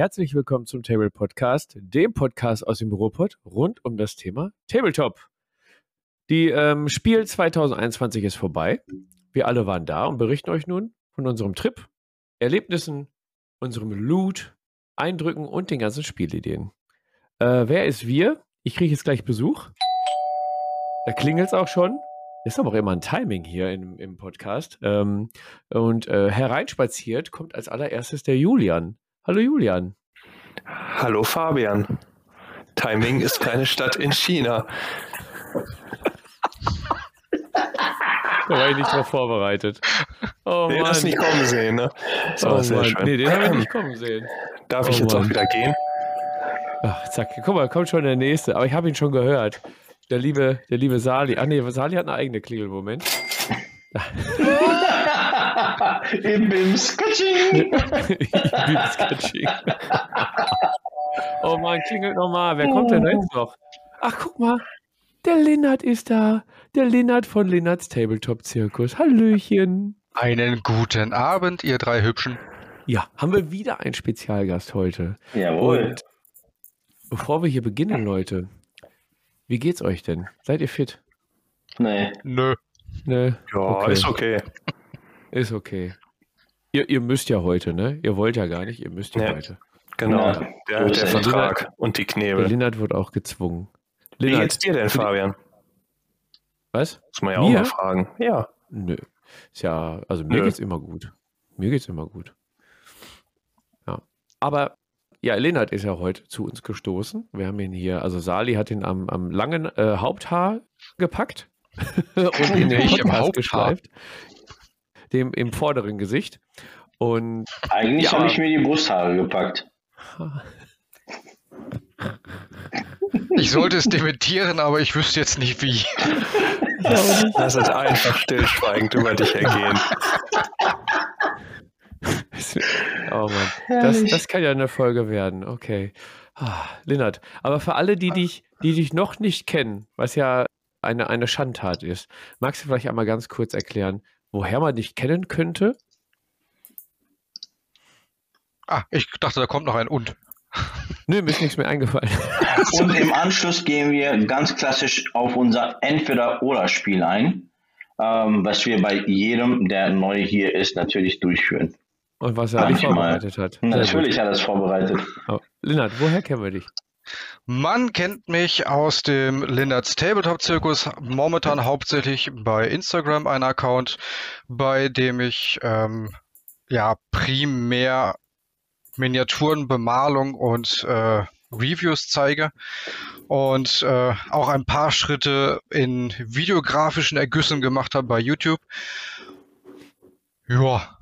herzlich willkommen zum Table Podcast, dem Podcast aus dem Ruhrpott rund um das Thema Tabletop. Die ähm, Spiel 2021 ist vorbei. Wir alle waren da und berichten euch nun von unserem Trip, Erlebnissen, unserem Loot, Eindrücken und den ganzen Spielideen. Äh, wer ist wir? Ich kriege jetzt gleich Besuch. Da klingelt es auch schon. Ist aber auch immer ein Timing hier im, im Podcast. Ähm, und äh, hereinspaziert kommt als allererstes der Julian. Hallo Julian. Hallo Fabian. Timing ist keine Stadt in China. Da war ich nicht drauf vorbereitet. Oh, nee, Mann. das nicht kommen sehen, ne? Das oh, sehr Mann. schön. Nee, den habe ich nicht kommen sehen. Darf oh, ich jetzt Mann. auch wieder gehen? Ach, zack, guck mal, kommt schon der nächste. Aber ich habe ihn schon gehört. Der liebe, der liebe Sali. Ah, nee, Sali hat eine eigene Klingel. Moment. ich bin Sketching. ich bin Sketching. oh Mann, klingelt nochmal. Wer kommt denn jetzt noch? Ach, guck mal. Der Linnert ist da. Der Linnert von Linnerts Tabletop Zirkus. Hallöchen. Einen guten Abend, ihr drei Hübschen. Ja, haben wir wieder einen Spezialgast heute. Jawohl. Und bevor wir hier beginnen, Leute, wie geht's euch denn? Seid ihr fit? Nee. Nö. Nö. Ja, okay. ist okay. Ist okay. Ihr, ihr müsst ja heute, ne? Ihr wollt ja gar nicht, ihr müsst ja, ja. heute. Genau, ja. Der, der Vertrag Linnert, und die Knebel. Linnert wird auch gezwungen. Linnert, Wie geht's dir denn, Fabian? Was? Muss man ja auch mal fragen. Ja. Nö. Ist ja, also mir Nö. geht's immer gut. Mir geht's immer gut. Ja. Aber ja, Lennart ist ja heute zu uns gestoßen. Wir haben ihn hier, also Sali hat ihn am, am langen äh, Haupthaar gepackt und ihn den Podcast geschleift. Dem im vorderen Gesicht. Und eigentlich ja, habe ich mir die Brusthaare gepackt. Ich sollte es dementieren, aber ich wüsste jetzt nicht wie. Lass es einfach stillschweigend über dich ergehen. oh Mann. Das, das kann ja eine Folge werden. Okay. Ah, Lennart, aber für alle, die dich, die dich noch nicht kennen, was ja eine, eine Schandtat ist, magst du vielleicht einmal ganz kurz erklären, woher man dich kennen könnte? Ah, ich dachte, da kommt noch ein Und. Nö, mir ist nichts mehr eingefallen. Und im Anschluss gehen wir ganz klassisch auf unser Entweder-Oder-Spiel ein, ähm, was wir bei jedem, der neu hier ist, natürlich durchführen. Und was er vorbereitet hat. Natürlich hat er es vorbereitet. Oh. Linnert, woher kennen wir dich? Man kennt mich aus dem Linnerts Tabletop Zirkus, momentan hauptsächlich bei Instagram ein Account, bei dem ich ähm, ja primär Miniaturen, Bemalung und äh, Reviews zeige und äh, auch ein paar Schritte in videografischen Ergüssen gemacht habe bei YouTube. Ja,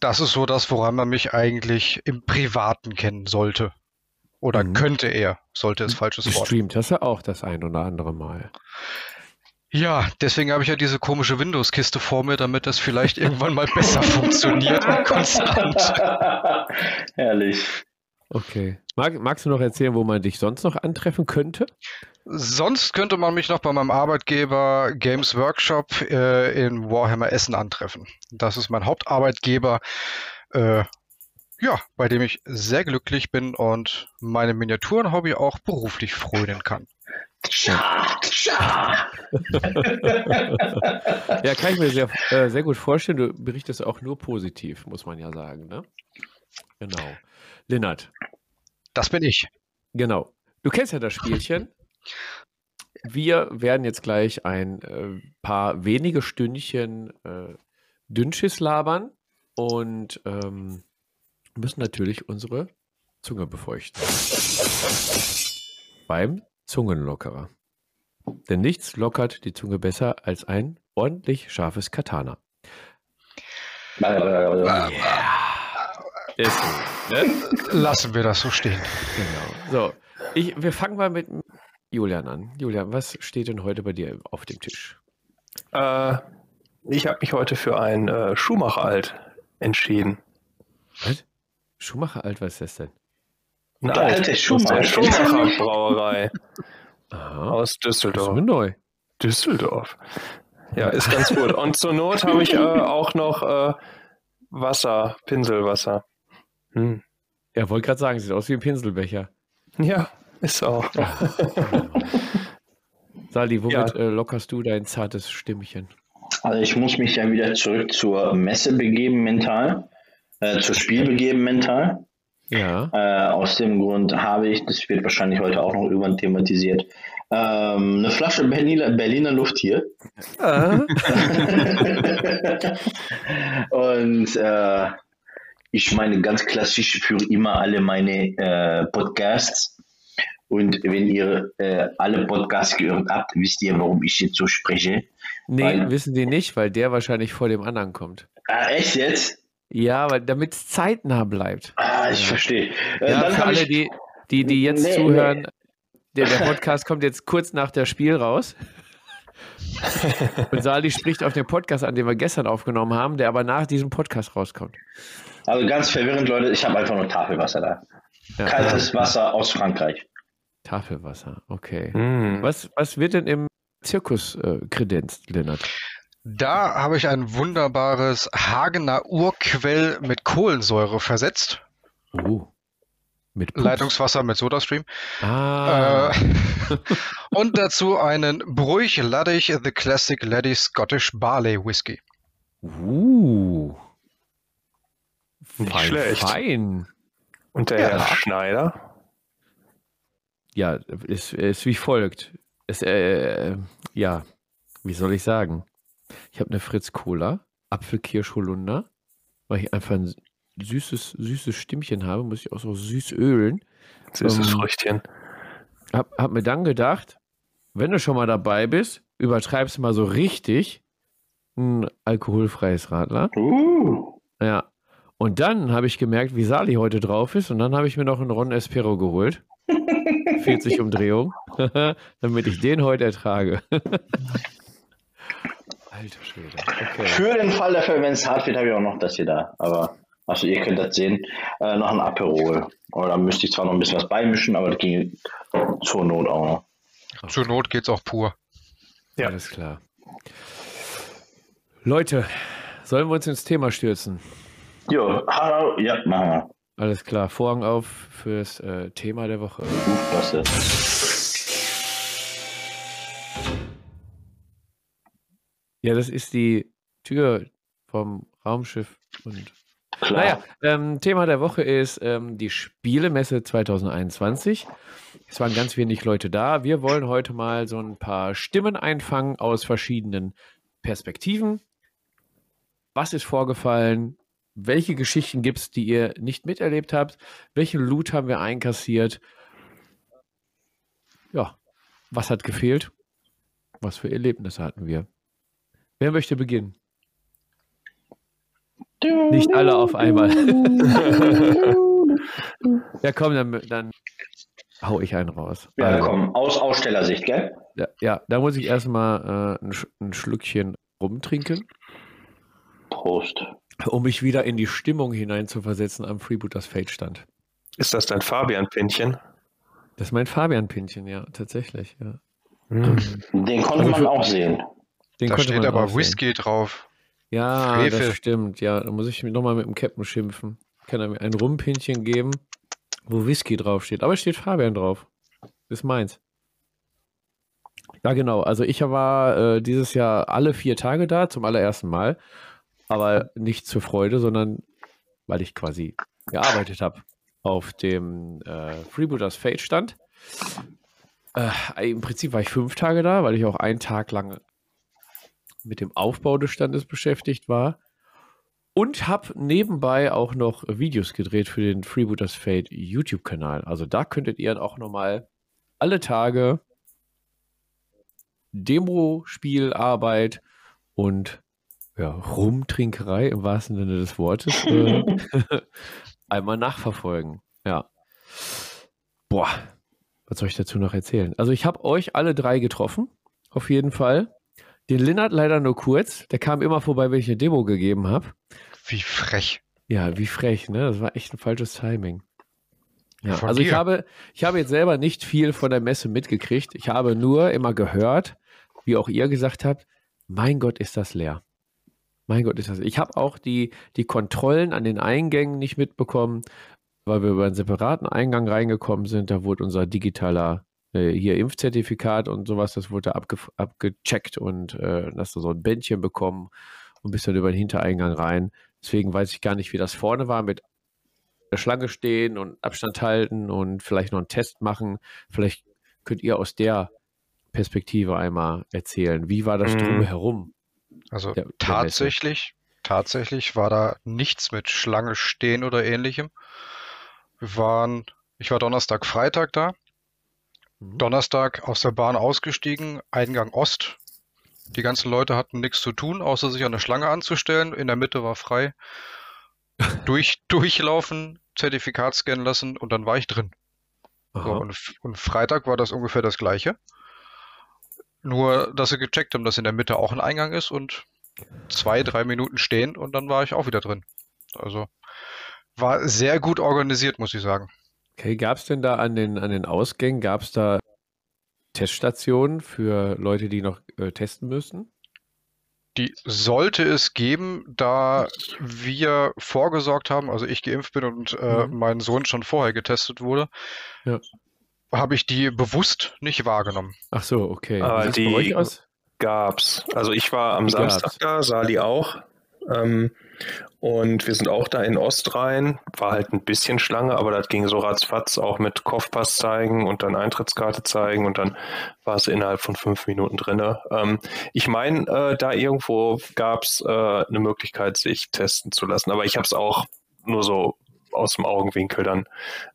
das ist so das, woran man mich eigentlich im Privaten kennen sollte. Oder mhm. könnte er, sollte es falsches Wort. Streamt hast du auch das ein oder andere Mal. Ja, deswegen habe ich ja diese komische Windows-Kiste vor mir, damit das vielleicht irgendwann mal besser funktioniert und konstant. Herrlich. Okay. Mag, magst du noch erzählen, wo man dich sonst noch antreffen könnte? Sonst könnte man mich noch bei meinem Arbeitgeber Games Workshop äh, in Warhammer Essen antreffen. Das ist mein Hauptarbeitgeber, äh, ja, bei dem ich sehr glücklich bin und meine Miniaturen-Hobby auch beruflich frönen kann. Tja, tja. ja, kann ich mir sehr, äh, sehr gut vorstellen. Du berichtest auch nur positiv, muss man ja sagen. Ne? Genau. Lennart. Das bin ich. Genau. Du kennst ja das Spielchen. Wir werden jetzt gleich ein äh, paar wenige Stündchen äh, Dünnschiss labern und ähm, müssen natürlich unsere Zunge befeuchten. Beim Zungenlockerer. Denn nichts lockert die Zunge besser als ein ordentlich scharfes Katana. Yeah. Deswegen, ne? Lassen wir das so stehen. Genau. So, ich, wir fangen mal mit Julian an. Julian, was steht denn heute bei dir auf dem Tisch? Äh, ich habe mich heute für ein äh, Schumacher alt entschieden. Was? Schumacher alt, was ist das denn? Eine alte, alte Schumacher, Schumacher Brauerei. Aha. Aus Düsseldorf. Das ist neu. Düsseldorf. Ja, ist ganz gut. Und zur Not habe ich äh, auch noch äh, Wasser, Pinselwasser. Hm. Ja, wollte gerade sagen, sieht aus wie ein Pinselbecher. Ja, ist auch. Sali, womit Ja. äh, lockerst du dein zartes Stimmchen? Also ich muss mich ja wieder zurück zur Messe begeben mental, äh, zur Spiel begeben mental. Ja. Äh, aus dem Grund habe ich, das wird wahrscheinlich heute auch noch irgendwann thematisiert, ähm, eine Flasche Berliner, Berliner Luft hier. Und äh, ich meine, ganz klassisch für immer alle meine äh, Podcasts. Und wenn ihr äh, alle Podcasts gehört habt, wisst ihr, warum ich jetzt so spreche. Nee, Weil- wissen die nicht, weil der wahrscheinlich vor dem anderen kommt. Ah, echt jetzt? Ja, weil damit es zeitnah bleibt. Ah, ich Ja. verstehe. Äh, Ja, dann für alle, ich, die, die, die jetzt Nee, zuhören, Der, der Podcast kommt jetzt kurz nach der Spiel raus. Und Sali spricht auf den Podcast an, den wir gestern aufgenommen haben, der aber nach diesem Podcast rauskommt. also ganz verwirrend, Leute, ich habe einfach nur Tafelwasser da. Ja, Kaltes Wasser aus Frankreich. Tafelwasser, okay. Hm. Was, was wird denn im Zirkus äh, kredenzt, Lennart? Da habe ich ein wunderbares Hagener Urquell mit Kohlensäure versetzt. Oh. Mit Pups. Leitungswasser mit SodaStream. Ah. Äh, und dazu einen Bruich Laddich The Classic Laddie Scottish Barley Whisky. Uh. Nicht fein, schlecht. Fein. Und der Ja. Herr Schneider? Ja, ist, ist wie folgt. Es, äh, ja, wie soll ich sagen? Ich habe eine Fritz Cola, Apfelkirsch Holunder, weil ich einfach ein süßes, süßes Stimmchen habe, muss ich auch so süß ölen. Süßes Ähm, Früchtchen. Hab, hab mir dann gedacht, wenn du schon mal dabei bist, übertreibst mal so richtig ein alkoholfreies Radler. Uh. Ja. Und dann habe ich gemerkt, wie Sali heute drauf ist. Und dann habe ich mir noch einen Ron Espero geholt. 40 Umdrehungen. damit ich den heute ertrage. Alter Schwede. Okay. Für den Fall dafür, wenn es hart wird, habe ich auch noch das hier da. Aber also ihr könnt das sehen, äh, noch ein Aperol. Oder da müsste ich zwar noch ein bisschen was beimischen, aber das ging zur Not auch noch. Zur Not geht's auch pur. Ja. Alles klar. Leute, sollen wir uns ins Thema stürzen? Jo, hallo, ja, machen wir. Alles klar, Vorhang auf fürs äh, Thema der Woche. Uff, was ist? Ja, das ist die Tür vom Raumschiff und Klar. Naja, ähm, Thema der Woche ist ähm, die Spielemesse 2021. Es waren ganz wenig Leute da. Wir wollen heute mal so ein paar Stimmen einfangen aus verschiedenen Perspektiven. Was ist vorgefallen? Welche Geschichten gibt es, die ihr nicht miterlebt habt? Welchen Loot haben wir einkassiert? Ja, was hat gefehlt? Was für Erlebnisse hatten wir? Wer möchte beginnen? Nicht alle auf einmal. ja, komm, dann, dann hau ich einen raus. Ja, Also, komm, aus Ausstellersicht, gell? ja, ja, da muss ich erstmal äh, ein, ein Schlückchen rumtrinken, Prost. um mich wieder in die Stimmung hineinzuversetzen am Freebooters Fate stand. Ist das dein Fabian-Pinchen? Das ist mein Fabian-Pinchen, ja, tatsächlich. Ja. Hm. Den konnte Also man auch sehen. Den da steht aber auch sehen. Whisky drauf. Ja, Frevel. das stimmt. Ja, da muss ich mir nochmal mit dem Captain schimpfen. Kann er mir ein Rumpinchen geben, wo Whisky draufsteht. Aber es steht Fabian drauf. Ist meins. Ja, genau. Also ich war äh, dieses Jahr alle vier Tage da, zum allerersten Mal. Aber nicht zur Freude, sondern weil ich quasi gearbeitet habe auf dem äh, Freebooters Fate stand. Äh, Im Prinzip war ich fünf Tage da, weil ich auch einen Tag lang mit dem Aufbau des Standes beschäftigt war. Und habe nebenbei auch noch Videos gedreht für den Freebooters Fate YouTube-Kanal. Also da könntet ihr auch nochmal alle Tage Demo-Spielarbeit und ja, Rumtrinkerei im wahrsten Sinne des Wortes äh, einmal nachverfolgen. Ja. Boah, was soll ich dazu noch erzählen? Also ich habe euch alle drei getroffen, auf jeden Fall. Den Linnert leider nur kurz. Der kam immer vorbei, wenn ich eine Demo gegeben habe. Wie frech. Ja, wie frech, ne? Das war echt ein falsches Timing. Ja, Von also ich habe, ich habe jetzt selber nicht viel von der Messe mitgekriegt. Ich habe nur immer gehört, wie auch ihr gesagt habt, mein Gott, ist das leer. Mein Gott, ist das. Ich habe auch die, die Kontrollen an den Eingängen nicht mitbekommen. weil wir über einen separaten Eingang reingekommen sind. Da wurde unser digitaler äh, hier Impfzertifikat und sowas, das wurde abge abgecheckt und äh, hast du so ein Bändchen bekommen und bist dann über den Hintereingang rein. Deswegen weiß ich gar nicht, wie das vorne war mit der Schlange stehen und Abstand halten und vielleicht noch einen Test machen. Vielleicht könnt ihr aus der Perspektive einmal erzählen. Wie war das mhm. drumherum? Also der, tatsächlich, der tatsächlich war da nichts mit Schlange stehen oder ähnlichem. Wir waren, ich war Donnerstag, Freitag da. Mhm. Donnerstag aus der Bahn ausgestiegen, Eingang Ost. Die ganzen Leute hatten nichts zu tun, außer sich an der Schlange anzustellen. In der Mitte war frei. Durch, durchlaufen, Zertifikat scannen lassen und dann war ich drin. So, und, und, Freitag war das ungefähr das gleiche. Nur, dass sie gecheckt haben, dass in der Mitte auch ein Eingang ist und zwei, drei Minuten stehen und dann war ich auch wieder drin. Also war sehr gut organisiert, muss ich sagen. Okay, gab es denn da an den, an den Ausgängen, gab es da Teststationen für Leute, die noch äh, testen müssen? Die sollte es geben, da wir vorgesorgt haben, also ich geimpft bin und äh, mhm. mein Sohn schon vorher getestet wurde, ja. habe ich die bewusst nicht wahrgenommen. Ach so, okay. Aber die gab's. Also ich war am die Samstag gab's. da, Sali auch. Ähm, und wir sind auch da in Ost rein. War halt ein bisschen Schlange, aber das ging so ratzfatz auch mit Kopfpass zeigen und dann Eintrittskarte zeigen und dann war es innerhalb von fünf Minuten drin. Ähm, ich meine, äh, da irgendwo gab es äh, eine Möglichkeit, sich testen zu lassen, aber ich habe es auch nur so aus dem Augenwinkel dann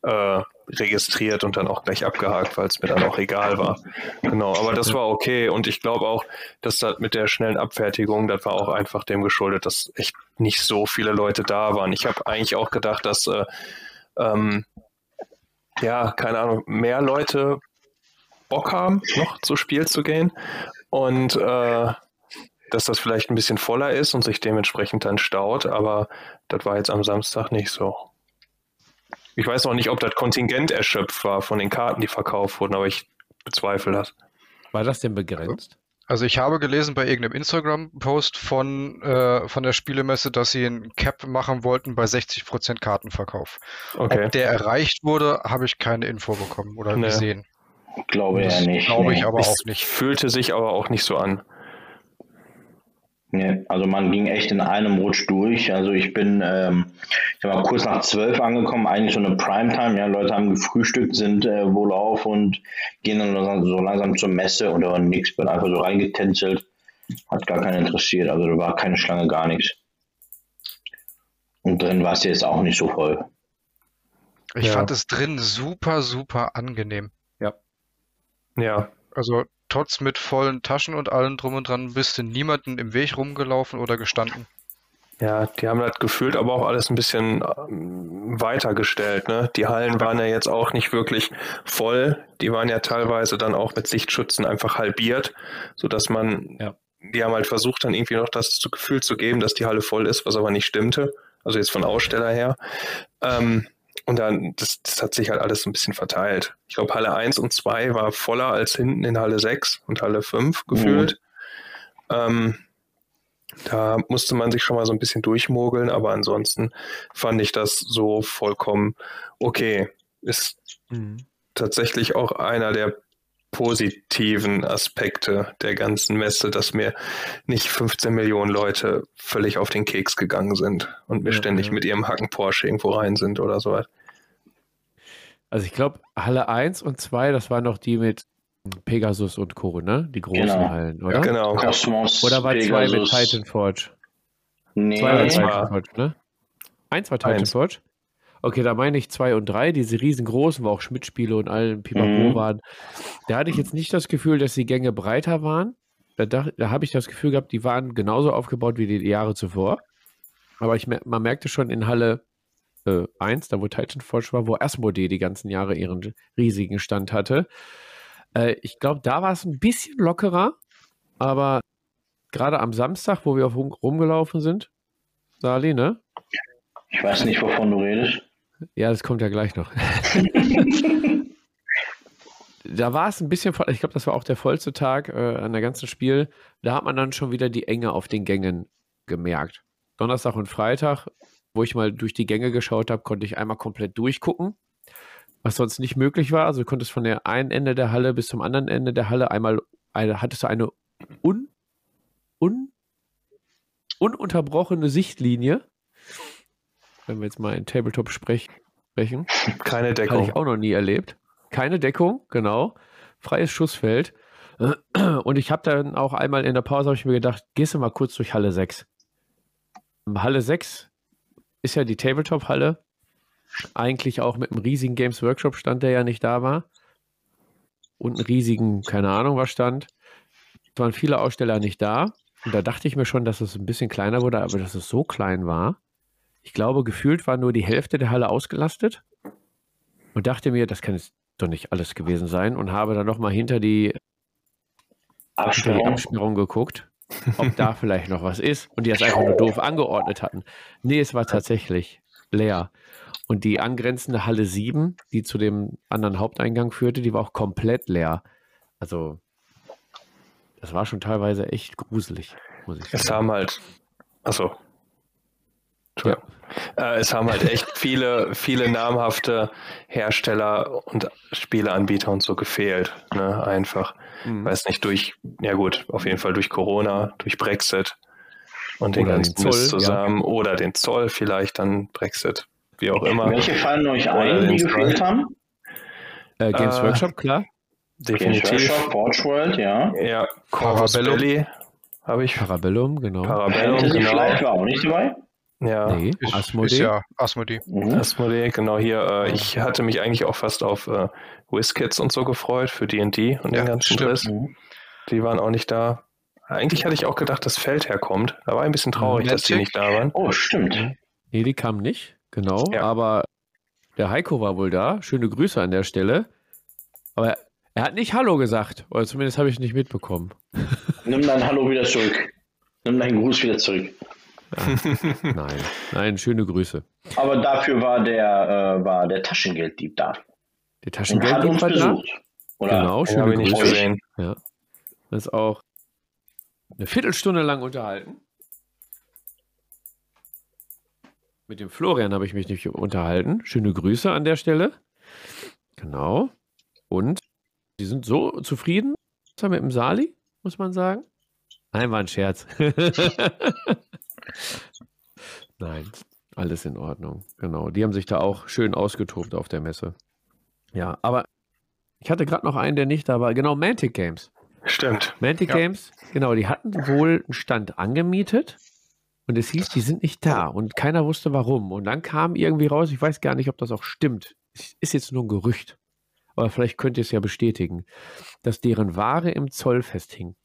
äh, registriert und dann auch gleich abgehakt, weil es mir dann auch egal war. Genau, aber das war okay und ich glaube auch, dass das mit der schnellen Abfertigung, das war auch einfach dem geschuldet, dass echt nicht so viele Leute da waren. Ich habe eigentlich auch gedacht, dass äh, ähm, ja, keine Ahnung, mehr Leute Bock haben, noch zu Spiel zu gehen und äh, dass das vielleicht ein bisschen voller ist und sich dementsprechend dann staut, aber das war jetzt am Samstag nicht so. Ich weiß auch nicht, ob das Kontingent erschöpft war von den Karten, die verkauft wurden, aber ich bezweifle das. War das denn begrenzt? Also ich habe gelesen bei irgendeinem Instagram-Post von, äh, von der Spielemesse, dass sie einen Cap machen wollten bei 60% Kartenverkauf. Okay. Ob der erreicht wurde, habe ich keine Info bekommen oder nee. gesehen. Glaube ja nicht. Glaube nee. ich aber auch nicht. Fühlte sich aber auch nicht so an. Nee, also man ging echt in einem Rutsch durch. Also ich bin, ähm, ich war kurz nach zwölf angekommen, eigentlich so eine Primetime. Ja, Leute haben gefrühstückt, sind äh, wohl auf und gehen dann so langsam zur Messe oder nichts, bin einfach so reingetänzelt. Hat gar keinen interessiert. Also da war keine Schlange, gar nichts. Und drin war es jetzt auch nicht so voll. Ich ja. fand es drin super, super angenehm. Ja. Ja. Also trotz mit vollen Taschen und allem drum und dran bist du niemanden im Weg rumgelaufen oder gestanden. Ja, die haben das gefühlt aber auch alles ein bisschen ähm, weitergestellt. Ne? Die Hallen waren ja jetzt auch nicht wirklich voll. Die waren ja teilweise dann auch mit Sichtschützen einfach halbiert, sodass man, ja. die haben halt versucht, dann irgendwie noch das Gefühl zu geben, dass die Halle voll ist, was aber nicht stimmte. Also jetzt von Aussteller her. Ähm, und dann, das, das hat sich halt alles ein bisschen verteilt. Ich glaube, Halle 1 und 2 war voller als hinten in Halle 6 und Halle 5 gefühlt. Mhm. Ähm, da musste man sich schon mal so ein bisschen durchmogeln, aber ansonsten fand ich das so vollkommen okay. Ist mhm. tatsächlich auch einer der positiven Aspekte der ganzen Messe, dass mir nicht 15 Millionen Leute völlig auf den Keks gegangen sind und mir ja, ständig ja. mit ihrem Hacken Porsche irgendwo rein sind oder so. Also ich glaube, Halle 1 und 2, das waren noch die mit Pegasus und Co., ne? Die großen genau. Hallen, oder? Ja, genau. Cosmos, oder war Pegasus. zwei mit Titan Forge? Nee. Zwei war Titan Forge, ne? Eins war Titan Eins. Forge? Okay, da meine ich zwei und drei, diese riesengroßen, wo auch Schmidt-Spiele und allen Pipapo mhm. waren. Da hatte ich jetzt nicht das Gefühl, dass die Gänge breiter waren. Da, da, da habe ich das Gefühl gehabt, die waren genauso aufgebaut wie die Jahre zuvor. Aber ich, man merkte schon in Halle äh, 1, da wo Titan Forge war, wo Asmodee die ganzen Jahre ihren riesigen Stand hatte. Äh, ich glaube, da war es ein bisschen lockerer, aber gerade am Samstag, wo wir auf rumgelaufen sind, Sali, ne? Ich weiß nicht, wovon du redest. Ja, das kommt ja gleich noch. da war es ein bisschen ich glaube, das war auch der vollste Tag äh, an der ganzen Spiel. Da hat man dann schon wieder die Enge auf den Gängen gemerkt. Donnerstag und Freitag wo ich mal durch die Gänge geschaut habe, konnte ich einmal komplett durchgucken, was sonst nicht möglich war. Also du konntest von der einen Ende der Halle bis zum anderen Ende der Halle einmal, eine, hattest du eine un, un, ununterbrochene Sichtlinie. Wenn wir jetzt mal in Tabletop sprechen. Keine Deckung. Hatte ich auch noch nie erlebt. Keine Deckung, genau. Freies Schussfeld. Und ich habe dann auch einmal in der Pause ich mir gedacht, gehst du mal kurz durch Halle 6. Halle 6 ist ja die Tabletop-Halle. Eigentlich auch mit einem riesigen Games Workshop stand, der ja nicht da war. Und einen riesigen, keine Ahnung, was stand. Es waren viele Aussteller nicht da. Und da dachte ich mir schon, dass es ein bisschen kleiner wurde, aber dass es so klein war. Ich glaube, gefühlt war nur die Hälfte der Halle ausgelastet. Und dachte mir, das kann jetzt doch nicht alles gewesen sein. Und habe dann nochmal hinter die Absperrung. die Absperrung geguckt, ob da vielleicht noch was ist und die das einfach nur doof angeordnet hatten. Nee, es war tatsächlich leer. Und die angrenzende Halle 7, die zu dem anderen Haupteingang führte, die war auch komplett leer. Also, das war schon teilweise echt gruselig, muss ich sagen. Es haben halt, achso. Ja. Äh, es haben halt echt viele, viele namhafte Hersteller und Spieleanbieter und so gefehlt. Ne? Einfach. Mhm. Weiß nicht, durch, ja gut, auf jeden Fall durch Corona, durch Brexit und den ganzen den Zoll, zusammen. Ja. Oder den Zoll vielleicht, dann Brexit, wie auch immer. Welche fallen euch ein, die gefehlt haben? Äh, Games äh, Workshop, klar. Definitiv. Games Workshop, Forge World, ja. Ja, Corvus habe ich. Parabellum, genau. Parabellum, Fantasy genau. Flight war auch nicht dabei. Ja, nee, Asmodee. Ist ja Asmodee. Mhm. Asmodee, genau hier. Äh, ich hatte mich eigentlich auch fast auf äh, WizKids und so gefreut für D&D und ja, den ganzen Riss. Mhm. Die waren auch nicht da. Eigentlich hatte ich auch gedacht, dass Feldherr kommt. Da war ein bisschen traurig, mhm. dass die nicht da waren. Oh, stimmt. Nee, die kamen nicht, genau. Ja. Aber der Heiko war wohl da. Schöne Grüße an der Stelle. Aber er, er hat nicht Hallo gesagt. Oder zumindest habe ich nicht mitbekommen. Nimm dein Hallo wieder zurück. Nimm deinen Gruß wieder zurück. Nein, nein, schöne Grüße. Aber dafür war der, äh, war der Taschengelddieb da. Der Taschengelddieb war da? Oder? Genau, schöne ja, Grüße. Gesehen. Ja. Das ist auch eine Viertelstunde lang unterhalten. Mit dem Florian habe ich mich nicht unterhalten. Schöne Grüße an der Stelle. Genau. Und die sind so zufrieden mit dem Sali, muss man sagen. Nein, war ein Scherz. Nein, alles in Ordnung. Genau. Die haben sich da auch schön ausgetobt auf der Messe. Ja, aber ich hatte gerade noch einen, der nicht da war. Genau, Mantic Games. Stimmt. Mantic ja. Games, genau, die hatten wohl einen Stand angemietet und es hieß, die sind nicht da und keiner wusste warum. Und dann kam irgendwie raus, ich weiß gar nicht, ob das auch stimmt. Es ist jetzt nur ein Gerücht. Aber vielleicht könnt ihr es ja bestätigen, dass deren Ware im Zoll festhing.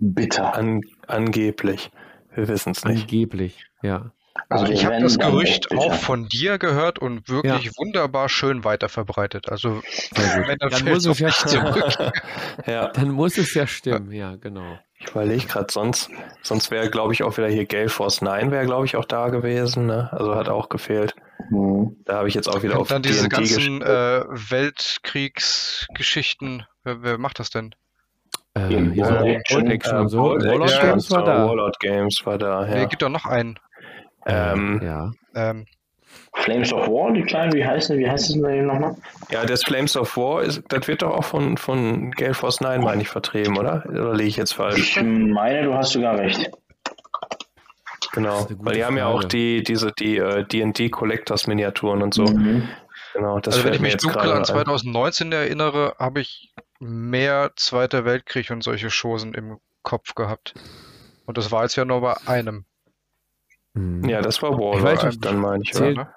Bitter. An, angeblich. Wir wissen es nicht. Angeblich, ja. Also, also ich habe das Gerücht auch von dir gehört und wirklich ja. wunderbar schön weiterverbreitet. Also dann muss es ja stimmen. ja. Dann muss es ja stimmen, ja, genau. Ich überlege gerade, sonst, sonst wäre, glaube ich, auch wieder hier Gale Force 9 wäre, glaube ich, auch da gewesen. Ne? Also hat auch gefehlt. Mhm. Da habe ich jetzt auch wieder und auf dann diese ganzen äh, Weltkriegsgeschichten. Wer, wer macht das denn? Äh, hier so Action, Action und so. Warlord Games war da. Warlord Games war da, ja. Es gibt doch noch einen. Ähm, ja. Ähm, Flames of War, die kleinen, wie heißen wie heißt es denn nochmal? Ja, das Flames of War, ist, das wird doch auch von, von Gale Force 9, meine ich, vertrieben, oder? Oder lege ich jetzt falsch? Ich meine, du hast sogar recht. Genau, weil die haben ja auch die, diese, die D&D äh, Collectors Miniaturen und so. Mhm. Genau, das also wenn ich mich dunkel an 2019 erinnere, habe ich mehr Zweiter Weltkrieg und solche Chosen im Kopf gehabt. Und das war jetzt ja nur bei einem. Hm. Ja, das war Warlord, dann meine ich. Zählt, ne?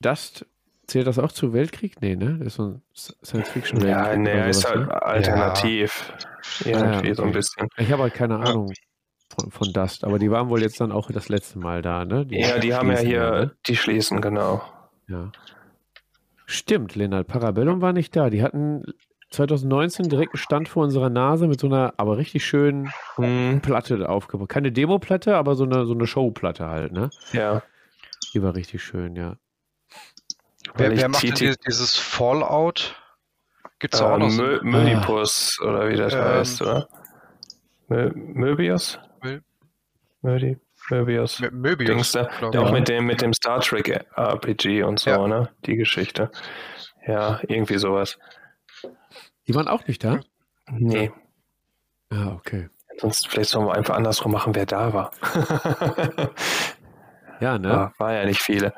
das, zählt das auch zu Weltkrieg? Nee, ne? Das ist so ein Science-Fiction. Ja, nee, ist halt ne? alternativ. Ja. Irgendwie ja, okay. so ein bisschen. Ich habe halt keine Ahnung von, von Dust, aber die waren wohl jetzt dann auch das letzte Mal da, ne? Die ja, die haben ja hier, ne? die schließen, genau. Ja. Stimmt, Lennart. Parabellum war nicht da. Die hatten 2019 direkt einen Stand vor unserer Nase mit so einer, aber richtig schönen hm. Platte aufgebaut. Keine Demo-Platte, aber so eine, so eine Show-Platte halt, ne? Ja. Die war richtig schön, ja. Wer, wer macht denn dieses Fallout? Gibt's äh, auch noch so? Mödipus oder wie das ähm, heißt, oder? Mö Möbius? Mö Mödi Möbius. M Möbius. Dings, da, auch mit dem, mit dem Star Trek RPG und so, ja. ne? Die Geschichte. Ja, irgendwie sowas. Die waren auch nicht da? Nee. Ja, okay. Sonst vielleicht sollen wir einfach andersrum machen, wer da war. ja, ne? War, war ja nicht viele.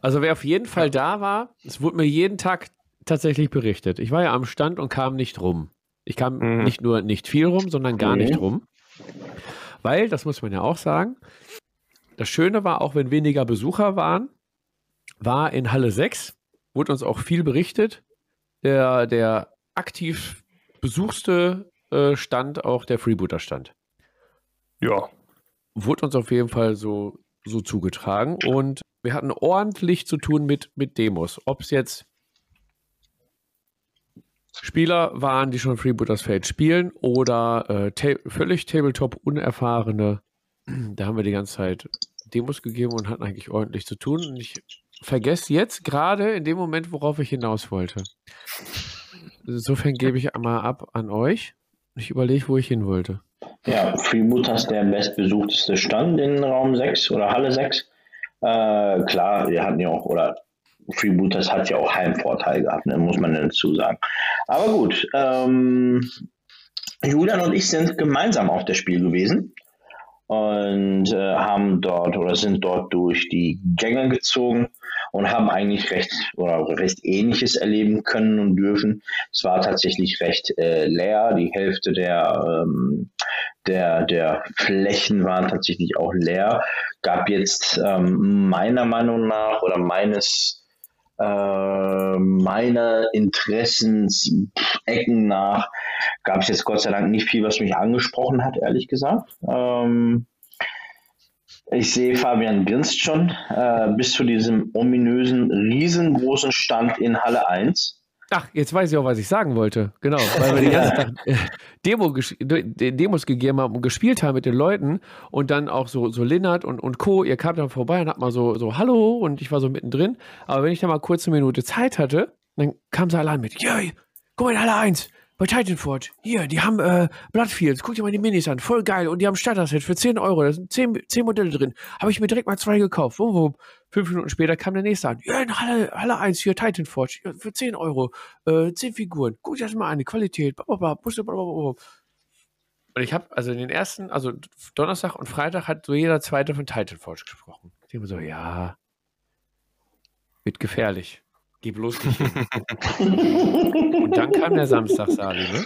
Also wer auf jeden Fall da war, es wurde mir jeden Tag tatsächlich berichtet. Ich war ja am Stand und kam nicht rum. Ich kam mhm. nicht nur nicht viel rum, sondern gar okay. nicht rum. Weil, das muss man ja auch sagen, das Schöne war, auch wenn weniger Besucher waren, war in Halle 6, wurde uns auch viel berichtet, der, der aktiv besuchste äh, Stand auch der Freebooter-Stand. Ja. Wurde uns auf jeden Fall so, so zugetragen und wir hatten ordentlich zu tun mit, mit Demos. Ob es jetzt Spieler waren, die schon Freebooters Fate spielen oder äh, ta völlig Tabletop unerfahrene. Da haben wir die ganze Zeit Demos gegeben und hatten eigentlich ordentlich zu tun. Und ich vergesse jetzt gerade in dem Moment, worauf ich hinaus wollte. Insofern gebe ich einmal ab an euch. Ich überlege, wo ich hin wollte. Ja, Freebooters der bestbesuchteste Stand in Raum 6 oder Halle 6. Äh, klar, wir hatten ja auch, oder Freebooters hat ja auch Heimvorteil gehabt, ne, muss man dazu sagen. Aber gut, ähm, Julian und ich sind gemeinsam auf das Spiel gewesen und äh, haben dort oder sind dort durch die Gänge gezogen und haben eigentlich recht oder recht ähnliches erleben können und dürfen. Es war tatsächlich recht äh, leer. Die Hälfte der, ähm, der, der Flächen waren tatsächlich auch leer. Gab jetzt ähm, meiner Meinung nach oder meines äh, meiner Interessensecken nach gab es jetzt Gott sei Dank nicht viel, was mich angesprochen hat, ehrlich gesagt. Ähm, ich sehe, Fabian grinst schon äh, bis zu diesem ominösen, riesengroßen Stand in Halle 1. Ach, jetzt weiß ich auch, was ich sagen wollte. Genau, weil wir den ganzen Tag äh, Demo Demos gegeben haben und gespielt haben mit den Leuten und dann auch so, so Linnert und, und Co. Ihr kamt dann vorbei und habt mal so, so Hallo und ich war so mittendrin. Aber wenn ich dann mal kurz eine Minute Zeit hatte, dann kam sie allein mit, Joi, guck mal in Halle 1 bei Titanford. Hier, die haben äh, Bloodfields. Guck dir mal die Minis an. Voll geil. Und die haben Starter-Set für 10 Euro. Da sind 10, 10 Modelle drin. Habe ich mir direkt mal zwei gekauft. Wum, wum. Fünf Minuten später kam der nächste an. Ja, in Halle, Halle 1 hier, Titanford. Ja, für 10 Euro. Äh, 10 Figuren. Guck dir das mal an. Die Qualität. Und ich habe also in den ersten, also Donnerstag und Freitag hat so jeder zweite von Titanforge gesprochen. Ich denke so, ja, wird gefährlich. Geh bloß nicht hin. Und dann kam der Samstag, Sali, ne?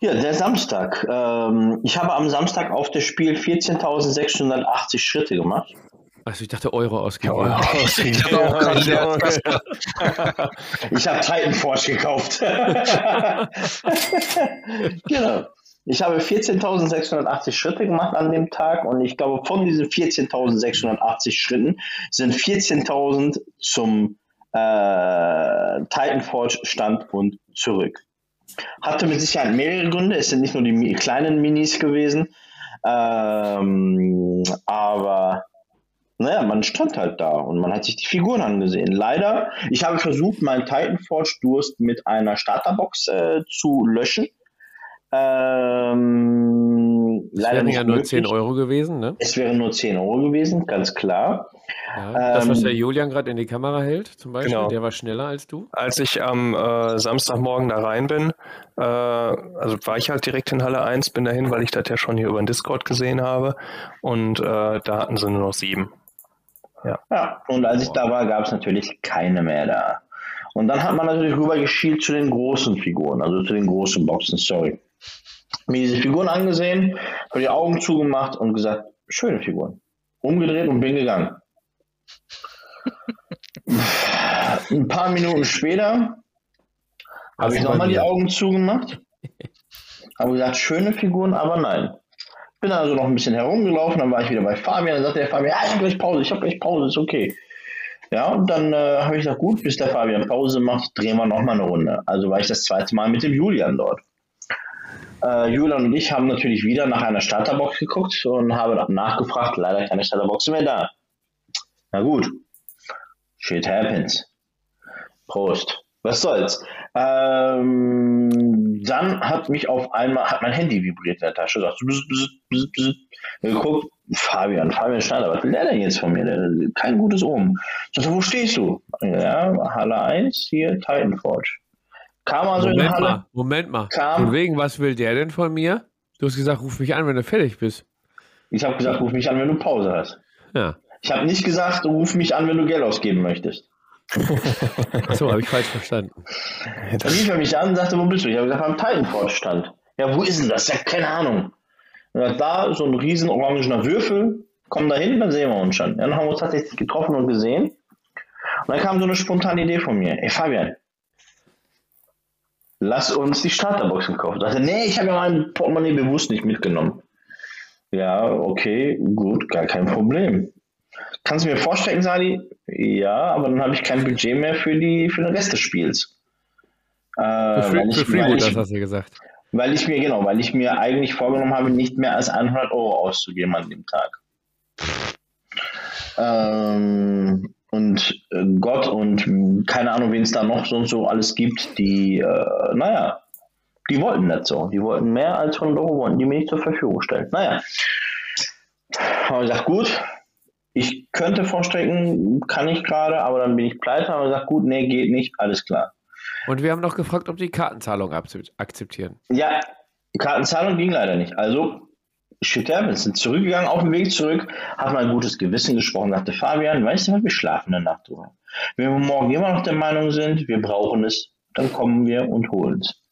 Ja, der Samstag. Ähm, ich habe am Samstag auf das Spiel 14.680 Schritte gemacht. Also ich dachte Euro ausgegeben. Euro ausgegeben. ich habe Titanforge gekauft. genau. Ich habe 14.680 Schritte gemacht an dem Tag und ich glaube, von diesen 14.680 Schritten sind 14.000 zum äh, Titanforge-Stand und zurück. Hatte mit Sicherheit mehrere Gründe. Es sind nicht nur die kleinen Minis gewesen, ähm, aber naja, man stand halt da und man hat sich die Figuren angesehen. Leider, ich habe versucht, meinen Titanforge-Durst mit einer Starterbox äh, zu löschen ähm, das leider wären ja nur möglich. 10 Euro gewesen, ne? Es wären nur 10 Euro gewesen, ganz klar. Ja, das, was ähm, der Julian gerade in die Kamera hält, zum Beispiel, genau. der war schneller als du. Als ich am äh, Samstagmorgen da rein bin, äh, also war ich halt direkt in Halle 1, bin dahin, weil ich das ja schon hier über den Discord gesehen habe. Und äh, da hatten sie nur noch sieben. Ja, ja und als ich da war, gab es natürlich keine mehr da. Und dann hat man natürlich rüber geschielt zu den großen Figuren, also zu den großen Boxen, sorry mir diese Figuren angesehen, habe die Augen zugemacht und gesagt, schöne Figuren. Umgedreht und bin gegangen. Ein paar Minuten später habe ich nochmal die Augen zugemacht. Habe gesagt, schöne Figuren, aber nein. Bin also noch ein bisschen herumgelaufen, dann war ich wieder bei Fabian. Dann sagte der Fabian, ja, ich habe gleich Pause, ich habe gleich Pause, ist okay. Ja, und dann äh, habe ich gesagt, gut, bis der Fabian Pause macht, drehen wir nochmal eine Runde. Also war ich das zweite Mal mit dem Julian dort. Äh, Julian und ich haben natürlich wieder nach einer Starterbox geguckt und haben nachgefragt, leider keine Starterbox mehr da. Na gut, shit happens. Prost. Was soll's? Ähm, dann hat mich auf einmal, hat mein Handy vibriert in der Tasche, sagt, bzz, bzz, bzz, bzz. geguckt, Fabian, Fabian Schneider, was will der denn jetzt von mir? Kein gutes Ohm. Ich dachte, wo stehst du? Ja, Halle 1, hier Titan Forge. Kam also Moment in Halle. Mal, Moment mal. Kam, von wegen, was will der denn von mir? Du hast gesagt, ruf mich an, wenn du fertig bist. Ich habe gesagt, ruf mich an, wenn du Pause hast. Ja. Ich habe nicht gesagt, ruf mich an, wenn du Geld ausgeben möchtest. so, habe ich falsch verstanden. Dann rief er mich an und sagte, wo bist du? Ich habe gesagt, am Titanford-Stand. Ja, wo ist denn das? Ja, keine Ahnung. Und da so ein riesen orangener Würfel, komm da hin, dann sehen wir uns schon. Ja, dann haben wir uns tatsächlich getroffen und gesehen. Und dann kam so eine spontane Idee von mir. Ey, Fabian, lass uns die Starterboxen kaufen. Ich dachte, nee, ich habe ja mein Portemonnaie bewusst nicht mitgenommen. Ja, okay, gut, gar kein Problem. Kannst du mir vorstellen, Sadi? Ja, aber dann habe ich kein Budget mehr für, die, für den Rest des Spiels. Äh, für für Freeboot, das hast du gesagt. Weil ich mir, genau, weil ich mir eigentlich vorgenommen habe, nicht mehr als 100 Euro auszugeben an dem Tag. Ähm, und äh, Gott und keine Ahnung, wen es da noch so und so alles gibt, die, äh, naja, die wollten nicht so. Die wollten mehr als 100 Euro, wollten die mir nicht zur Verfügung stellen. Naja. Habe ich gesagt, gut, ich könnte vorstrecken, kann ich gerade, aber dann bin ich pleite. Aber gesagt, gut, nee, geht nicht, alles klar. Und wir haben noch gefragt, ob die Kartenzahlung akzeptieren. Ja, die Kartenzahlung ging leider nicht. Also, Schütter, wir sind zurückgegangen, auf dem Weg zurück, hat mal ein gutes Gewissen gesprochen, sagte Fabian, weißt du was, wir schlafen eine Nacht drüber. Wenn wir morgen immer noch der Meinung sind, wir brauchen es, dann kommen wir und holen es.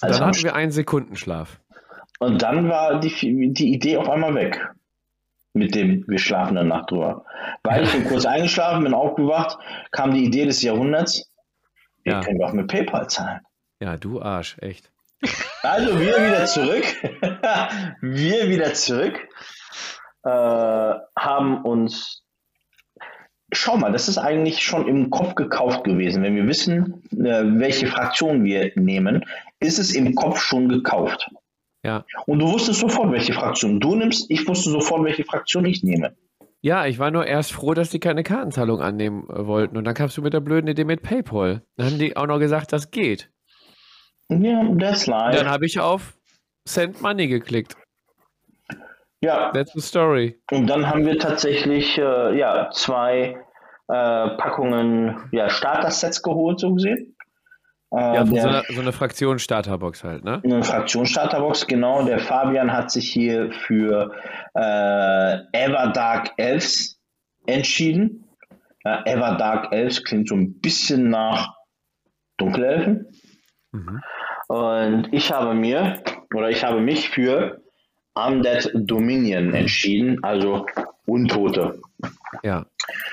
Also dann hatten wir einen Sekundenschlaf. Und dann war die, die Idee auf einmal weg mit dem wir schlafen eine Nacht drüber. Weil ich bin kurz eingeschlafen, bin aufgewacht, kam die Idee des Jahrhunderts, wir ja. können doch mit PayPal zahlen. Ja, du Arsch, echt. Also wir wieder zurück, wir wieder zurück, äh, haben uns, schau mal, das ist eigentlich schon im Kopf gekauft gewesen. Wenn wir wissen, äh, welche Fraktion wir nehmen, ist es im Kopf schon gekauft. Ja. Und du wusstest sofort, welche Fraktion du nimmst. Ich wusste sofort, welche Fraktion ich nehme. Ja, ich war nur erst froh, dass die keine Kartenzahlung annehmen äh, wollten. Und dann kamst du mit der blöden Idee mit PayPal. Dann haben die auch noch gesagt, das geht. Ja, that's life. Dann habe ich auf Send Money geklickt. Ja. That's the story. Und dann haben wir tatsächlich äh, ja, zwei äh, Packungen ja, Starter-Sets geholt, so gesehen. Äh, ja, der, so, eine, so eine Fraktion-Starterbox halt, ne? Eine Fraktion-Starterbox, genau. Der Fabian hat sich hier für äh, Everdark Elves entschieden. Ja, Everdark Elves klingt so ein bisschen nach Dunkelelfen. Mhm. Und ich habe mir, oder ich habe mich für Undead Dominion entschieden, also Untote. Ja,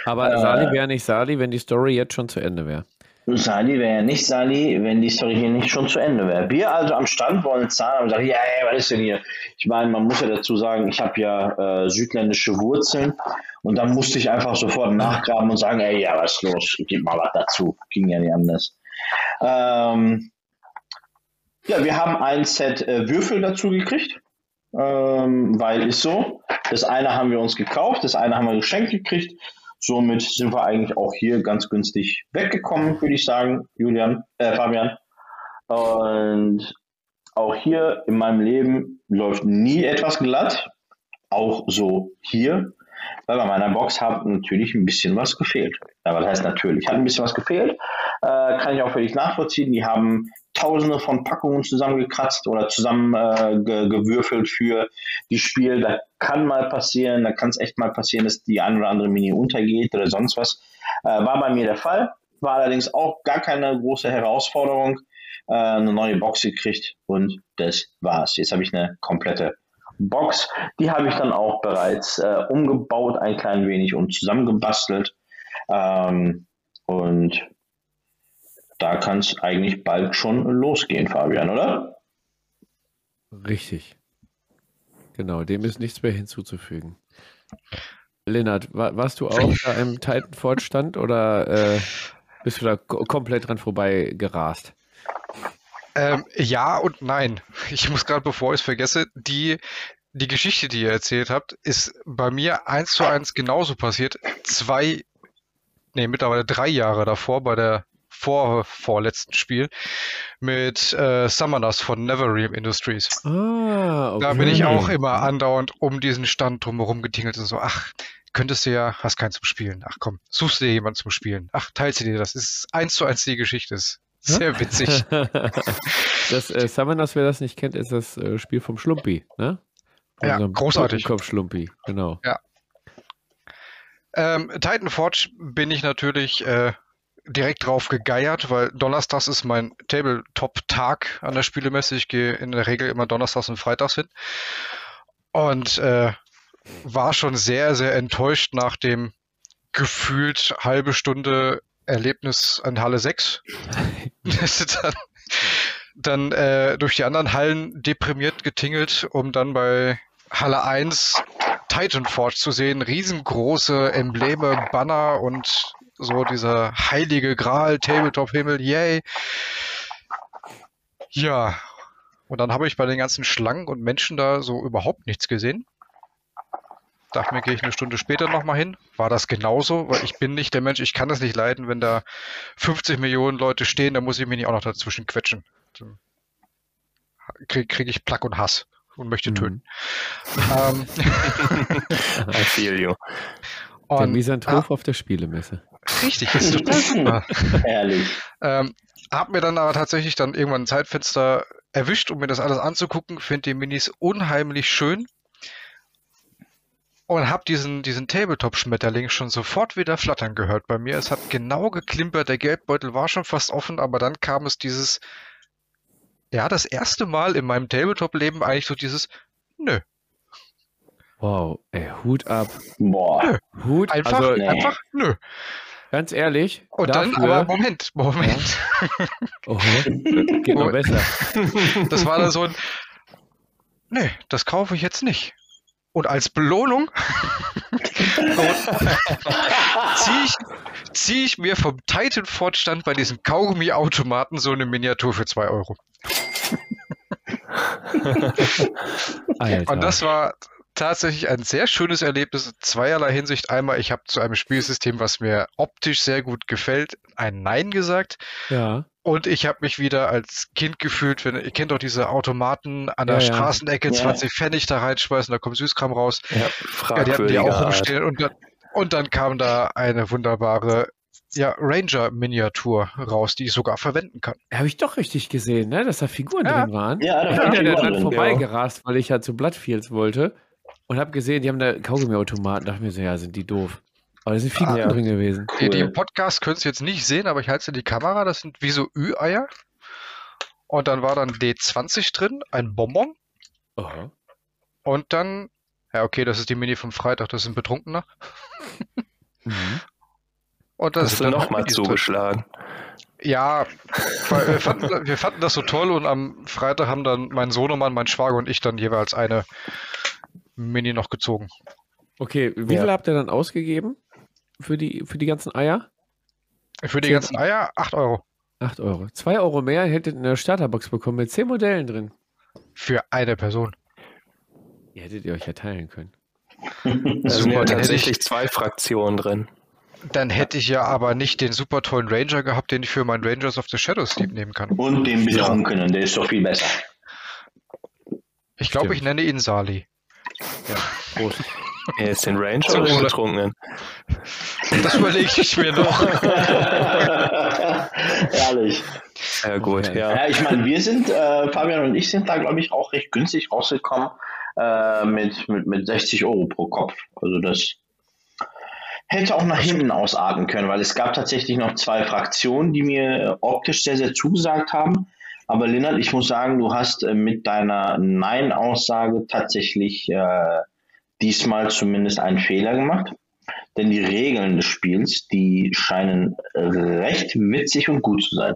aber äh, Sali wäre nicht Sali, wenn die Story jetzt schon zu Ende wäre. Sali wäre nicht Sali, wenn die Story hier nicht schon zu Ende wäre. Wir also am Stand wollen zahlen und sagen, ja, ja, was ist denn hier? Ich meine, man muss ja dazu sagen, ich habe ja äh, südländische Wurzeln und dann musste ich einfach sofort nachgraben und sagen, ey, ja, was ist los? Gib mal was dazu. Ging ja nicht anders. Ähm, ja, wir haben ein Set äh, Würfel dazu gekriegt, ähm, weil ist so. Das eine haben wir uns gekauft, das eine haben wir geschenkt gekriegt. Somit sind wir eigentlich auch hier ganz günstig weggekommen, würde ich sagen, Julian, äh, Fabian. Und auch hier in meinem Leben läuft nie etwas glatt. Auch so hier. Weil bei meiner Box hat natürlich ein bisschen was gefehlt. Ja, was heißt natürlich? Hat ein bisschen was gefehlt. Äh, kann ich auch völlig nachvollziehen. Die haben tausende von Packungen zusammengekratzt oder zusammengewürfelt äh, für die Spiel. Da kann mal passieren, da kann es echt mal passieren, dass die ein oder andere Mini untergeht oder sonst was. Äh, war bei mir der Fall. War allerdings auch gar keine große Herausforderung. Äh, eine neue Box gekriegt und das war's. Jetzt habe ich eine komplette Box. Die habe ich dann auch bereits äh, umgebaut, ein klein wenig und zusammengebastelt. Ähm, und da kann es eigentlich bald schon losgehen, Fabian, oder? Richtig. Genau, dem ist nichts mehr hinzuzufügen. Lennart, war, warst du auch da im Titanford-Stand oder äh, bist du da komplett dran vorbei gerast? Ähm, ja und nein. Ich muss gerade, bevor ich es vergesse, die, die Geschichte, die ihr erzählt habt, ist bei mir eins zu eins genauso passiert. Zwei nee, mittlerweile drei Jahre davor bei der vor, vorletzten Spiel mit äh, Summoners von Neverrealm Industries. Ah, okay. Da bin ich auch immer andauernd um diesen Stand drumherum getingelt und so, ach, könntest du ja, hast keinen zum Spielen. Ach komm, suchst du dir jemanden zum Spielen. Ach, teilst du dir das. Ist eins zu eins die Geschichte. Ist sehr witzig. das äh, Summoners, wer das nicht kennt, ist das äh, Spiel vom Schlumpi, ne? Von ja, großartig. Kopf Schlumpi, genau. Ja. Ähm, Titan Forge bin ich natürlich äh, direkt drauf gegeiert, weil Donnerstags ist mein Tabletop-Tag an der Spielemesse. Ich gehe in der Regel immer Donnerstags und Freitags hin. Und äh, war schon sehr, sehr enttäuscht nach dem gefühlt halbe Stunde Erlebnis an Halle 6. dann dann äh, durch die anderen Hallen deprimiert getingelt, um dann bei Halle 1 Titan Forge zu sehen. Riesengroße Embleme, Banner und so dieser heilige Gral, Tabletop-Himmel, yay. Ja, und dann habe ich bei den ganzen Schlangen und Menschen da so überhaupt nichts gesehen. Dachte mir, gehe ich eine Stunde später nochmal hin. War das genauso? Weil ich bin nicht der Mensch, ich kann das nicht leiden, wenn da 50 Millionen Leute stehen, dann muss ich mich nicht auch noch dazwischen quetschen. Kriege krieg ich Plack und Hass und möchte mhm. töten. ähm, I feel you. Und, der Misanthrop ah, auf der Spielemesse. Richtig, ist total super. Ehrlich. Ähm, hab mir dann aber tatsächlich dann irgendwann ein Zeitfenster erwischt, um mir das alles anzugucken. Finde die Minis unheimlich schön. Und hab diesen, diesen Tabletop-Schmetterling schon sofort wieder flattern gehört bei mir. Es hat genau geklimpert, der Geldbeutel war schon fast offen, aber dann kam es dieses, ja, das erste Mal in meinem Tabletop-Leben eigentlich so dieses, nö, Wow, ey, Hut ab. Boah. Nö. Hut, einfach, also, nee. einfach, nö. Ganz ehrlich. Und dafür, dann, aber Moment, Moment. Ja. Oh, geht noch besser. Das war dann so ein, nee, das kaufe ich jetzt nicht. Und als Belohnung ziehe ich, zieh ich mir vom Titan-Fortstand bei diesem Kaugummi-Automaten so eine Miniatur für 2 Euro. Und das war, tatsächlich ein sehr schönes Erlebnis, zweierlei Hinsicht. Einmal, ich habe zu einem Spielsystem, was mir optisch sehr gut gefällt, ein Nein gesagt. Ja. Und ich habe mich wieder als Kind gefühlt, wenn ihr kennt doch diese Automaten an der ja, Straßenecke, ja. 20 Pfennig da reinschmeißen, da kommt Süßkram raus. Ja, ja die hatten die auch rumstehen und dann, und dann kam da eine wunderbare ja, Ranger-Miniatur raus, die ich sogar verwenden kann. Habe ich doch richtig gesehen, ne? dass da Figuren ja. drin waren. Ja, da ich bin ja dann vorbeigerast, weil ich ja zu Bloodfields wollte und habe gesehen, die haben da Kaugummiautomaten. Dachte mir so, ja, sind die doof. Aber da sind Figuren ah, drin gewesen. Cool. Die, im Podcast könnt ihr jetzt nicht sehen, aber ich halte in die Kamera. Das sind wie so Ü-Eier. Und dann war dann D20 drin, ein Bonbon. Aha. Und dann, ja, okay, das ist die Mini vom Freitag, das ist ein Betrunkener. Mhm. Und das Hast du nochmal zugeschlagen? Ja, wir fanden, wir fanden das so toll und am Freitag haben dann mein Sohnemann, mein Schwager und ich dann jeweils eine Mini noch gezogen. Okay, wie ja. viel habt ihr dann ausgegeben für die, für die ganzen Eier? Für die 10, ganzen Eier 8 Euro. 8 Euro. 2 Euro mehr hättet ihr eine Starterbox bekommen mit 10 Modellen drin. Für eine Person. Die hättet ihr euch ja teilen können. Da sind ja tatsächlich zwei Fraktionen drin. Dann hätte ich ja aber nicht den super tollen Ranger gehabt, den ich für meinen Rangers of the Shadows Sleep nehmen kann. Und den Betrunkenen, der ist doch viel besser. Ich glaube, ich nenne ihn Sali. Ja, Prost. Er ist den Ranger oder den Betrunkenen? Das überlege ich mir noch. Ehrlich. Ja, gut, ja. ja ich meine, wir sind, äh, Fabian und ich sind da, glaube ich, auch recht günstig rausgekommen äh, mit, mit, mit 60 Euro pro Kopf. Also das hätte auch nach hinten ausarten können, weil es gab tatsächlich noch zwei Fraktionen, die mir optisch sehr, sehr zugesagt haben. Aber Lennart, ich muss sagen, du hast äh, mit deiner Nein-Aussage tatsächlich äh, diesmal zumindest einen Fehler gemacht. Denn die Regeln des Spiels, die scheinen recht witzig und gut zu sein.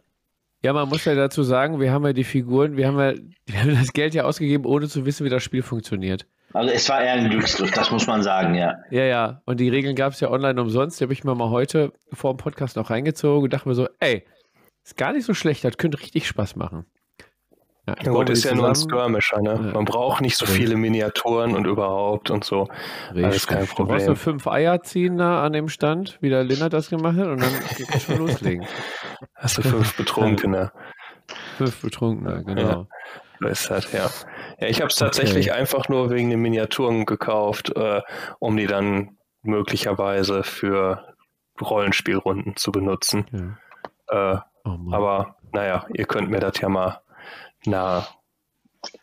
Ja, man muss ja dazu sagen, wir haben ja die Figuren, wir haben ja wir haben das Geld ja ausgegeben, ohne zu wissen, wie das Spiel funktioniert. Also es war eher ein Glücksgriff, das muss man sagen, ja. Ja, ja. Und die Regeln gab es ja online umsonst. Die habe ich mir mal heute vor dem Podcast noch reingezogen und dachte mir so, ey, ist gar nicht so schlecht, das könnte richtig Spaß machen. Ja, ja gut, ist ja nur ein Skirmisher, ne? Ja. Man braucht nicht so viele Miniaturen und überhaupt und so. Richtig. Alles kein Problem. Du brauchst nur fünf Eier ziehen da an dem Stand, wie der Lennart das gemacht hat, und dann kannst du schon loslegen. Hast du fünf Betrunkene. fünf Betrunkene, genau. So ist das, ja. Ja, ich habe es tatsächlich okay. einfach nur wegen den Miniaturen gekauft, äh, um die dann möglicherweise für Rollenspielrunden zu benutzen. Ja. Äh, oh aber naja, ihr könnt mir das ja mal nah,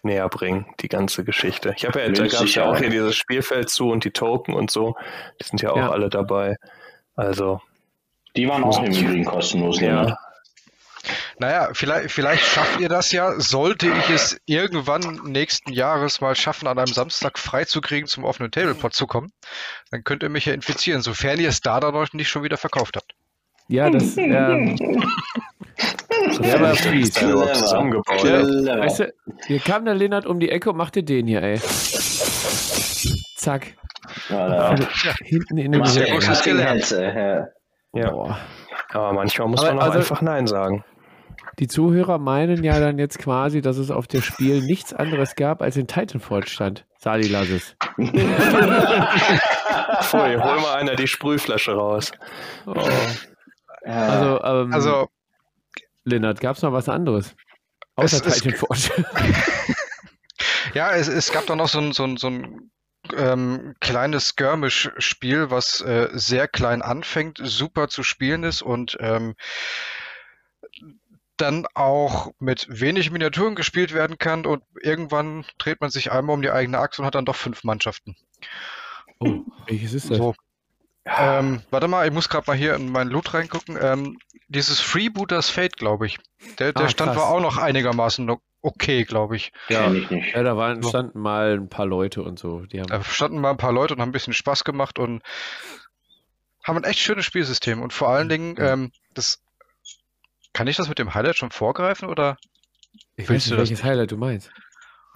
näher bringen, die ganze Geschichte. Ich habe ja, da gab es ja auch hier dieses Spielfeld zu und die Token und so. Die sind ja auch ja. alle dabei. Also. Die waren auch im Übrigen kostenlos, ja. Naja, vielleicht, vielleicht schafft ihr das ja. Sollte ich es irgendwann nächsten Jahres mal schaffen, an einem Samstag freizukriegen, zum offenen Tablepot zu kommen, dann könnt ihr mich ja infizieren, sofern ihr es da dann noch nicht schon wieder verkauft habt. Ja, das. Ähm, war fies. Zusammengebaut. Ja, weißt du, hier kam der Lennart um die Ecke und machte den hier, ey. Zack. Ja, ja. Hinten in den Ja. ja. Aber manchmal muss Aber man auch also, einfach Nein sagen. Die Zuhörer meinen ja dann jetzt quasi, dass es auf dem Spiel nichts anderes gab, als in Titanfall stand. Sali, lass es. Pfui, hol mal einer die Sprühflasche raus. Oh. Also, ähm, also Lennart, gab es noch was anderes? Außer Titanfall. ja, es, es, gab da noch so ein, so ein, so ein ähm, kleines Skirmish-Spiel, was äh, sehr klein anfängt, super zu spielen ist und ähm, dann auch mit wenig Miniaturen gespielt werden kann und irgendwann dreht man sich einmal um die eigene Achse und hat dann doch fünf Mannschaften. Oh, welches ist das? So. Ähm, warte mal, ich muss gerade mal hier in meinen Loot reingucken. Ähm, dieses Freebooters Fate, glaube ich. Der, der ah, Stand war auch noch einigermaßen okay, glaube ich. Ja, ja da waren, standen mal ein paar Leute und so. Die haben da standen mal ein paar Leute und haben ein bisschen Spaß gemacht und haben ein echt schönes Spielsystem. Und vor allen Dingen, ähm, das kann ich das mit dem Highlight schon vorgreifen oder? Ich weiß nicht, welches Highlight du meinst.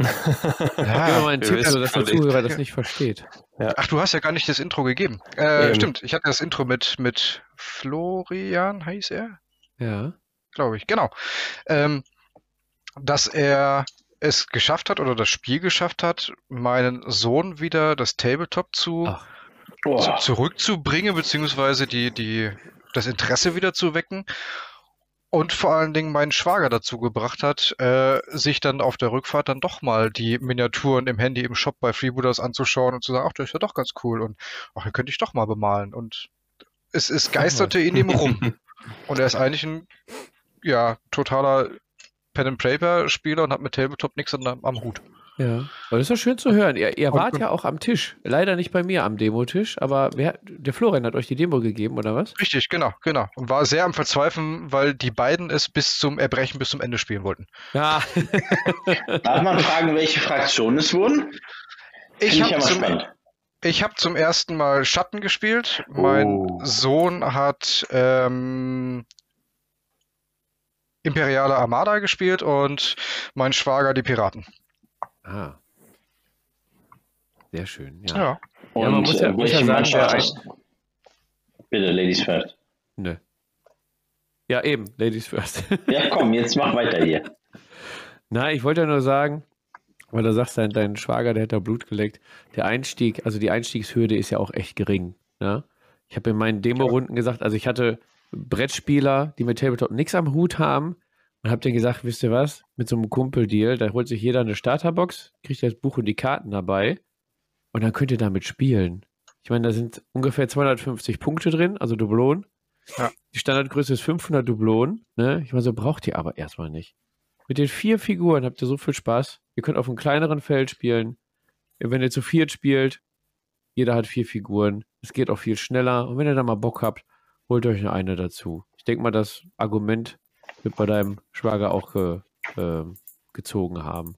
Ja, Gib mal einen Tipp, also, dass der Zuhörer das nicht versteht. Ja. Ach, du hast ja gar nicht das Intro gegeben. Äh, stimmt, ich hatte das Intro mit, mit Florian, heißt er? Ja. Glaube ich, genau. Ähm, dass er es geschafft hat oder das Spiel geschafft hat, meinen Sohn wieder das Tabletop zu, zu zurückzubringen, beziehungsweise die, die, das Interesse wieder zu wecken und vor allen Dingen meinen Schwager dazu gebracht hat, äh, sich dann auf der Rückfahrt dann doch mal die Miniaturen im Handy im Shop bei Freebooters anzuschauen und zu sagen, ach, das ist ja doch ganz cool und ach, den könnte ich doch mal bemalen. Und es, es geisterte in ihm rum. Und er ist eigentlich ein ja, totaler Pen-and-Paper-Spieler und hat mit Tabletop nichts am, am Hut. Ja, aber das ist doch schön zu hören. Ihr, ihr wart ja auch am Tisch. Leider nicht bei mir am Demotisch, aber wer, der Florian hat euch die Demo gegeben, oder was? Richtig, genau, genau. Und war sehr am Verzweifeln, weil die beiden es bis zum Erbrechen, bis zum Ende spielen wollten. Ja. Darf man fragen, welche Fraktionen es wurden? Ich habe zum, hab zum ersten Mal Schatten gespielt. Mein oh. Sohn hat ähm, Imperiale Armada gespielt und mein Schwager die Piraten. Ah. Sehr schön, ja. ja. Und ja, man muss ja, muss ja sagen, ein... Bitte, Ladies first. Nö. Ja, eben, Ladies first. ja, komm, jetzt mach weiter hier. Na, ich wollte ja nur sagen, weil du sagst, dein, dein Schwager, der hat da Blut geleckt. Der Einstieg, also die Einstiegshürde ist ja auch echt gering. Ne? Ich habe in meinen Demo-Runden gesagt, also ich hatte Brettspieler, die mit Tabletop nichts am Hut haben, und hab dir gesagt, wisst ihr was, mit so einem Kumpel-Deal, da holt sich jeder eine Starterbox, kriegt das Buch und die Karten dabei und dann könnt ihr damit spielen. Ich meine, da sind ungefähr 250 Punkte drin, also Dublonen. Ja. Die Standardgröße ist 500 Dublonen. Ne? Ich meine, so braucht ihr aber erstmal nicht. Mit den vier Figuren habt ihr so viel Spaß. Ihr könnt auf einem kleineren Feld spielen. Wenn ihr zu viert spielt, jeder hat vier Figuren. Es geht auch viel schneller. Und wenn ihr da mal Bock habt, holt euch eine dazu. Ich denke mal, das Argument wird bei deinem Schwager auch ge, äh, gezogen haben.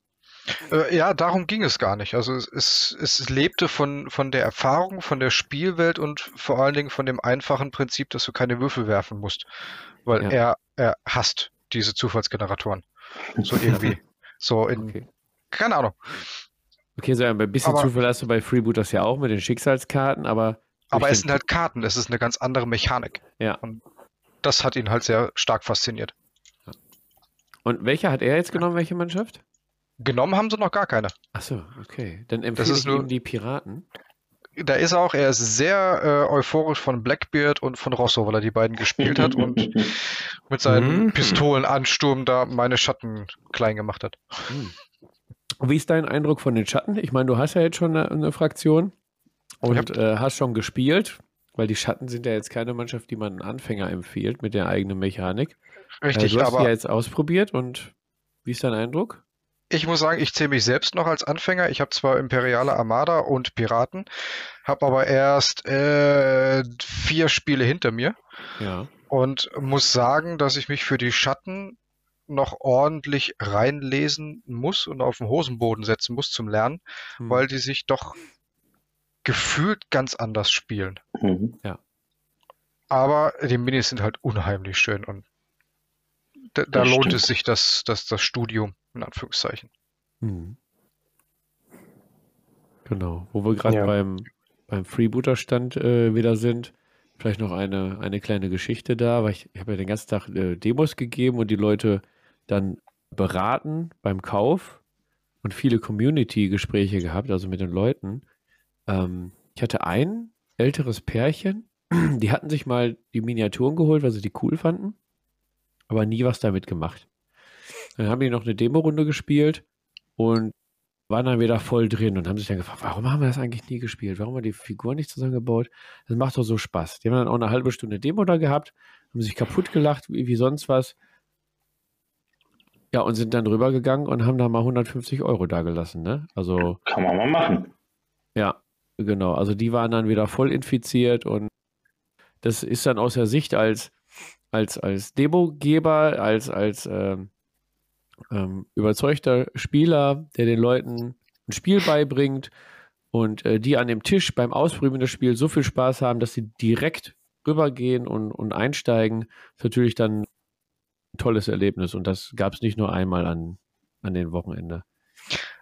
Äh, ja, darum ging es gar nicht. Also es, es, es, lebte von, von der Erfahrung, von der Spielwelt und vor allen Dingen von dem einfachen Prinzip, dass du keine Würfel werfen musst. Weil ja. er, er hasst diese Zufallsgeneratoren. So irgendwie. so in. Okay. Keine Ahnung. Okay, so ein bisschen aber, Zufall hast du bei Freebooters ja auch mit den Schicksalskarten, aber. Aber es sind halt Karten, es ist eine ganz andere Mechanik. Ja. Und das hat ihn halt sehr stark fasziniert. Und welcher hat er jetzt genommen, welche Mannschaft? Genommen haben sie noch gar keine. Achso, okay. Dann empfehle ich ihm die Piraten. Da ist er auch, er ist sehr äh, euphorisch von Blackbeard und von Rosso, weil er die beiden gespielt hat und mit seinen mhm. Pistolenansturm da meine Schatten klein gemacht hat. Mhm. Wie ist dein Eindruck von den Schatten? Ich meine, du hast ja jetzt schon eine, eine Fraktion und äh, hast schon gespielt, weil die Schatten sind ja jetzt keine Mannschaft, die man einen Anfänger empfiehlt mit der eigenen Mechanik. Richtig, äh, du hast aber ja jetzt ausprobiert und wie ist dein Eindruck? Ich muss sagen, ich zähle mich selbst noch als Anfänger. Ich habe zwar Imperiale Armada und Piraten, habe aber erst äh, vier Spiele hinter mir. Ja. Und muss sagen, dass ich mich für die Schatten noch ordentlich reinlesen muss und auf den Hosenboden setzen muss zum Lernen, hm. weil die sich doch gefühlt ganz anders spielen. Mhm. Ja. Aber die Minis sind halt unheimlich schön und da, da lohnt stimmt. es sich das, das, das Studium in Anführungszeichen. Mhm. Genau, wo wir gerade ja. beim, beim Freebooter-Stand äh, wieder sind, vielleicht noch eine, eine kleine Geschichte da, weil ich, ich habe ja den ganzen Tag äh, Demos gegeben und die Leute dann beraten beim Kauf und viele Community-Gespräche gehabt, also mit den Leuten. Ähm, ich hatte ein älteres Pärchen, die hatten sich mal die Miniaturen geholt, weil sie die cool fanden, aber nie was damit gemacht. Dann haben die noch eine Demo-Runde gespielt und waren dann wieder voll drin und haben sich dann gefragt, warum haben wir das eigentlich nie gespielt? Warum haben wir die Figur nicht zusammengebaut? Das macht doch so Spaß. Die haben dann auch eine halbe Stunde Demo da gehabt, haben sich kaputt gelacht, wie, wie sonst was. Ja, und sind dann rübergegangen und haben da mal 150 Euro dagelassen, ne? Also. Kann man mal machen. Ja, genau. Also die waren dann wieder voll infiziert und das ist dann aus der Sicht als, als, als Demo-Geber, als, als ähm, ähm, überzeugter Spieler, der den Leuten ein Spiel beibringt und äh, die an dem Tisch beim Ausprobieren des Spiels so viel Spaß haben, dass sie direkt rübergehen und, und einsteigen, ist natürlich dann ein tolles Erlebnis und das gab es nicht nur einmal an, an den Wochenende.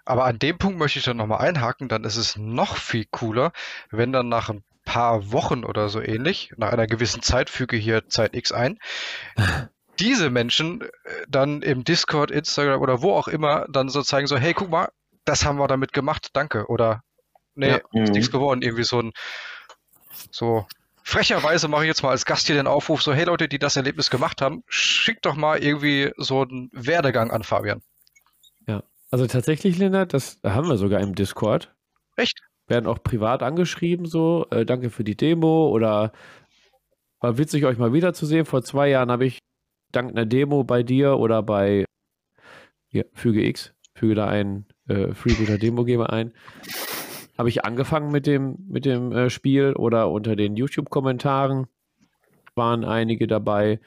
Aber an dem Punkt möchte ich dann nochmal einhaken, dann ist es noch viel cooler, wenn dann nach ein paar Wochen oder so ähnlich, nach einer gewissen Zeit, füge hier Zeit X ein, diese Menschen äh, dann im Discord, Instagram oder wo auch immer dann so zeigen, so, hey, guck mal, das haben wir damit gemacht, danke. Oder nee, ja. ist mhm. nichts geworden. Irgendwie so ein so frecherweise mache ich jetzt mal als Gast hier den Aufruf, so, hey Leute, die das Erlebnis gemacht haben, schickt doch mal irgendwie so einen Werdegang an Fabian. Ja, also tatsächlich, Linda, das haben wir sogar im Discord. Echt? Werden auch privat angeschrieben, so, äh, danke für die Demo oder war witzig, euch mal wiederzusehen. Vor zwei Jahren habe ich dank einer Demo bei dir oder bei ja, Füge X, füge da einen äh, Freebooter-Demo-Geber ein, habe ich angefangen mit dem, mit dem äh, Spiel oder unter den YouTube-Kommentaren waren einige dabei,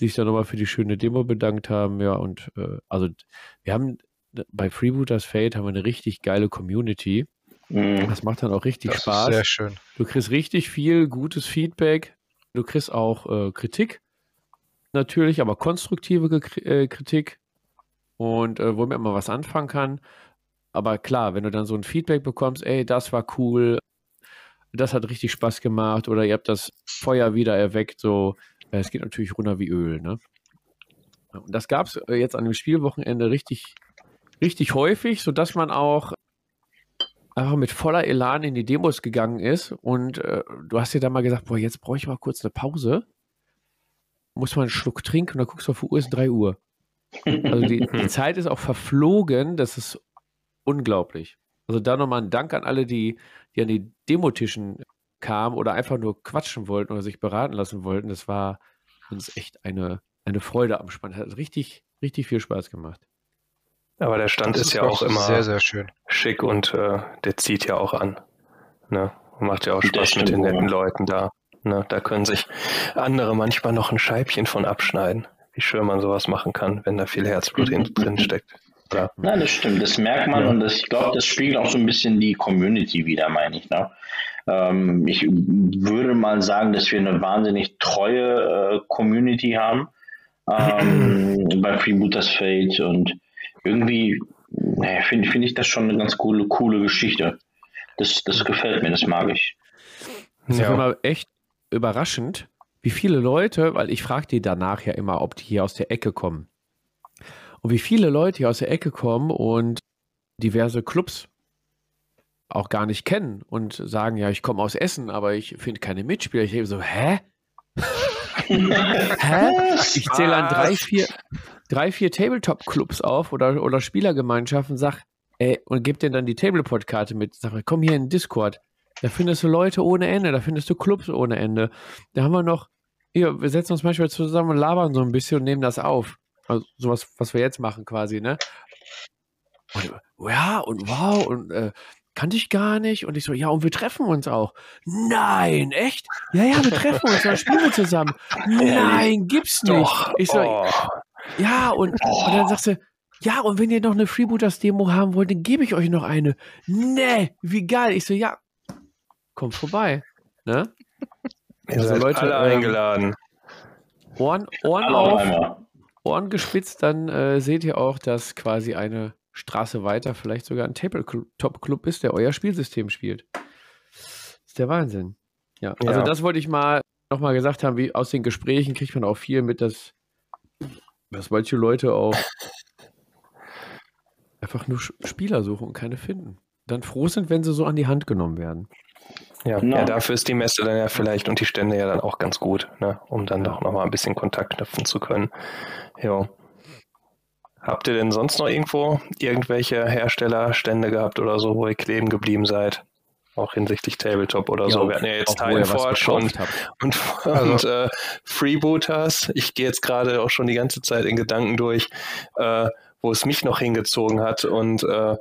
die sich dann nochmal für die schöne Demo bedankt haben. Ja, und äh, also wir haben bei Freebooters Fate haben wir eine richtig geile Community. Mhm. Das macht dann auch richtig das Spaß. sehr schön. Du kriegst richtig viel gutes Feedback. Du kriegst auch äh, Kritik natürlich, aber konstruktive äh, Kritik und äh, womit man was anfangen kann. Aber klar, wenn du dann so ein Feedback bekommst, ey, das war cool, das hat richtig Spaß gemacht oder ihr habt das Feuer wieder erweckt, so, äh, es geht natürlich runter wie Öl, ne? Und das gab es äh, jetzt an dem Spielwochenende richtig, richtig häufig, sodass man auch einfach mit voller Elan in die Demos gegangen ist und äh, du hast dir da mal gesagt, boah, jetzt brauche ich mal kurz eine Pause muss man einen Schluck trinken und dann guckst du auf die Uhr, ist 3 Uhr. Also die, die Zeit ist auch verflogen, das ist unglaublich. Also da nochmal ein Dank an alle, die, die an die Demotischen kamen oder einfach nur quatschen wollten oder sich beraten lassen wollten. Das war uns echt eine, eine Freude am Spann. Hat richtig, richtig viel Spaß gemacht. Aber der Stand ist, ist, ja auch immer sehr, sehr schön. schick und äh, der zieht ja auch an. Ne? Macht ja auch Spaß mit den netten Leuten da. Ne, da können sich andere manchmal noch ein Scheibchen von abschneiden. Wie schön man sowas machen kann, wenn da viel Herzblut drin steckt. Ja. Nein, das stimmt. Das merkt man ja. und das, ich glaube, das spiegelt auch so ein bisschen die Community wieder, meine ich. Ne? Ähm, ich würde mal sagen, dass wir eine wahnsinnig treue äh, Community haben ähm, bei Freebooters Fate und irgendwie naja, finde find ich das schon eine ganz coole, coole Geschichte. Das, das gefällt mir, das mag ich. Das ist ja. immer echt überraschend, wie viele Leute, weil ich frage die danach ja immer, ob die hier aus der Ecke kommen. Und wie viele Leute hier aus der Ecke kommen und diverse Clubs auch gar nicht kennen und sagen, ja, ich komme aus Essen, aber ich finde keine Mitspieler. Ich so, hä? Hä? Ich zähle an drei, vier, drei, vier Tabletop-Clubs auf oder, oder Spielergemeinschaften, sag, ey, und gib denen dann die Tableport-Karte mit. Sag, komm hier in Discord. Da findest du Leute ohne Ende, da findest du Clubs ohne Ende. Da haben wir noch, hier, wir setzen uns manchmal zusammen und labern so ein bisschen und nehmen das auf. Also sowas, was wir jetzt machen quasi, ne? Und, ja, und wow, und äh, kannte ich gar nicht. Und ich so, ja, und wir treffen uns auch. Nein, echt? Ja, ja, wir treffen uns, dann spielen wir zusammen. Nein, gibt's nicht. Doch. Ich so, oh. ja, und, und dann sagst du, ja, und wenn ihr noch eine Freebooters-Demo haben wollt, dann gebe ich euch noch eine. Nee, wie geil. Ich so, ja, kommt vorbei. Ne? Ihr also seid Leute, alle ähm, eingeladen. Ohren, Ohren auf, Ohren gespitzt, dann äh, seht ihr auch, dass quasi eine Straße weiter vielleicht sogar ein Tabletop-Club ist, der euer Spielsystem spielt. Das ist der Wahnsinn. Ja, also ja. das wollte ich mal nochmal gesagt haben, wie aus den Gesprächen kriegt man auch viel mit, dass, dass manche Leute auch einfach nur Spieler suchen und keine finden. Dann froh sind, wenn sie so an die Hand genommen werden. Ja, no. ja, dafür ist die Messe dann ja vielleicht und die Stände ja dann auch ganz gut, ne? um dann doch nochmal ein bisschen Kontakt knüpfen zu können. Ja. Habt ihr denn sonst noch irgendwo irgendwelche Herstellerstände gehabt oder so, wo ihr kleben geblieben seid? Auch hinsichtlich Tabletop oder ja, so. Wir hatten ja jetzt Timeforge und, und, also. und äh, Freebooters. Ich gehe jetzt gerade auch schon die ganze Zeit in Gedanken durch, äh, wo es mich noch hingezogen hat. Und äh,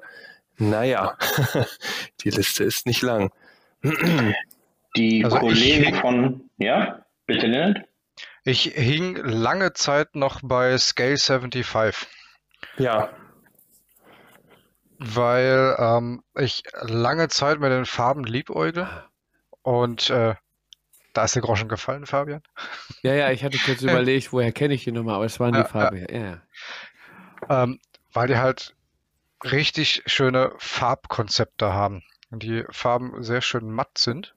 naja, die Liste ist nicht lang. Die also Kollegen von, ja, bitte Leonard? Ich hing lange Zeit noch bei Scale 75. Ja. Weil ähm, ich lange Zeit mit den Farben liebäugle und äh, da ist der Groschen gefallen, Fabian. Ja, ja, ich hatte kurz überlegt, woher kenne ich die Nummer, aber es waren die Farben. Ja, ja. Ähm, weil die halt richtig schöne Farbkonzepte haben und die Farben sehr schön matt sind.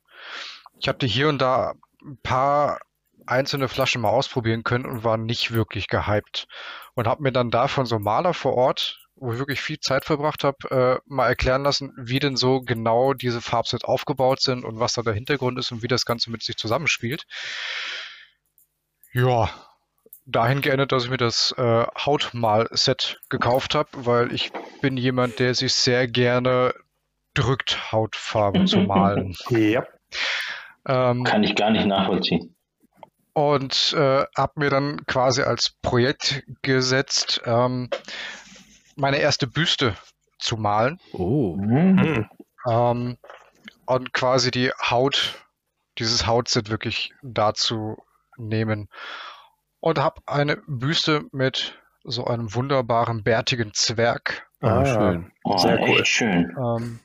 Ich habe die hier und da ein paar einzelne Flaschen mal ausprobieren können und war nicht wirklich gehypt. Und habe mir dann davon so Maler vor Ort, wo ich wirklich viel Zeit verbracht habe, äh, mal erklären lassen, wie denn so genau diese Farbsets aufgebaut sind und was da der Hintergrund ist und wie das Ganze mit sich zusammenspielt. Ja, dahin geändert, dass ich mir das äh, Hautmal-Set gekauft habe, weil ich bin jemand, der sich sehr gerne drückt, Hautfarben zu malen. Ja. Ähm, Kann ich gar nicht nachvollziehen und äh, habe mir dann quasi als Projekt gesetzt, ähm, meine erste Büste zu malen. Oh. Mhm. Ähm, und quasi die Haut, dieses Hautset wirklich dazu nehmen. Und habe eine Büste mit so einem wunderbaren bärtigen Zwerg. Ah, schön. Oh, Sehr cool. Schön. Ähm,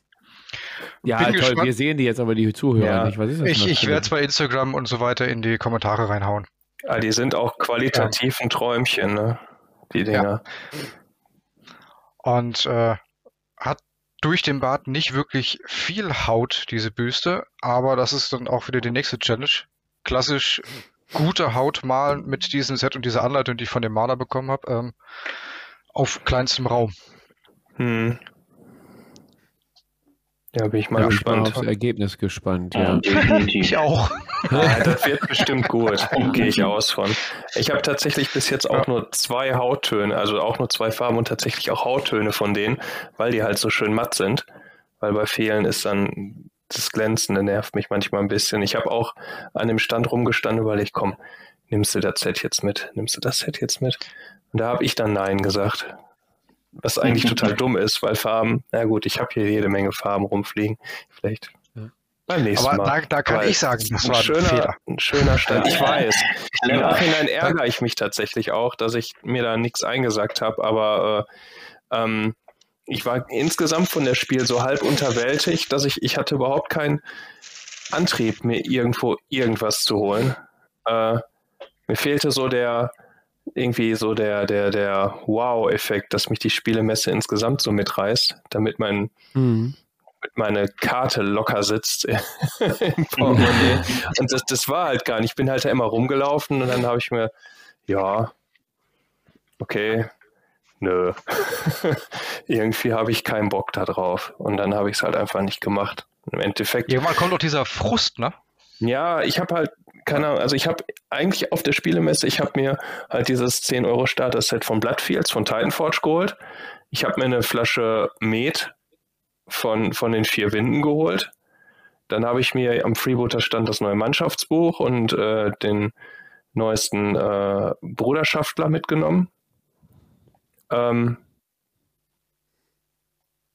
ja, Bin toll, gespannt. wir sehen die jetzt aber die Zuhörer ja. nicht. Was ist das ich ich werde es bei Instagram und so weiter in die Kommentare reinhauen. Ja, die sind auch qualitativ ein Träumchen, ne? Die Dinger. Ja. Und äh, hat durch den Bart nicht wirklich viel Haut, diese Büste, aber das ist dann auch wieder die nächste Challenge. Klassisch gute Haut malen mit diesem Set und dieser Anleitung, die ich von dem Maler bekommen habe, ähm, auf kleinstem Raum. Hm. Ja, bin ich mal ja, gespannt. Ich bin aufs Ergebnis gespannt, ja. ich auch. Ja, das wird bestimmt gut, gehe ich aus von. Ich habe tatsächlich bis jetzt auch ja. nur zwei Hauttöne, also auch nur zwei Farben und tatsächlich auch Hauttöne von denen, weil die halt so schön matt sind. Weil bei vielen ist dann das Glänzende nervt mich manchmal ein bisschen. Ich habe auch an dem Stand rumgestanden, überlegt, komm, nimmst du das Set jetzt mit? Nimmst du das Set jetzt mit? Und da habe ich dann Nein gesagt. Was eigentlich total dumm ist, weil Farben, na gut, ich habe hier jede Menge Farben rumfliegen. Vielleicht beim nächsten Aber Mal. Da, da kann ich sagen, das war ein schöner, Fehler. ein schöner Stand. Ich weiß. Im Nachhinein ärgere ich mich tatsächlich auch, dass ich mir da nichts eingesagt habe, aber äh, ähm, ich war insgesamt von der Spiel so halb unterwältigt, dass ich, ich hatte überhaupt keinen Antrieb, mir irgendwo irgendwas zu holen. Äh, mir fehlte so der, irgendwie so der, der, der Wow-Effekt, dass mich die Spielemesse insgesamt so mitreißt, damit mein, mhm. meine Karte locker sitzt im Portemonnaie. und das, das war halt gar nicht. Ich bin halt da immer rumgelaufen und dann habe ich mir, ja, okay, nö, irgendwie habe ich keinen Bock da drauf. Und dann habe ich es halt einfach nicht gemacht. Im Endeffekt. Irgendwann kommt doch dieser Frust, ne? Ja, ich habe halt, keine Ahnung, also ich habe eigentlich auf der Spielemesse, ich habe mir halt dieses 10 Euro Starter-Set von Bloodfields von Titanforge geholt. Ich habe mir eine Flasche Met von, von den vier Winden geholt. Dann habe ich mir am Freebooter stand das neue Mannschaftsbuch und äh, den neuesten äh, Bruderschaftler mitgenommen. Ähm,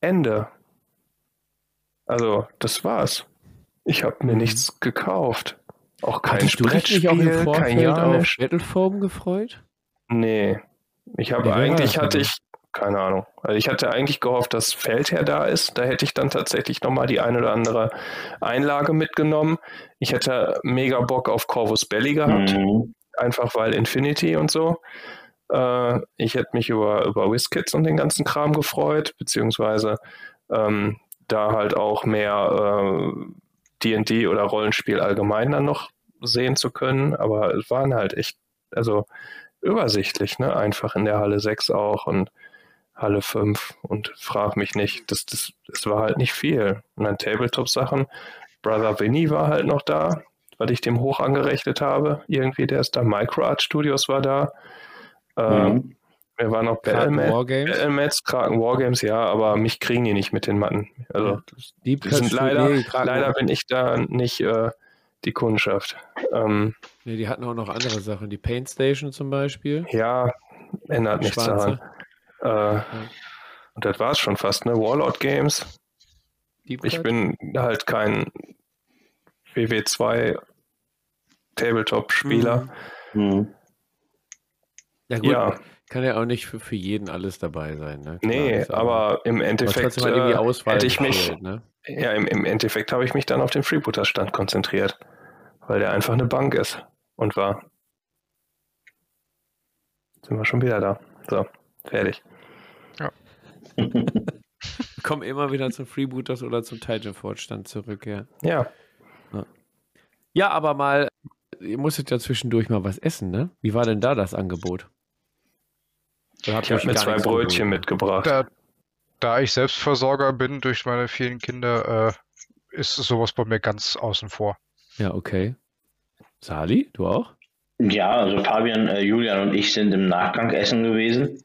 Ende. Also, das war's. Ich habe mir mhm. nichts gekauft. Auch kein Hattest Brettspiel, du dich auch im Vorfeld auf Battleform gefreut? Nee. Ich habe eigentlich hatte ich keine Ahnung. Also ich hatte eigentlich gehofft, dass Feldherr da ist. Da hätte ich dann tatsächlich nochmal die eine oder andere Einlage mitgenommen. Ich hätte mega Bock auf Corvus Belly gehabt. Mhm. Einfach weil Infinity und so. Äh, ich hätte mich über, über WizKids und den ganzen Kram gefreut, beziehungsweise ähm, da halt auch mehr D&D oder Rollenspiel allgemein dann noch sehen zu können. Aber es waren halt echt, also übersichtlich, ne? Einfach in der Halle 6 auch und Halle 5 und frag mich nicht, das, das, das war halt nicht viel. Und dann Tabletop-Sachen, Brother Vinny war halt noch da, weil ich dem hoch angerechnet habe. Irgendwie, der ist da. Microart Studios war da. Ähm, mhm. Wir waren noch Kraken Wargames. Kraken Wargames, ja, aber mich kriegen die nicht mit den Matten. Also, die, sind leider, leider bin ich da nicht äh, die Kundschaft. Ähm, nee, die hatten auch noch andere Sachen. Die Paint Station zum Beispiel. Ja, ändert nichts daran. Äh, ja. Und das war es schon fast, ne? Warlord Games. Deep ich bin halt kein WW2 Tabletop-Spieler. Mhm. Mhm. Ja, gut. Ja. Kann ja auch nicht für, für jeden alles dabei sein. Ne? Klar, nee, aber im Endeffekt halt äh, hätte ich mich, gefällt, ne? ja, im, im Endeffekt habe ich mich dann auf den Freebooter-Stand konzentriert, weil der einfach eine Bank ist und war. Sind wir schon wieder da. So, fertig. Ja. Komm immer wieder zum Freebooters oder zum Titanfall-Stand zurück, ja. Ja. Ja, aber mal, ihr musstet ja zwischendurch mal was essen, ne? Wie war denn da das Angebot? Ich habe mir zwei Brötchen mitgebracht. Da, da, ich Selbstversorger bin durch meine vielen Kinder, äh, ist sowas bei mir ganz außen vor. Ja, okay. Sali, du auch? Ja, also Fabian, äh, Julian und ich sind im Nachgang essen gewesen.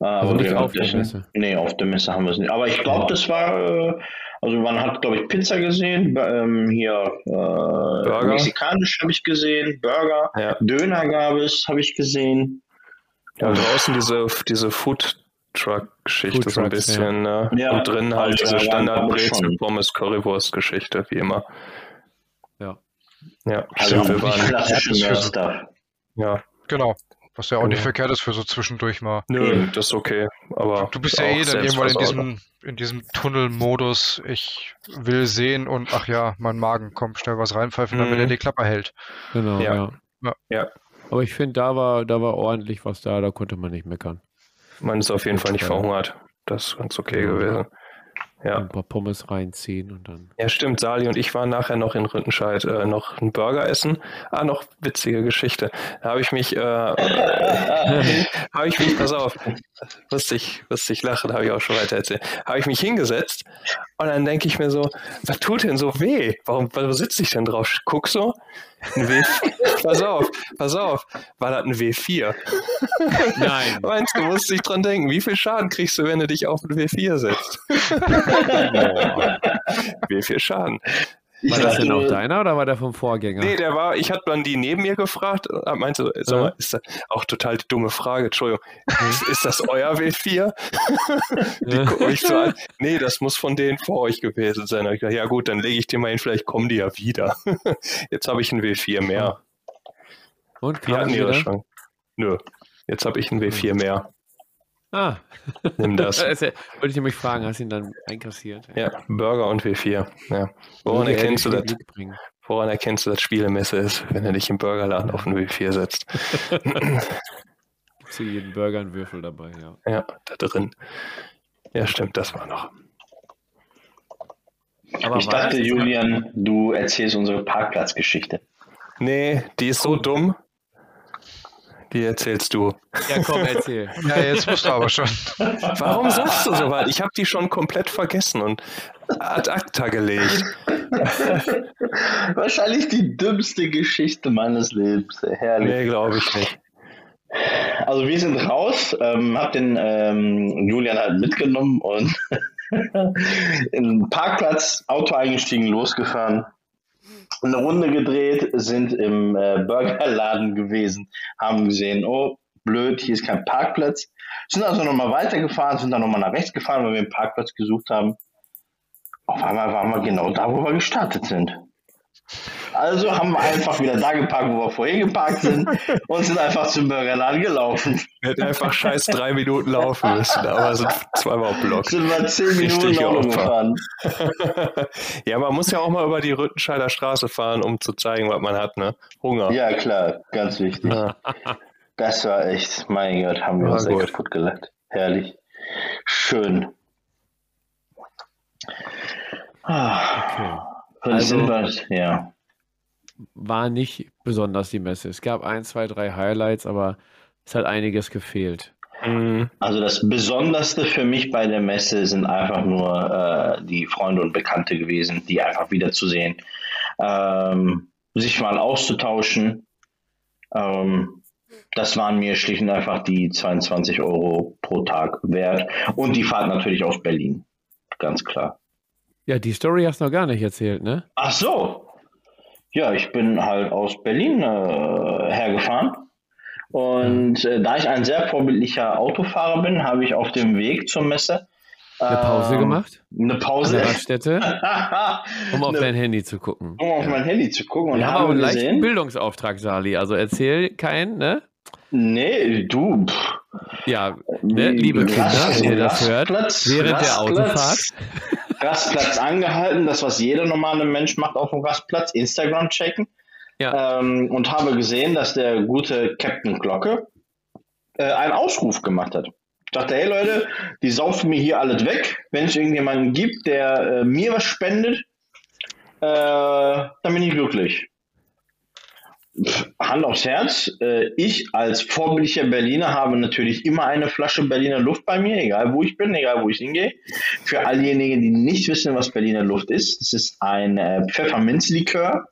Äh, also nicht auf der Messe? Nee, auf der Messe haben wir es nicht. Aber ich glaube, das war, äh, also man hat, glaube ich, Pizza gesehen, ähm, hier äh, mexikanisch habe ich gesehen, Burger, ja. Döner gab es, habe ich gesehen. Ja, draußen diese, diese Food Truck-Geschichte so ein bisschen, ja. ne? Ja, und drin halt diese Standard Brezel, Pommes, Currywurst Geschichte, wie immer. Ja. Ja, also wir waren Ja. Genau. Was ja auch genau. nicht verkehrt ist für so zwischendurch mal. Nö, das ist okay. Aber du bist ja eh dann irgendwann in diesem, in diesem Tunnelmodus. Ich will sehen und ach ja, mein Magen kommt schnell was reinpfeifen, mhm. damit er die Klappe hält. Genau, ja. ja. ja. Aber ich finde, da war, da war ordentlich was da, da konnte man nicht meckern. Man ist auf jeden Fall nicht verhungert. Das ist ganz okay ja. gewesen. Ja. Ein paar Pommes reinziehen und dann. Ja, stimmt. Sali und ich waren nachher noch in Rüttenscheid äh, noch einen Burger essen. Ah, noch witzige Geschichte. Da habe ich mich, äh, habe ich mich, pass auf, musste ich, musste ich lachen, habe ich auch schon weiter erzählt. Habe ich mich hingesetzt und dann denke ich mir so, was tut denn so weh? Warum, warum sitze ich denn drauf? Guck so, ein W. pass auf, pass auf. War das ein W4? Nein. Meinst du, musst dich dran denken, wie viel Schaden kriegst du, wenn du dich auf ein W4 setzt? W4 Schaden. War das denn auch deiner oder war der vom Vorgänger? Nee, der war, ich hatte dann die neben mir gefragt, meinte, sag mal, ist das auch total dumme Frage, Entschuldigung, ist, ist das euer W4? die gucken mich so an, nee, das muss von denen vor euch gewesen sein. Ich dachte, ja gut, dann lege ich dir mal hin, vielleicht kommen die ja wieder. Jetzt habe ich ein W4 mehr. Und kam die ihre Chance. Nö, jetzt habe ich ein W4 mehr. Ah. Nimm das. Wollte ich nämlich fragen, hast du ihn dann einkassiert? Ja, Burger und W4. Ja. Woran, erkennst du das, woran erkennst du, dass Spielemesse ist, wenn er dich im Burgerladen auf den W4 setzt? Zu jedem Burger einen Würfel dabei, ja. Ja, da drin. Ja, stimmt, das war noch. Aber ich dachte, Julian, du erzählst unsere Parkplatzgeschichte. Nee, die ist so dumm. Die erzählst du. Ja, komm, erzähl. Ja, jetzt musst du aber schon. Warum sagst du so was? Ich habe die schon komplett vergessen und ad acta gelegt. Wahrscheinlich die dümmste Geschichte meines Lebens. Herrlich. Nee, glaube ich nicht. Also wir sind raus, ähm, hab den ähm, Julian halt mitgenommen und in den Parkplatz, Auto eingestiegen, losgefahren, eine Runde gedreht, sind im äh, Burgerladen gewesen, haben gesehen, oh, blöd, hier ist kein Parkplatz. Sind also nochmal weitergefahren, sind dann nochmal nach rechts gefahren, weil wir einen Parkplatz gesucht haben. Auf einmal waren wir genau da, wo wir gestartet sind. Also haben wir einfach wieder da geparkt, wo wir vorhin geparkt sind und sind einfach zum Burgerladen gelaufen. Wir hätten einfach scheiß drei Minuten laufen müssen, aber sind zweimal auf Block. Sind wir zehn Minuten Richtig Auto gefahren. ja, man muss ja auch mal über die Rüttenscheider Straße fahren, um zu zeigen, was man hat, ne? Hunger. Ja, klar, ganz wichtig. Das war echt, mein Gott, haben wir uns echt gut. kaputt gelacht. Herrlich. Schön. Ah, Okay. Also-? Ja. War nicht besonders die Messe. Es gab ein, zwei, drei Highlights, aber es hat einiges gefehlt. Mhm. Also das Besonderste für mich bei der Messe sind einfach nur äh, die Freunde und Bekannte gewesen, die einfach wiederzusehen, ähm, sich mal auszutauschen. Ähm, das waren mir schlicht und einfach die 22 Euro pro Tag wert. Und die Fahrt natürlich aus Berlin. Ganz klar. Ja, die Story hast du noch gar nicht erzählt, ne? Ach so. Ja, ich bin halt aus Berlin äh, hergefahren. Und äh, da ich ein sehr vorbildlicher Autofahrer bin, habe ich auf dem Weg zur Messe Eine Pause ähm, gemacht Eine an Pause. der Raststätte, um auf dein Handy zu gucken. um auf mein Handy zu gucken und Wir haben aber einen leichten gesehen. Bildungsauftrag, Sali. Also erzähl keinen, ne? Nee, du. Pff, Ja, ne, liebe Kinder, wenn ihr das hört, Rastplatz- während der Rastplatz- Autofahrt. Rastplatz angehalten, das, was jeder normale Mensch macht auf dem Rastplatz, Instagram checken. Ja. Ähm, und habe gesehen, dass der gute Captain Glocke äh, einen Ausruf gemacht hat. Ich dachte, hey Leute, die saufen mir hier alles weg. Wenn es irgendjemanden gibt, der äh, mir was spendet, äh, dann bin ich glücklich. Hand aufs Herz, äh, ich als vorbildlicher Berliner habe natürlich immer eine Flasche Berliner Luft bei mir, egal wo ich bin, egal wo ich hingehe. Für all diejenigen, die nicht wissen, was Berliner Luft ist, das ist ein äh, Pfefferminzlikör.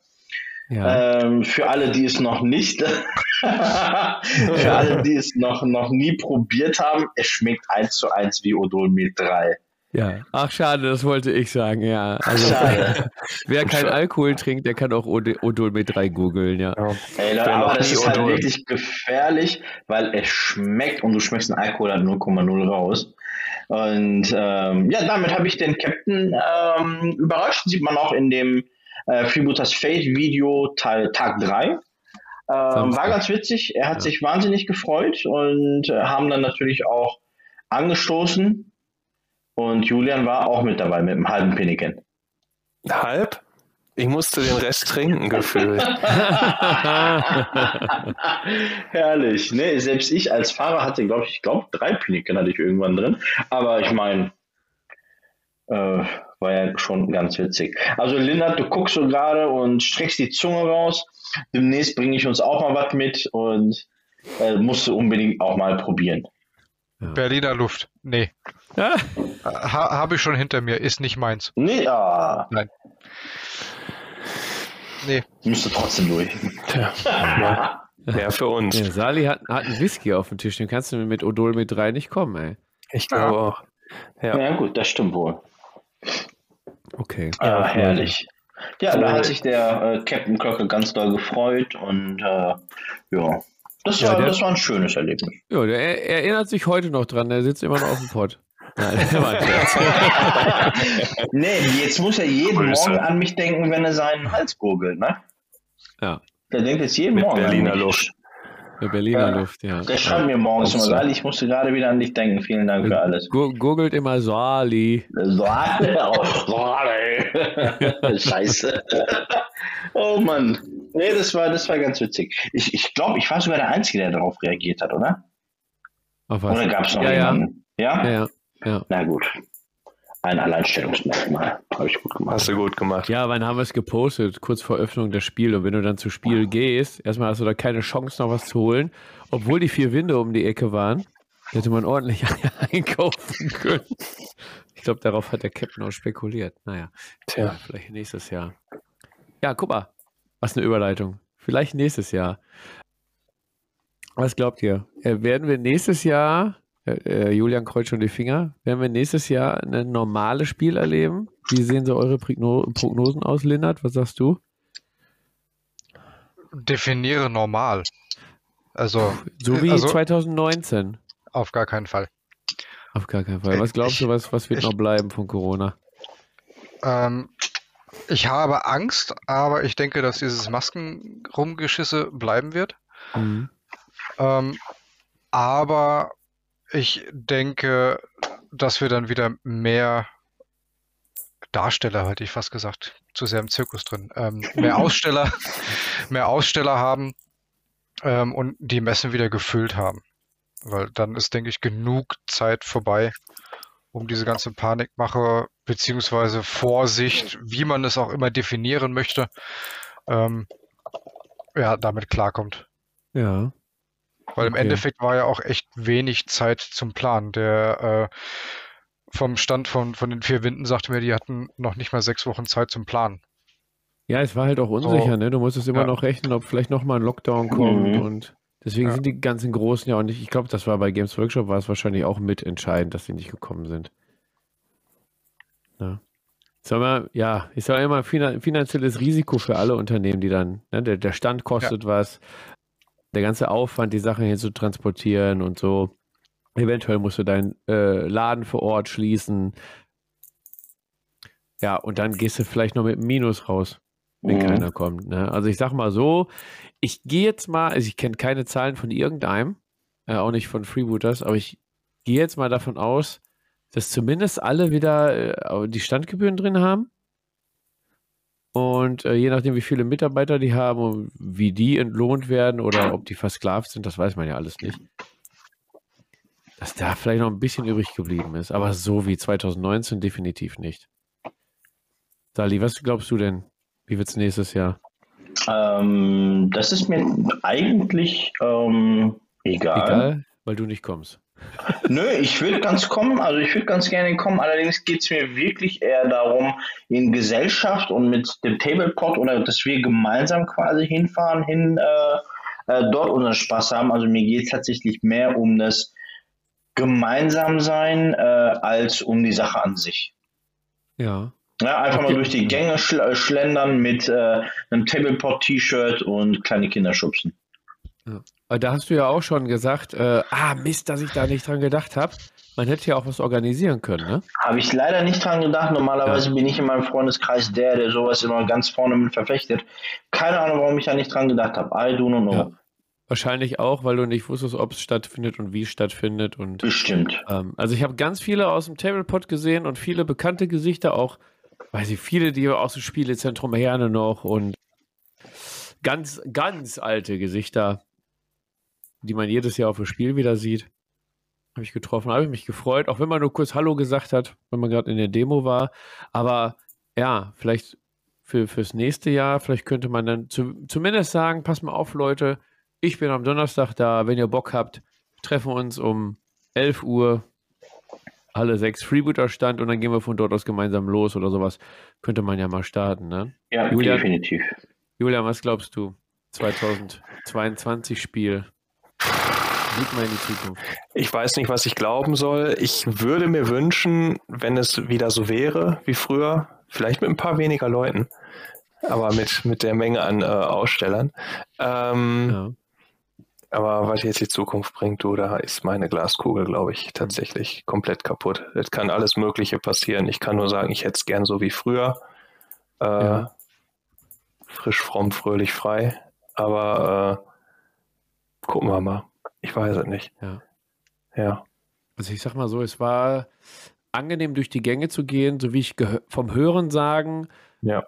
Ja. Ähm, für alle, die es noch nicht, für alle, die es noch, noch nie probiert haben, es schmeckt eins zu eins wie Odolmilch 3. ja. Ach, schade, das wollte ich sagen, ja. Also, Schade. wer keinen Alkohol trinkt, der kann auch Od- Odol mit 3 googeln, ja. Ja. Ey, Leute, aber das ist halt Odol- wirklich gefährlich, weil es schmeckt und du schmeckst den Alkohol halt 0,0 raus. Und ähm, ja, damit habe ich den Captain ähm, überrascht. Sieht man auch in dem äh, Freebooters Fate Video Teil Tag 3. Ähm, war ganz witzig. Er hat Ja. sich wahnsinnig gefreut und äh, haben dann natürlich auch angestoßen. Und Julian war auch mit dabei mit einem halben Piniken. Halb? Ich musste den Rest trinken, gefühlt. Herrlich. Nee, selbst ich als Fahrer hatte, glaube ich, ich glaube, drei Piniken hatte ich irgendwann drin. Aber ich meine, äh, war ja schon ganz witzig. Also, Lindert, du guckst so gerade und streckst die Zunge raus. Demnächst bringe ich uns auch mal was mit und äh, musst du unbedingt auch mal probieren. Berliner Luft. Nee. Ja, Ha Habe ich schon hinter mir. Ist nicht meins. Nee, ah, Nee. müsste trotzdem durch. Tja, ja. Mehr für uns. ja, Sali hat, hat einen Whisky auf dem Tisch, den kannst du mit Odol mit 3 nicht kommen, ey. Ich glaube auch. Ja. Ja, gut, das stimmt wohl. Okay. Ja, Ja, herrlich. Ja, So. da hat sich der äh, Captain Glocke ganz doll gefreut und äh, ja, das, Ja, war, der- das war ein schönes Erlebnis. Ja, der er erinnert sich heute noch dran, der sitzt immer noch auf dem Pott. Nein, der war ein Scherz. nee, jetzt muss er jeden Grüße. Morgen an mich denken, wenn er seinen Hals gurgelt, ne? Ja, Der denkt jetzt jeden Mit Morgen Berliner an mich. Luft. der Berliner Ja. Luft, ja. Der schreibt mir morgens immer. Sali, ich musste gerade wieder an dich denken. Vielen Dank für alles. Gu- Googelt immer Sali. Sali. Sali. Scheiße. oh Mann. Nee, das war, das war ganz witzig. Ich, ich glaube, ich war sogar der Einzige, der darauf reagiert hat, oder? Auf was? Oder gab es noch Ja, ja. jemanden? Ja? Ja, ja. Na gut. ein Alleinstellungsmerkmal. Habe ich gut gemacht. Hast du gut gemacht. Ja, wann haben wir es gepostet? Kurz vor Öffnung des Spiels. Und wenn du dann zu Spiel gehst, erstmal hast du da keine Chance, noch was zu holen. Obwohl die vier Winde um die Ecke waren, hätte man ordentlich einkaufen können. Ich glaube, darauf hat der Captain auch spekuliert. Naja, Tja. vielleicht nächstes Jahr. Ja, guck mal. Was eine Überleitung. Vielleicht nächstes Jahr. Was glaubt ihr? Äh, werden wir nächstes Jahr Julian kreuzt schon die Finger. Werden wir nächstes Jahr ein normales Spiel erleben? Wie sehen so eure Prognosen aus, Lennart? Was sagst du? Definiere normal. Also. So wie also, 2019. Auf gar keinen Fall. Auf gar keinen Fall. Was glaubst du, was, was wird ich, noch bleiben von Corona? Ähm, ich habe Angst, aber ich denke, dass dieses Maskenrumgeschisse bleiben wird. Mhm. Ähm, aber ich denke, dass wir dann wieder mehr Darsteller, hätte ich fast gesagt, zu sehr im Zirkus drin, ähm, mehr Aussteller, mehr Aussteller haben ähm, und die Messen wieder gefüllt haben. Weil dann ist, denke ich, genug Zeit vorbei, um diese ganze Panikmache beziehungsweise Vorsicht, wie man es auch immer definieren möchte, ähm, ja, damit klarkommt. Ja. Weil im Endeffekt war ja auch echt wenig Zeit zum Planen. Der äh, vom Stand von, von den vier Winden sagte mir, die hatten noch nicht mal sechs Wochen Zeit zum Planen. Ja, es war halt auch unsicher, so, ne? Du musstest immer ja. noch rechnen, ob vielleicht nochmal ein Lockdown kommt mhm. und deswegen ja. sind die ganzen Großen ja auch nicht, ich glaube, das war bei Games Workshop, war es wahrscheinlich auch mitentscheidend, dass sie nicht gekommen sind. Ja. Soll man, ja, ist ja immer finanzielles Risiko für alle Unternehmen, die dann, ne? der, der Stand kostet ja. was, der ganze Aufwand, die Sachen hier zu transportieren und so. Eventuell musst du deinen äh, Laden vor Ort schließen. Ja, und dann gehst du vielleicht noch mit einem Minus raus, wenn mhm. keiner kommt. Ne? Also ich sag mal so, ich gehe jetzt mal, also ich kenne keine Zahlen von irgendeinem, äh, auch nicht von Freebooters, aber ich gehe jetzt mal davon aus, dass zumindest alle wieder äh, die Standgebühren drin haben. Und äh, je nachdem, wie viele Mitarbeiter die haben und wie die entlohnt werden oder ob die versklavt sind, das weiß man ja alles nicht. Dass da vielleicht noch ein bisschen übrig geblieben ist. Aber so wie 2019 definitiv nicht. Sali, was glaubst du denn? Wie wird es nächstes Jahr? Ähm, das ist mir eigentlich ähm, egal. Egal, weil du nicht kommst. Nö, ich würde ganz kommen, also ich würde ganz gerne kommen. Allerdings geht es mir wirklich eher darum, in Gesellschaft und mit dem Tablepot oder dass wir gemeinsam quasi hinfahren, hin äh, äh, dort unseren Spaß haben. Also mir geht es tatsächlich mehr um das Gemeinsamsein äh, als um die Sache an sich. Ja. Ja, einfach okay. mal durch die Gänge schl schlendern mit äh, einem Tablepot-T-Shirt und kleine Kinder schubsen. Ja. Da hast du ja auch schon gesagt, äh, ah Mist, dass ich da nicht dran gedacht habe. Man hätte ja auch was organisieren können, ne? Habe ich leider nicht dran gedacht. Normalerweise ja. bin ich in meinem Freundeskreis der, der sowas immer ganz vorne mit verfechtet. Keine Ahnung, warum ich da nicht dran gedacht habe. I do not know. Ja. Wahrscheinlich auch, weil du nicht wusstest, ob es stattfindet und wie es stattfindet. Und, Bestimmt. Ähm, also ich habe ganz viele aus dem Tablepot gesehen und viele bekannte Gesichter auch, weiß ich, viele, die aus dem Spielezentrum Herne noch und ganz, ganz alte Gesichter die man jedes Jahr auf dem Spiel wieder sieht. Habe ich getroffen, habe ich mich gefreut, auch wenn man nur kurz Hallo gesagt hat, wenn man gerade in der Demo war. Aber ja, vielleicht für, fürs nächste Jahr, vielleicht könnte man dann zu, zumindest sagen, pass mal auf, Leute, ich bin am Donnerstag da, wenn ihr Bock habt, treffen wir uns um 11 Uhr, alle sechs Freebooter-Stand und dann gehen wir von dort aus gemeinsam los oder sowas. Könnte man ja mal starten, ne? Ja, Julian, definitiv. Julian, was glaubst du? 2022 Spiel. Blick mal in die Zukunft. Ich weiß nicht, was ich glauben soll. Ich würde mir wünschen, wenn es wieder so wäre wie früher, vielleicht mit ein paar weniger Leuten, aber mit, mit der Menge an äh, Ausstellern. Ähm, ja. Aber was jetzt die Zukunft bringt, du, da ist meine Glaskugel, glaube ich, tatsächlich komplett kaputt. Es kann alles Mögliche passieren. Ich kann nur sagen, ich hätte es gern so wie früher. Äh, ja. Frisch, fromm, fröhlich, frei. Aber äh, gucken wir mal. Ich weiß es nicht. Ja. Ja. Also ich sag mal so, es war angenehm durch die Gänge zu gehen, so wie ich vom Hören sagen ja.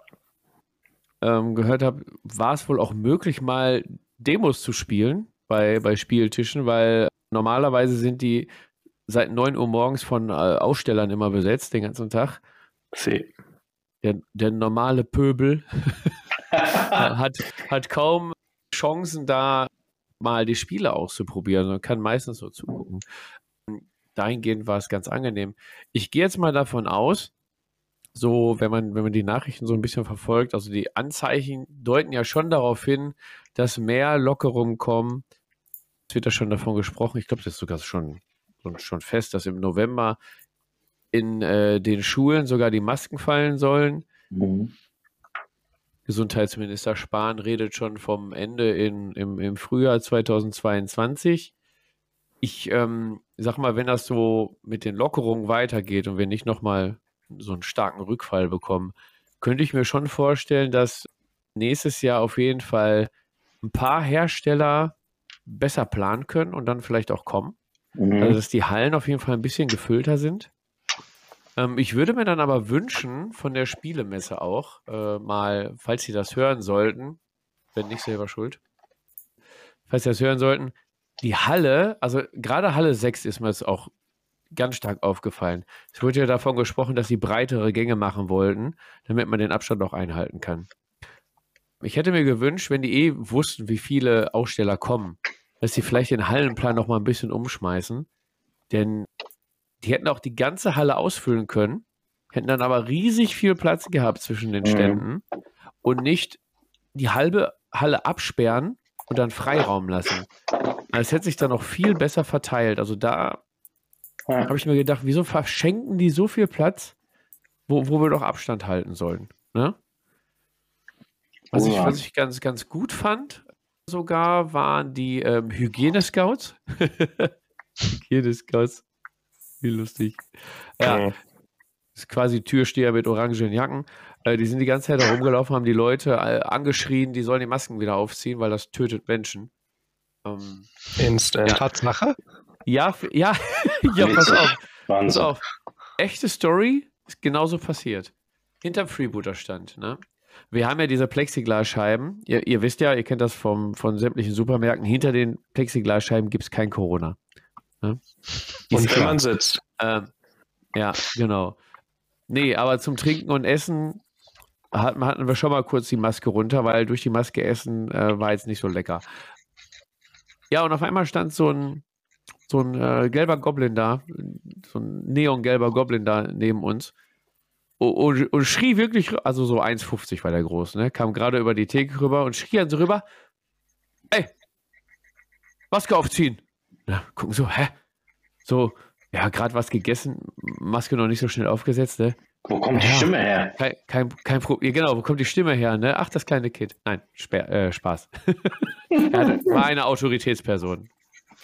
ähm, gehört habe, war es wohl auch möglich, mal Demos zu spielen bei, bei Spieltischen, weil normalerweise sind die seit 9 Uhr morgens von äh, Ausstellern immer besetzt, den ganzen Tag. See. Der, der normale Pöbel hat, hat kaum Chancen, da mal die Spiele auszuprobieren und kann meistens so zugucken. Dahingehend war es ganz angenehm. Ich gehe jetzt mal davon aus, so, wenn man, wenn man die Nachrichten so ein bisschen verfolgt, also die Anzeichen deuten ja schon darauf hin, dass mehr Lockerungen kommen. Es wird ja schon davon gesprochen, ich glaube, das ist sogar schon, schon fest, dass im November in äh, den Schulen sogar die Masken fallen sollen. Mhm. Gesundheitsminister Spahn redet schon vom Ende in, im, im Frühjahr 2022. Ich ähm, sag mal, wenn das so mit den Lockerungen weitergeht und wir nicht nochmal so einen starken Rückfall bekommen, könnte ich mir schon vorstellen, dass nächstes Jahr auf jeden Fall ein paar Hersteller besser planen können und dann vielleicht auch kommen. Mhm. Also, dass die Hallen auf jeden Fall ein bisschen gefüllter sind. Ähm, ich würde mir dann aber wünschen, von der Spielemesse auch, äh, mal, falls Sie das hören sollten, wenn nicht selber schuld, falls Sie das hören sollten, die Halle, also gerade Halle 6 ist mir jetzt auch ganz stark aufgefallen. Es wurde ja davon gesprochen, dass sie breitere Gänge machen wollten, damit man den Abstand auch einhalten kann. Ich hätte mir gewünscht, wenn die eh wussten, wie viele Aussteller kommen, dass sie vielleicht den Hallenplan noch mal ein bisschen umschmeißen. Denn die hätten auch die ganze Halle ausfüllen können, hätten dann aber riesig viel Platz gehabt zwischen den mhm. Ständen mhm. und nicht die halbe Halle absperren und dann Freiraum lassen. Es hätte sich dann noch viel besser verteilt. Also da ja. habe ich mir gedacht, wieso verschenken die so viel Platz, wo, wo wir doch Abstand halten sollen? Ne? Was, oh, ich, was ich ganz, ganz gut fand, sogar, waren die ähm, Hygiene-Scouts. Hygiene-Scouts. Wie lustig. Ja. Das ist quasi Türsteher mit orangen Jacken. Äh, die sind die ganze Zeit da rumgelaufen, haben die Leute äh, angeschrien, die sollen die Masken wieder aufziehen, weil das tötet Menschen. Ähm, Instant. Ja. Tatsache? Ja, ja, ja, pass auf. Pass auf. Echte Story ist genauso passiert. Hinterm Freebooter-Stand, ne? Wir haben ja diese Plexiglasscheiben. Ihr, ihr, wisst ja, ihr kennt das vom, von sämtlichen Supermärkten. Hinter den Plexiglasscheiben gibt es kein Corona. Ne? Und wenn man sitzt. Ähm, ja, genau. Nee, aber zum Trinken und Essen hatten, hatten wir schon mal kurz die Maske runter, weil durch die Maske essen äh, war jetzt nicht so lecker. Ja, und auf einmal stand so ein, so ein äh, gelber Goblin da, so ein neongelber Goblin da neben uns und, und, schrie wirklich, also so 1,50 war der groß, ne? Kam gerade über die Theke rüber und schrie dann so rüber: Ey, Maske aufziehen. Ja, gucken so, hä? So, ja, gerade was gegessen, Maske noch nicht so schnell aufgesetzt, ne? Wo kommt die Stimme her? Kein, kein, kein Problem. Genau, wo kommt die Stimme her? Ne? Ach, das kleine Kind. Nein, Sper äh, Spaß. er war eine Autoritätsperson.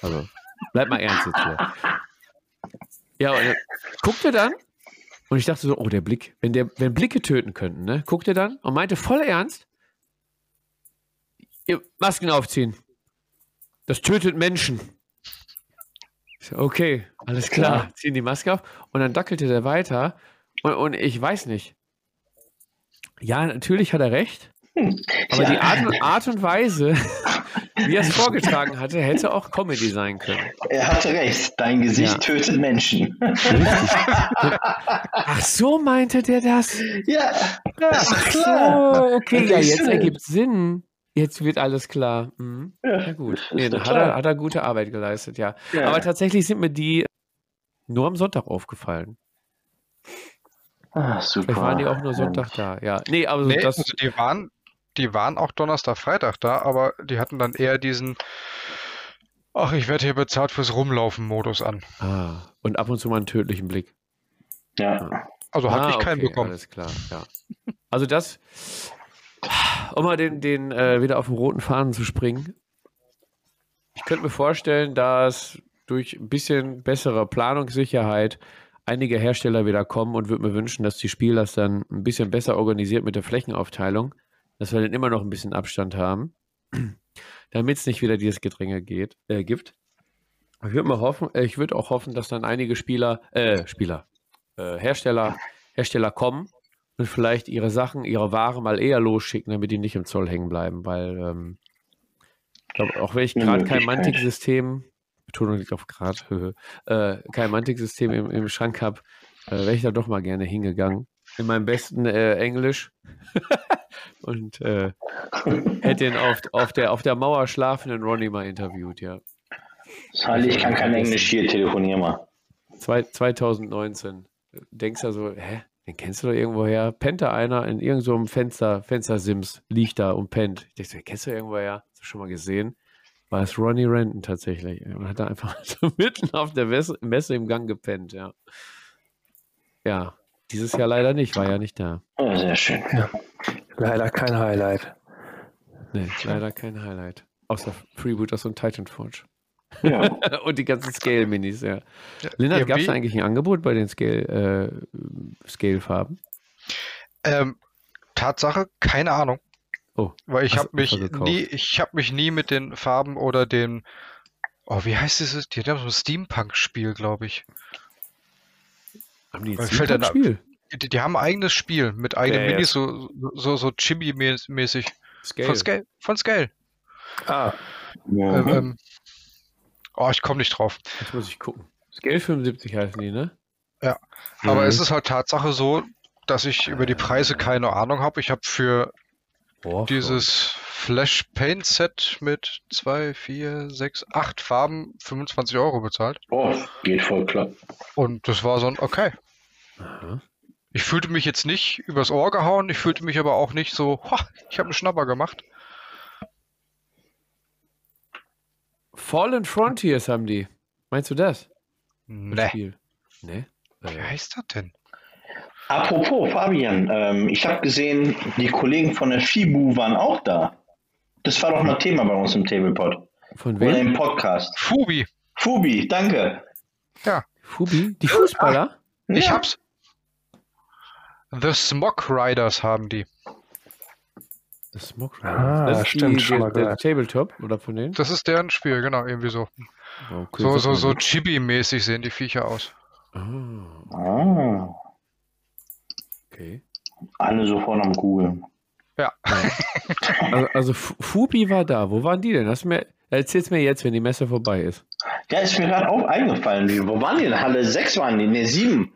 Also, bleib mal ernst jetzt hier. Ja, und er guckte dann und ich dachte so, oh, der Blick. Wenn, der, wenn Blicke töten könnten, ne? Guckte dann und meinte voll ernst, Masken aufziehen. Das tötet Menschen. Okay, alles klar. Ziehen die Maske auf. Und dann dackelte der weiter und, und ich weiß nicht. Ja, natürlich hat er recht. Aber ja. die Art und, Art und Weise, wie er es vorgetragen hatte, hätte auch Comedy sein können. Er hatte recht. Dein Gesicht ja. tötet Menschen. Ach so, meinte der das? Ja. Ach so, okay, ja, jetzt ergibt es Sinn. Jetzt wird alles klar. Mhm. Ja, ja, gut. Nee, hat er, hat er gute Arbeit geleistet, ja. ja. Aber tatsächlich sind mir die nur am Sonntag aufgefallen. Ah, super. Vielleicht waren die auch nur Sonntag da, ja. Nee, aber nee, das, also die waren, die waren auch Donnerstag, Freitag da, aber die hatten dann eher diesen Ach, ich werde hier bezahlt fürs Rumlaufen-Modus an. Ah, und ab und zu mal einen tödlichen Blick. Ja. Also ah, hatte ich keinen okay, bekommen. Alles klar, ja. Also das, um mal den, den äh, wieder auf den roten Faden zu springen. Ich könnte mir vorstellen, dass durch ein bisschen bessere Planungssicherheit einige Hersteller wieder kommen und würde mir wünschen, dass die Spiel das dann ein bisschen besser organisiert mit der Flächenaufteilung, dass wir dann immer noch ein bisschen Abstand haben, damit es nicht wieder dieses Gedränge geht, äh, gibt. Ich würde hoffen, äh, ich würde auch hoffen, dass dann einige Spieler, äh, Spieler, äh, Hersteller, Hersteller kommen und vielleicht ihre Sachen, ihre Ware mal eher losschicken, damit die nicht im Zoll hängen bleiben, weil ähm, ich glaube, auch wenn ich gerade kein Mantic-System Betonung liegt auf Grad, äh, kein Mantiksystem im, im Schrank habe, äh, wäre ich da doch mal gerne hingegangen. In meinem besten äh, Englisch. und äh, hätte ihn auf, auf, der, auf der Mauer schlafenden Ronnie mal interviewt, ja. Sally, ich kann kein Englisch hier, telefonier mal. 2019. Denkst du so, hä? Den kennst du doch irgendwoher. Pennt da einer in irgendeinem so Fenster, Fenster-Sims, liegt da und pennt. Ich denke, den kennst du irgendwoher? Hast du schon mal gesehen? War es Ronnie Renton tatsächlich. Und hat da einfach so mitten auf der Messe im Gang gepennt, ja. Ja, dieses Jahr leider nicht, war ja nicht da. Oh, sehr schön. Ja. Leider kein Highlight. Nee, leider kein Highlight. Außer Freebooters und Titanforge. Ja. und die ganzen Scale-Minis, ja. ja Lennart, gab es eigentlich ein Angebot bei den Scale, äh, Scale-Farben? Ähm, Tatsache, keine Ahnung. Oh, Weil ich habe mich nie, ich habe mich nie mit den Farben oder den, oh, wie heißt dieses? Die haben so ein Steampunk-Spiel, glaube ich. Haben die ein Steampunk-Spiel? Die, die, haben ein eigenes Spiel mit eigenen ja, Minis, so, so, so Chibi-mäßig. Scale. Von Scale. Von Scale. Ah. Ja. Ähm, ähm, oh, ich komme nicht drauf. Jetzt muss ich gucken. Scale 75 heißen die, ne? Ja. Aber mhm. es ist halt Tatsache so, dass ich über die Preise keine Ahnung habe. Ich habe für Boah, dieses Flash Paint Set mit 2, 4, 6, 8 Farben 25 Euro bezahlt. Oh, geht voll klar. Und das war so ein okay. Aha. Ich fühlte mich jetzt nicht übers Ohr gehauen, ich fühlte mich aber auch nicht so, ich habe einen Schnapper gemacht. Fallen Frontiers haben die. Meinst du das? Nee. Nee? Wie heißt das denn? Apropos, Fabian, ähm, ich habe gesehen, die Kollegen von der FIBU waren auch da. Das war doch mal Thema bei uns im Tablepod. Von wem? Oder im Podcast. Fubi. Fubi, danke. Ja. Fubi? Die Fußballer? Ah, ich ja. hab's. The Smog Riders haben die. The Smog Riders? Ah, das stimmt die, schon mal der Tabletop oder von denen? Das ist deren Spiel, genau, irgendwie so. Okay, so so, so Chibi-mäßig sehen die Viecher aus. Ah. ah. Okay. Alle sofort am Googeln. Ja. also, also Fubi war da. Wo waren die denn? Hast mir, erzähl's mir jetzt, wenn die Messe vorbei ist. Ja, ist mir gerade auch eingefallen. Wo waren die denn? Halle 6 waren die? Ne, 7.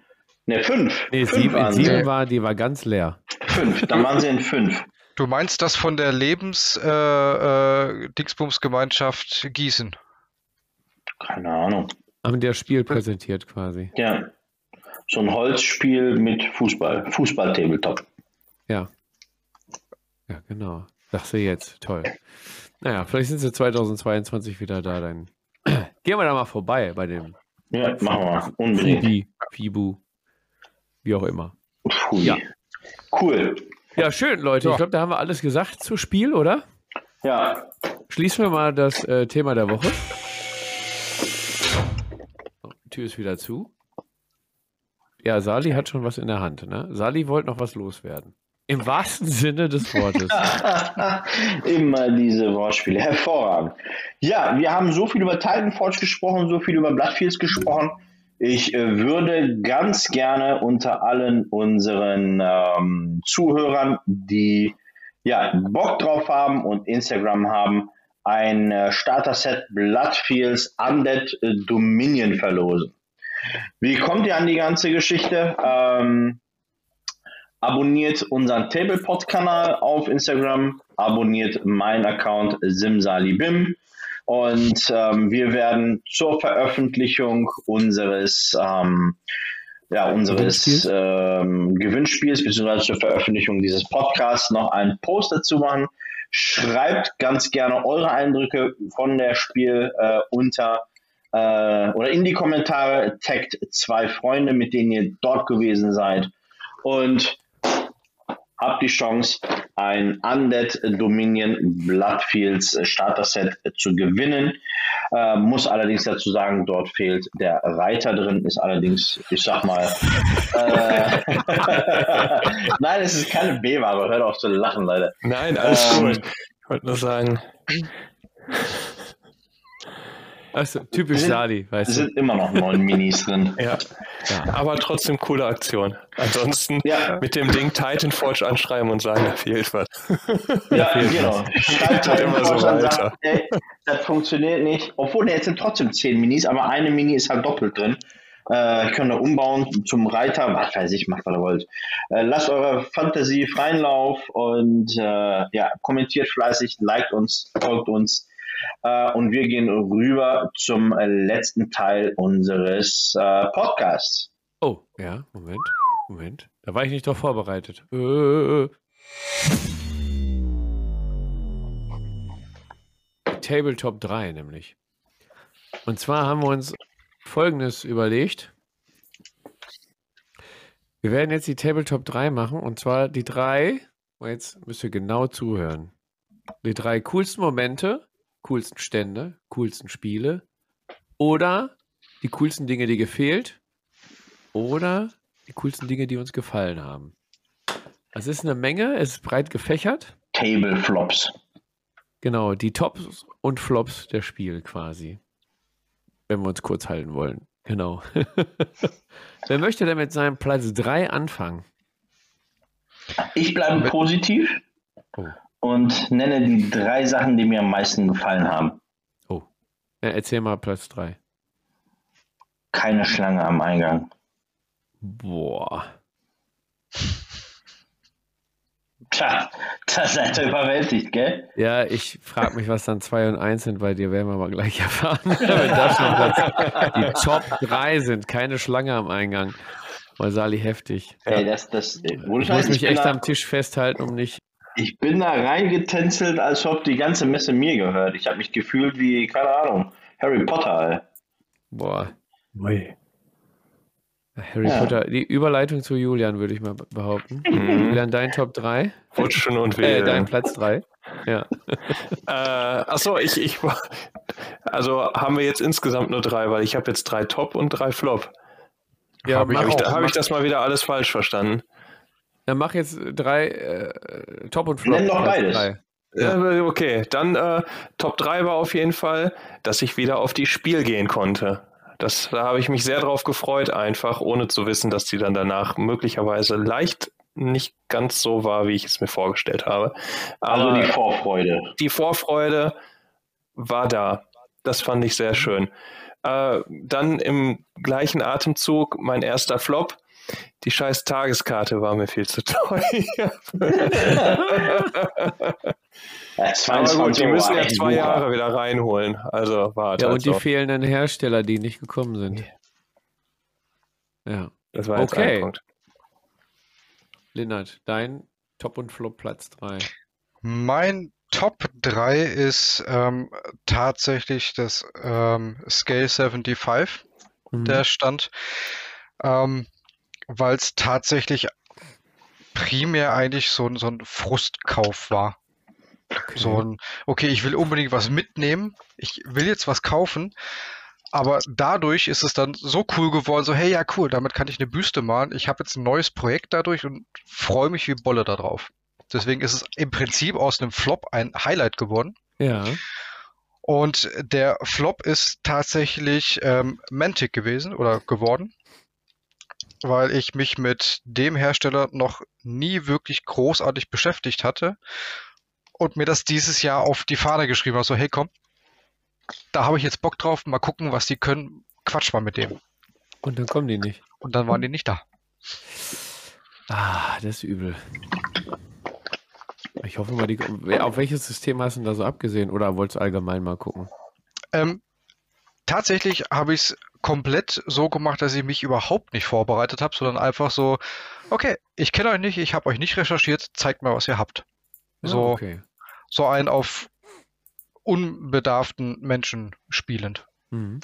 Ne, 5. Ne, 7, 7 war, die war ganz leer. 5, dann waren sie in 5. Du meinst das von der Lebens-Dingsbums-Gemeinschaft äh, äh, Gießen? Keine Ahnung. Haben das Spiel präsentiert quasi? Ja so ein Holzspiel mit Fußball, Fußball-Tabletop. Ja. Ja, genau. Sagst du jetzt. Toll. Naja, vielleicht sind sie 2022 wieder da. Dann gehen wir da mal vorbei bei dem. Ja, machen wir. Unbedingt. Fibi, Fibu, wie auch immer. Pui. Ja. Cool. Ja, schön, Leute. Ich glaube, da haben wir alles gesagt zu Spiel, oder? Ja. Schließen wir mal das äh, Thema der Woche. Die Tür ist wieder zu. Ja, Sali hat schon was in der Hand. Ne? Sali wollte noch was loswerden. Im wahrsten Sinne des Wortes. Immer diese Wortspiele. Hervorragend. Ja, wir haben so viel über Titanforge gesprochen, so viel über Bloodfields gesprochen. Ich äh, würde ganz gerne unter allen unseren ähm, Zuhörern, die ja, Bock drauf haben und Instagram haben, ein äh, Starter-Set Bloodfields Undead Dominion verlosen. Wie kommt ihr an die ganze Geschichte? Ähm, abonniert unseren Tablepod-Kanal auf Instagram, abonniert meinen Account Simsalibim und ähm, wir werden zur Veröffentlichung unseres ähm, ja, unseres ähm, Gewinnspiels beziehungsweise zur Veröffentlichung dieses Podcasts noch einen Post dazu machen. Schreibt ganz gerne eure Eindrücke von der Spiel äh, unter äh, oder in die Kommentare, taggt zwei Freunde, mit denen ihr dort gewesen seid. Und habt die Chance, ein Undead Dominion Bloodfields Starter Set zu gewinnen. Äh, muss allerdings dazu sagen, dort fehlt der Reiter drin, ist allerdings, ich sag mal, äh, nein, es ist keine B-Ware, hört auf zu lachen, Leute. Nein, alles ähm, gut. Ich wollte nur sagen. Also typisch sind, Sali, weißt du. Es sind immer noch neun Minis drin. Ja. ja. Aber trotzdem coole Aktion. Ansonsten ja. mit dem Ding Titan Forge anschreiben und sagen, da fehlt was. Ja, genau. Schreibt halt immer so weiter. Sagt, ey, das funktioniert nicht. Obwohl, jetzt sind trotzdem zehn Minis, aber eine Mini ist halt doppelt drin. Äh, könnt ihr umbauen zum Reiter, was weiß ich, macht was ihr wollt. Äh, lasst eure Fantasie freien Lauf und äh, ja, kommentiert fleißig, liked uns, folgt uns. Äh, und wir gehen rüber zum letzten Teil unseres äh, Podcasts. Oh, ja, Moment, Moment. Da war ich nicht drauf vorbereitet. Äh. Tabletop 3 nämlich. Und zwar haben wir uns Folgendes überlegt. Wir werden jetzt die Tabletop 3 machen und zwar die drei, jetzt müsst ihr genau zuhören. Die drei coolsten Momente, coolsten Stände, coolsten Spiele oder die coolsten Dinge, die gefehlt oder die coolsten Dinge, die uns gefallen haben. Es ist eine Menge, es ist breit gefächert. Table Flops. Genau, die Tops und Flops der Spiel quasi wenn wir uns kurz halten wollen. Genau. Wer möchte denn mit seinem Platz 3 anfangen? Ich bleibe positiv oh. Und nenne die drei Sachen, die mir am meisten gefallen haben. Oh. Erzähl mal Platz 3. Keine Schlange am Eingang. Boah. Tja, da seid ihr überwältigt, gell? Ja, ich frage mich, was dann 2 und 1 sind, bei dir werden wir mal gleich erfahren. Das die Top 3 sind, keine Schlange am Eingang. Weil Sali heftig. Ey, das, das, ich muss mich echt da, am Tisch festhalten, um nicht. Ich bin da reingetänzelt, als ob die ganze Messe mir gehört. Ich habe mich gefühlt wie, keine Ahnung, Harry Potter. Ey. Boah. Ui. Harry ja. Potter, die Überleitung zu Julian, würde ich mal behaupten. Mhm. Julian, dein Top 3? Rutschen und wählen. Äh, dein Platz 3. Ja. äh, achso, ich, ich also haben wir jetzt insgesamt nur drei, weil ich habe jetzt drei Top und drei Flop. Ja, habe ich, hab ich, hab ich das mal wieder alles falsch verstanden? Dann mach jetzt drei äh, Top und Flop. Nenn noch beides. Ja. Okay, dann äh, Top 3 war auf jeden Fall, dass ich wieder auf die Spiel gehen konnte. Das, da habe ich mich sehr drauf gefreut, einfach ohne zu wissen, dass die dann danach möglicherweise leicht nicht ganz so war, wie ich es mir vorgestellt habe. Aber also die Vorfreude. Die Vorfreude war da. Das fand ich sehr schön. Äh, dann im gleichen Atemzug mein erster Flop. Die scheiß Tageskarte war mir viel zu teuer. Aber gut, die müssen ja zwei Jahre wieder reinholen. Also warte. Ja, und die so. fehlenden Hersteller, die nicht gekommen sind. Ja. Das war jetzt okay. ein Punkt. Lennart, dein Top und Flop Platz 3. Mein Top 3 ist ähm, tatsächlich das ähm, Scale 75, mhm. der Stand, ähm, weil es tatsächlich primär eigentlich so, so ein Frustkauf war. Okay. So ein, okay, ich will unbedingt was mitnehmen, ich will jetzt was kaufen, aber dadurch ist es dann so cool geworden, so hey, ja cool, damit kann ich eine Büste malen. Ich habe jetzt ein neues Projekt dadurch und freue mich wie Bolle darauf. Deswegen ist es im Prinzip aus einem Flop ein Highlight geworden. Ja. Und der Flop ist tatsächlich ähm, Mantic gewesen oder geworden, weil ich mich mit dem Hersteller noch nie wirklich großartig beschäftigt hatte und mir das dieses Jahr auf die Fahne geschrieben habe, so hey komm, da habe ich jetzt Bock drauf, mal gucken, was die können, quatsch mal mit dem. Und dann kommen die nicht. Und dann waren die nicht da. Ah, das ist übel. Ich hoffe mal, die, auf welches System hast du da so abgesehen oder wolltest du allgemein mal gucken? Ähm, tatsächlich habe ich es komplett so gemacht, dass ich mich überhaupt nicht vorbereitet habe, sondern einfach so, okay, ich kenne euch nicht, ich habe euch nicht recherchiert, zeigt mir, was ihr habt. So, okay. so ein auf unbedarften Menschen spielend. Mhm.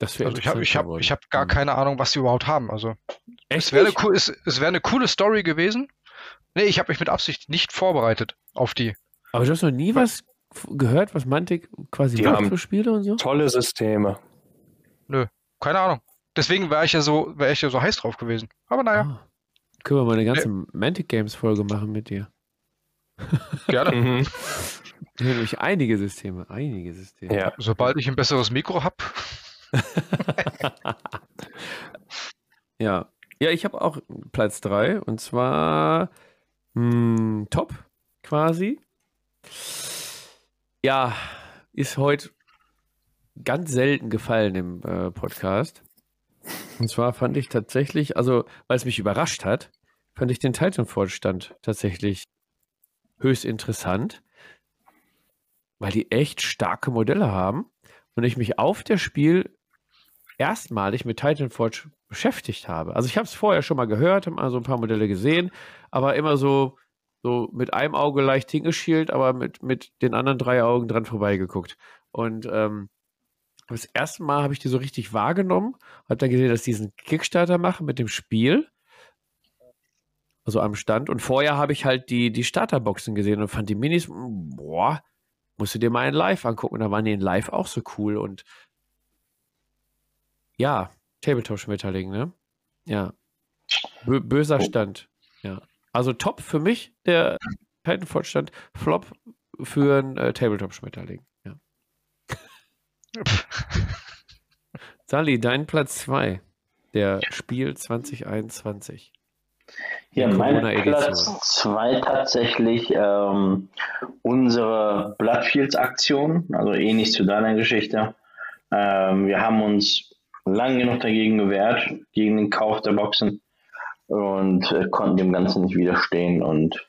Das also ich habe ich hab, ich hab gar mhm. keine Ahnung, was sie überhaupt haben. Also Echt es wäre eine, es, es wär eine coole Story gewesen. Nee, ich habe mich mit Absicht nicht vorbereitet auf die. Aber du hast noch nie was gehört, was Mantic quasi die macht für Spiele und so? Tolle Systeme. Nö, keine Ahnung. Deswegen wäre ich ja so, wäre ich ja so heiß drauf gewesen. Aber naja. Ah. Können wir mal eine ganze nee. Mantic Games Folge machen mit dir? Gerne. Mhm. Nämlich einige Systeme, einige Systeme. Ja. Sobald ich ein besseres Mikro habe. ja. Ja, ich habe auch Platz 3 und zwar mh, hm, Top quasi. Ja, ist heute ganz selten gefallen im äh, Podcast. Und zwar fand ich tatsächlich, also weil es mich überrascht hat, fand ich den Titanfall-Stand tatsächlich höchst interessant, weil die echt starke Modelle haben und ich mich auf der Spiel erstmalig mit Titanforge beschäftigt habe. Also ich habe es vorher schon mal gehört, habe mal so ein paar Modelle gesehen, aber immer so, so mit einem Auge leicht hingeschielt, aber mit, mit den anderen drei Augen dran vorbeigeguckt. Und ähm, das erste Mal habe ich die so richtig wahrgenommen, habe dann gesehen, dass die diesen Kickstarter machen mit dem Spiel. Also am Stand. Und vorher habe ich halt die, die Starterboxen gesehen und fand die Minis, boah, musst du dir mal in Live angucken. Und da waren die in Live auch so cool. Und ja, Tabletop-Schmetterling, ne? Ja. Bö böser oh. Stand. Ja. Also top für mich, der Titanfall-Stand. Flop für ein äh, Tabletop-Schmetterling. Sally, dein Platz 2 der Spiel 2021. Ja, mein Platz 2 tatsächlich ähm, unsere Bloodfields-Aktion, also ähnlich zu deiner Geschichte. Ähm, wir haben uns lang genug dagegen gewehrt, gegen den Kauf der Boxen und äh, konnten dem Ganzen nicht widerstehen. Und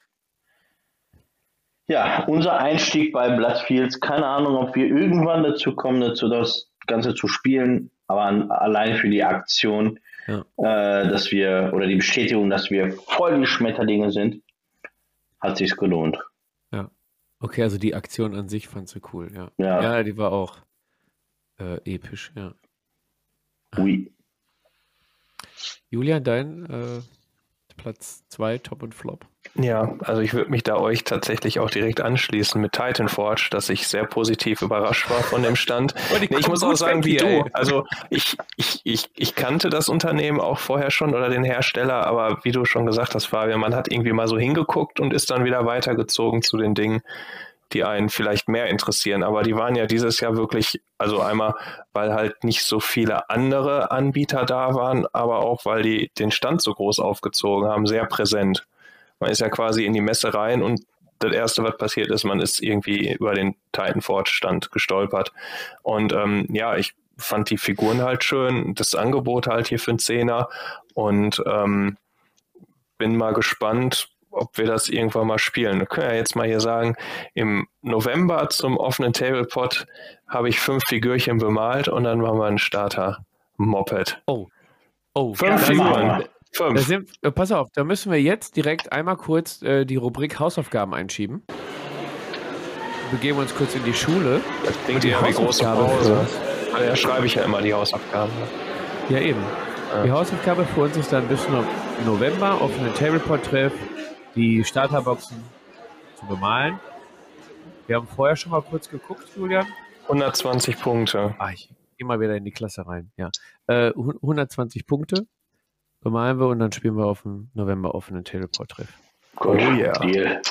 ja, unser Einstieg bei Bloodfields, keine Ahnung, ob wir irgendwann dazu kommen, dazu das Ganze zu spielen, aber an, allein für die Aktion, ja. äh, dass wir, oder die Bestätigung, dass wir voll die Schmetterlinge sind, hat sich's gelohnt. Ja. Okay, also die Aktion an sich fandst du cool, ja. Ja, ja die war auch äh, episch, ja. Oui. Julian, dein äh, Platz 2, Top und Flop? Ja, also ich würde mich da euch tatsächlich auch direkt anschließen mit Titan Forge, dass ich sehr positiv überrascht war von dem Stand. Nee, ich muss auch sagen, wie du. Also ich, ich, ich, ich kannte das Unternehmen auch vorher schon oder den Hersteller, aber wie du schon gesagt hast, Fabian, man hat irgendwie mal so hingeguckt und ist dann wieder weitergezogen zu den Dingen, die einen vielleicht mehr interessieren. Aber die waren ja dieses Jahr wirklich, also einmal, weil halt nicht so viele andere Anbieter da waren, aber auch, weil die den Stand so groß aufgezogen haben, sehr präsent. Man ist ja quasi in die Messe rein und das erste, was passiert ist, man ist irgendwie über den Titanforge-Stand gestolpert. Und ähm, ja, ich fand die Figuren halt schön, das Angebot halt hier für einen Zehner und ähm, bin mal gespannt, ob wir das irgendwann mal spielen. Wir können ja jetzt mal hier sagen, im November zum offenen Tablepot habe ich fünf Figürchen bemalt und dann machen wir ein Starter-Moped. Oh. Oh, fünf Figuren. Fünf. Sind, äh, pass auf, da müssen wir jetzt direkt einmal kurz äh, die Rubrik Hausaufgaben einschieben. Wir begeben uns kurz in die Schule. Das klingt die Hausaufgabe für Ja, ja, schreibe ich ja immer die Hausaufgaben. Ja, eben. Ja. Die Hausaufgabe für uns ist dann bis November auf einen Tableport-Treff die Starterboxen zu bemalen. Wir haben vorher schon mal kurz geguckt, Julian. 120 Punkte. Ah, ich gehe mal wieder in die Klasse rein. Ja. Äh, 120 Punkte bemalen wir und dann spielen wir auf dem November offenen Teleport-Treff. Oh ja. Deal.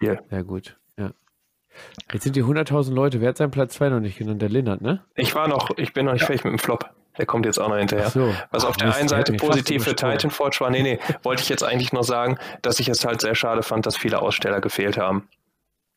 Deal. Ja, gut. Ja. Jetzt sind die 100.000 Leute. Wer hat seinen Platz 2 noch nicht genannt? Der Linnert, ne? Ich war noch, ich bin noch nicht ja. fertig mit dem Flop. Der kommt jetzt auch noch hinterher. So. Was auf Ach, der einen Seite positiv für Titanforge war, nee, nee, wollte ich jetzt eigentlich nur sagen, dass ich es halt sehr schade fand, dass viele Aussteller gefehlt haben,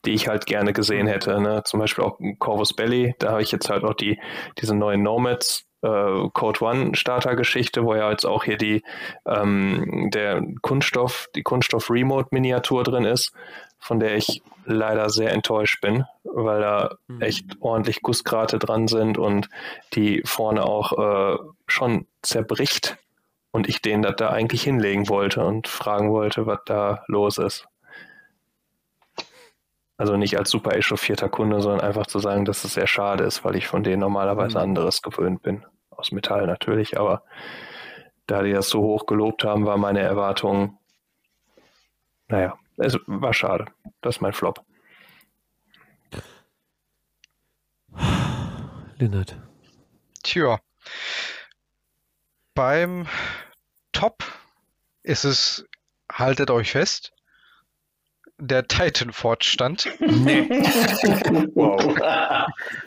die ich halt gerne gesehen hätte. Ne? Zum Beispiel auch Corvus Belly, da habe ich jetzt halt auch die, diese neuen Nomads äh, Code One Starter Geschichte, wo ja jetzt auch hier die ähm, der Kunststoff, die Kunststoff Remote Miniatur drin ist, von der ich leider sehr enttäuscht bin, weil da mhm. echt ordentlich Gussgrate dran sind und die vorne auch äh, schon zerbricht und ich den das da eigentlich hinlegen wollte und fragen wollte, was da los ist. Also nicht als super echauffierter Kunde, sondern einfach zu sagen, dass es sehr schade ist, weil ich von denen normalerweise mhm. anderes gewöhnt bin. Aus Metall natürlich, aber da die das so hoch gelobt haben, war meine Erwartung, naja, es war schade. Das ist mein Flop. Lennart. Tja. Beim Top ist es, haltet euch fest, der Titan Forge stand. Nee. wow.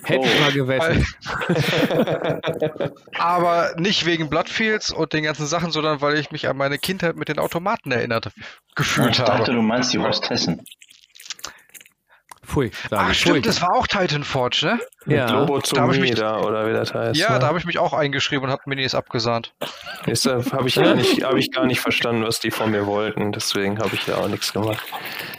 Hätte ich mal gewettet. Aber nicht wegen Bloodfields und den ganzen Sachen, sondern weil ich mich an meine Kindheit mit den Automaten erinnert gefühlt ich habe. Ich dachte, du meinst die Hostessen. Pfui. Ach, ich. stimmt, Pfui. das war auch Titan Forge, ne? Ja. Lobotomie da, oder wie das heißt. Ja, ne? da habe ich mich auch eingeschrieben und habe Minis abgesahnt. Deshalb habe ich, gar nicht, hab ich gar nicht verstanden, was die von mir wollten. Deswegen habe ich da auch nichts gemacht.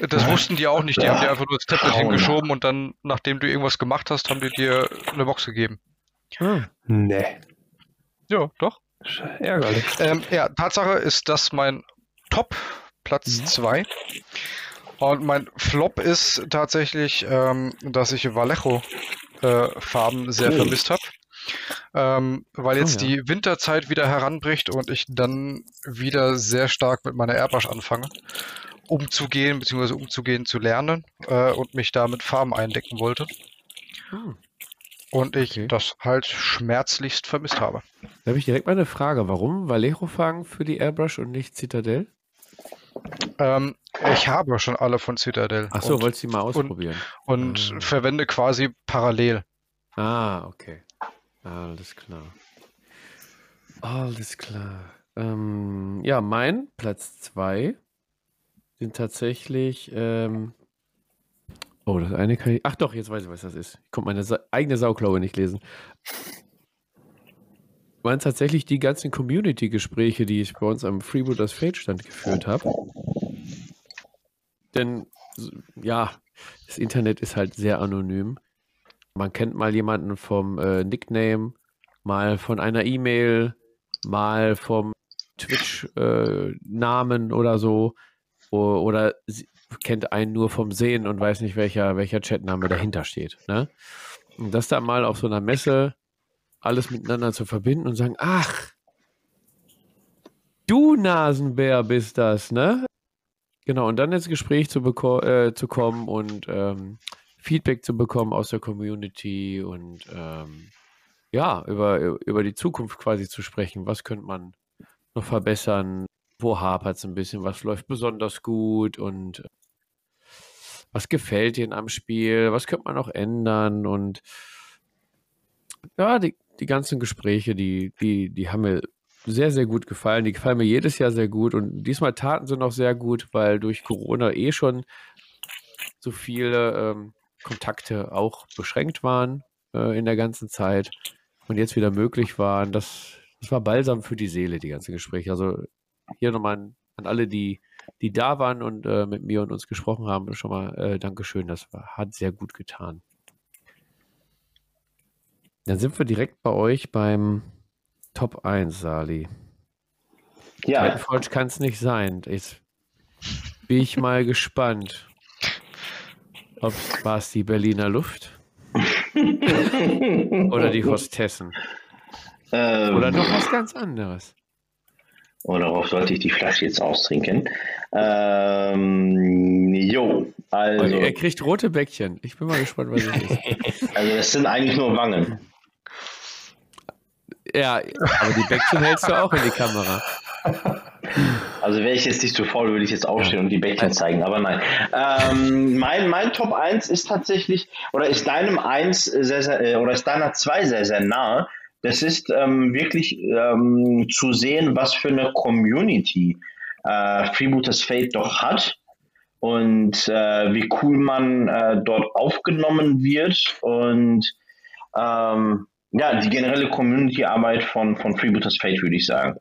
Das wussten die auch nicht. Die ja. haben dir einfach nur das Tablet hingeschoben und dann, nachdem du irgendwas gemacht hast, haben die dir eine Box gegeben. Hm. Nee. Ja, doch. Ärgerlich. Ähm, ja, Tatsache ist das mein Top, Platz 2. Und mein Flop ist tatsächlich, ähm, dass ich Vallejo-Farben äh, sehr oh. vermisst habe. Ähm, weil jetzt oh, ja. die Winterzeit wieder heranbricht und ich dann wieder sehr stark mit meiner Airbrush anfange, umzugehen, beziehungsweise umzugehen zu lernen äh, und mich da mit Farben eindecken wollte. Hm. Und ich okay. das halt schmerzlichst vermisst habe. Da habe ich direkt mal eine Frage. Warum Vallejo-Farben für die Airbrush und nicht Citadel? Ähm, ich habe schon alle von Citadel. Ach so, wolltest du die mal ausprobieren? Und, und ah. verwende quasi parallel. Ah, okay. Alles klar. Alles klar. Ähm, ja, mein Platz 2 sind tatsächlich. Ähm, oh, das eine kann ich. Ach doch, jetzt weiß ich, was das ist. Ich konnte meine Sa eigene Sauklaue nicht lesen. Waren tatsächlich die ganzen Community-Gespräche, die ich bei uns am Freebooters Fate-Stand geführt habe. Denn ja, das Internet ist halt sehr anonym. Man kennt mal jemanden vom äh, Nickname, mal von einer E-Mail, mal vom Twitch-Namen äh, oder so. O oder kennt einen nur vom Sehen und weiß nicht, welcher, welcher Chatname dahinter steht. Ne? Und das da mal auf so einer Messe alles miteinander zu verbinden und sagen, ach, du Nasenbär bist das, ne? Genau, und dann ins Gespräch zu, äh, zu kommen und ähm, Feedback zu bekommen aus der Community und ähm, ja, über, über die Zukunft quasi zu sprechen. Was könnte man noch verbessern? Wo hapert es ein bisschen? Was läuft besonders gut? Und was gefällt Ihnen am Spiel? Was könnte man noch ändern? Und ja, die, die ganzen Gespräche, die, die, die haben mir sehr, sehr gut gefallen. Die gefallen mir jedes Jahr sehr gut und diesmal taten sie noch sehr gut, weil durch Corona eh schon so viele ähm, Kontakte auch beschränkt waren äh, in der ganzen Zeit und jetzt wieder möglich waren. Das, das war balsam für die Seele, die ganzen Gespräche. Also hier nochmal an, an alle, die, die da waren und äh, mit mir und uns gesprochen haben, schon mal äh, Dankeschön. Das war, hat sehr gut getan. Dann sind wir direkt bei euch beim Top 1, Sali. Ja. Titanfall kann es nicht sein. Jetzt bin ich mal gespannt. Ob war es die Berliner Luft? Oder die Hostessen? Ähm, Oder noch was ganz anderes? Oder darauf sollte ich die Flasche jetzt austrinken? Ähm, jo, also. Okay, er kriegt rote Bäckchen. Ich bin mal gespannt, was es ist. Also, das sind eigentlich nur Wangen. Ja, aber die Bäckchen hältst du auch in die Kamera. Also wäre ich jetzt nicht zu faul, würde ich jetzt aufstehen und die Bäckchen zeigen, aber nein. Ähm, mein, mein Top 1 ist tatsächlich, oder ist deinem 1 sehr, sehr, äh, oder ist deiner 2 sehr, sehr nah. Das ist ähm, wirklich ähm, zu sehen, was für eine Community äh, Freebooters Fate doch hat und äh, wie cool man äh, dort aufgenommen wird und ähm, ja, die generelle Community-Arbeit von, von Freebooters Fate, würde ich sagen.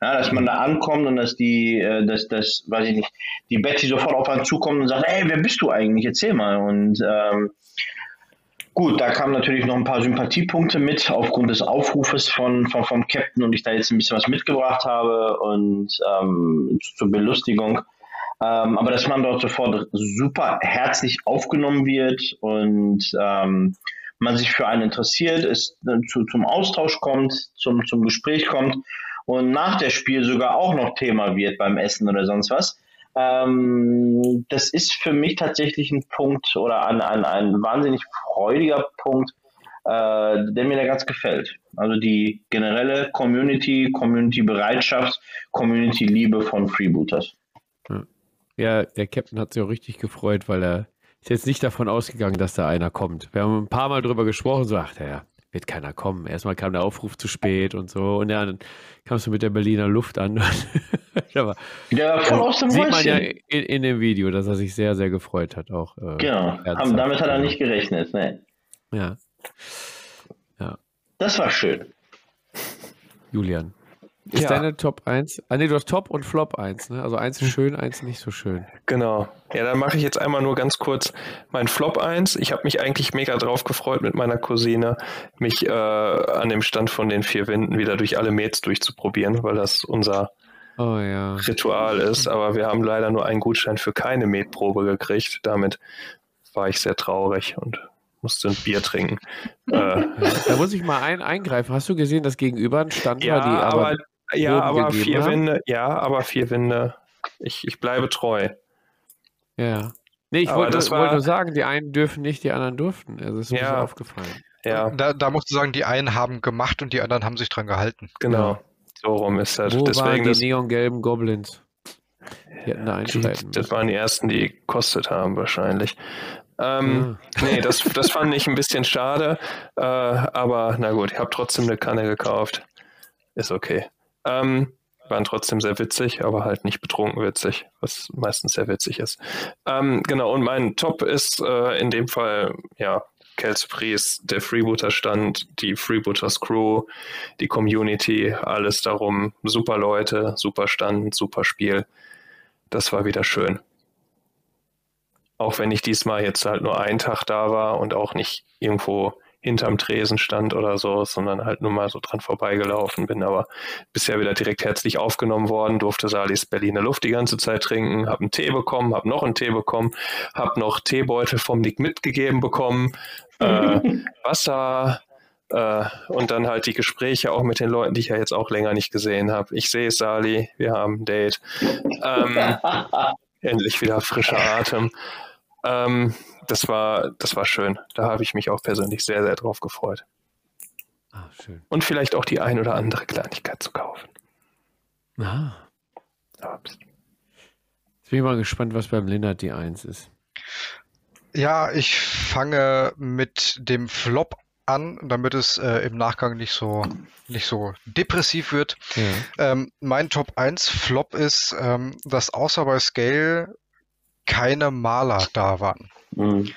Ja, dass man da ankommt und dass die, äh, dass das, weiß ich nicht, die Betty sofort auf einen zukommt und sagt, ey, wer bist du eigentlich? Erzähl mal. Und ähm, gut, da kamen natürlich noch ein paar Sympathiepunkte mit aufgrund des Aufrufes von, von vom Captain und ich da jetzt ein bisschen was mitgebracht habe und ähm, zur Belustigung. Ähm, aber dass man dort sofort super herzlich aufgenommen wird und ähm, man sich für einen interessiert, es zu, zum Austausch kommt, zum, zum Gespräch kommt und nach der Spiel sogar auch noch Thema wird beim Essen oder sonst was. Ähm, das ist für mich tatsächlich ein Punkt oder ein, ein, ein wahnsinnig freudiger Punkt, äh, der mir da ganz gefällt. Also die generelle Community, Community-Bereitschaft, Community-Liebe von Freebooters. Ja, der Captain hat sich auch richtig gefreut, weil er ist jetzt nicht davon ausgegangen, dass da einer kommt. Wir haben ein paar Mal drüber gesprochen, so, ach, ja, wird keiner kommen. Erstmal kam der Aufruf zu spät und so. Und ja, dann kamst du mit der Berliner Luft an. Aber, ja, voll aus dem Sieht man ja in, in, dem Video, dass er sich sehr, sehr gefreut hat. Auch, äh, genau, Haben, damit hat er nicht gerechnet. Ne? Ja. ja. Das war schön. Julian. Ist ja. deine Top 1? Ah, nee, du hast Top und Flop 1, ne? Also eins ist schön, eins nicht so schön. Genau. Ja, dann mache ich jetzt einmal nur ganz kurz mein Flop 1. Ich habe mich eigentlich mega drauf gefreut, mit meiner Cousine mich äh, an dem Stand von den vier Winden wieder durch alle Mates durchzuprobieren, weil das unser oh, ja. Ritual ist. Aber wir haben leider nur einen Gutschein für keine Metprobe gekriegt. Damit war ich sehr traurig und musste ein Bier trinken. äh, da muss ich mal ein, eingreifen. Hast du gesehen, dass gegenüber ein Stand ja, war, die aber, aber ja, aber vier haben? Winde, ja, aber vier Winde. Ich, ich bleibe treu. Ja. Nee, ich wollte, war, wollte, nur sagen, die einen dürfen nicht, die anderen durften. Also das ist ja, mir aufgefallen. Ja. Da, da musst du sagen, die einen haben gemacht und die anderen haben sich dran gehalten. Genau. Ja. So rum ist das. Wo Deswegen waren die neongelben Goblins? Die hätten da einschreiten Das waren die ersten, die gekostet haben, wahrscheinlich. Ähm, ja. Nee, das, das fand ich ein bisschen schade. Äh, aber na gut, ich habe trotzdem eine Kanne gekauft. Ist okay. Ähm, waren trotzdem sehr witzig, aber halt nicht betrunken witzig, was meistens sehr witzig ist. Ähm, genau, und mein Top ist äh, in dem Fall, ja, Kelsey der Freebooter-Stand, die Freebooters Crew, die Community, alles darum. Super Leute, super Stand, super Spiel. Das war wieder schön. Auch wenn ich diesmal jetzt halt nur einen Tag da war und auch nicht irgendwo hinterm Tresen stand oder so, sondern halt nur mal so dran vorbeigelaufen bin. Aber bisher wieder direkt herzlich aufgenommen worden, durfte Salis Berliner Luft die ganze Zeit trinken, habe einen Tee bekommen, habe noch einen Tee bekommen, habe noch Teebeutel vom Nick mitgegeben bekommen, äh, Wasser, äh, und dann halt die Gespräche auch mit den Leuten, die ich ja jetzt auch länger nicht gesehen habe. Ich sehe Sali, wir haben ein Date. Ähm, endlich wieder frischer Atem. Ähm, das war, das war schön. Da habe ich mich auch persönlich sehr, sehr drauf gefreut. Ah, schön. Und vielleicht auch die ein oder andere Kleinigkeit zu kaufen. Ah. Ups. Jetzt bin ich mal gespannt, was beim Lennart die 1 ist. Ja, ich fange mit dem Flop an, damit es äh, im Nachgang nicht so, nicht so depressiv wird. Ja. Ähm, mein Top 1 Flop ist, ähm, dass außer bei Scale keine Maler da waren. Mhm.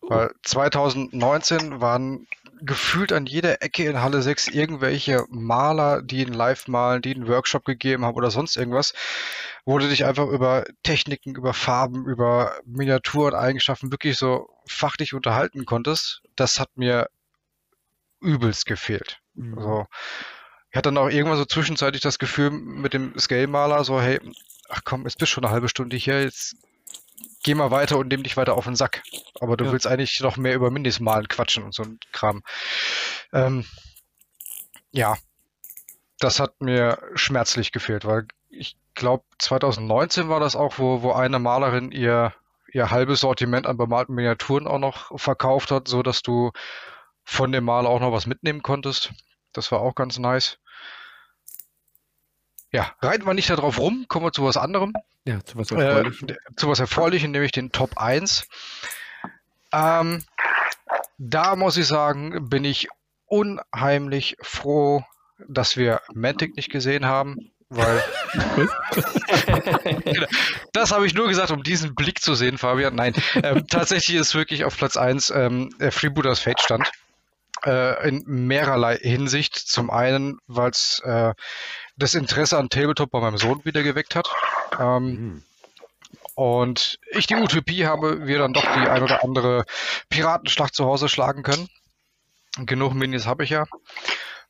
Weil 2019 waren gefühlt an jeder Ecke in Halle 6 irgendwelche Maler, die einen Live malen, die einen Workshop gegeben haben oder sonst irgendwas, wo du dich einfach über Techniken, über Farben, über Miniaturen, Eigenschaften wirklich so fachlich unterhalten konntest. Das hat mir übelst gefehlt. Mhm. Also, ich hatte dann auch irgendwann so zwischenzeitlich das Gefühl mit dem Scale-Maler, so, hey, ach komm, jetzt bist schon eine halbe Stunde hier, jetzt geh mal weiter und nimm dich weiter auf den Sack. Aber du ja. willst eigentlich noch mehr über Mindestmalen quatschen und so ein Kram. Ähm, ja, das hat mir schmerzlich gefehlt, weil ich glaube, 2019 war das auch, wo, wo eine Malerin ihr, ihr halbes Sortiment an bemalten Miniaturen auch noch verkauft hat, so dass du von dem Maler auch noch was mitnehmen konntest. Das war auch ganz nice. Ja, reiten wir nicht darauf rum, kommen wir zu was anderem. Ja, zu was Erfreulichem. Äh, zu was Erfreulichem, nämlich den Top 1. Ähm, da muss ich sagen, bin ich unheimlich froh, dass wir Mantic nicht gesehen haben, weil das habe ich nur gesagt, um diesen Blick zu sehen, Fabian. Nein, ähm, tatsächlich ist wirklich auf Platz 1 ähm, der Freebooters Fate stand. Äh, in mehrerlei Hinsicht. Zum einen, weil es äh, das Interesse an Tabletop bei meinem Sohn wieder geweckt hat. Ähm, mhm. Und ich die Utopie habe, wir dann doch die ein oder andere Piratenschlacht zu Hause schlagen können. Genug Minis habe ich ja.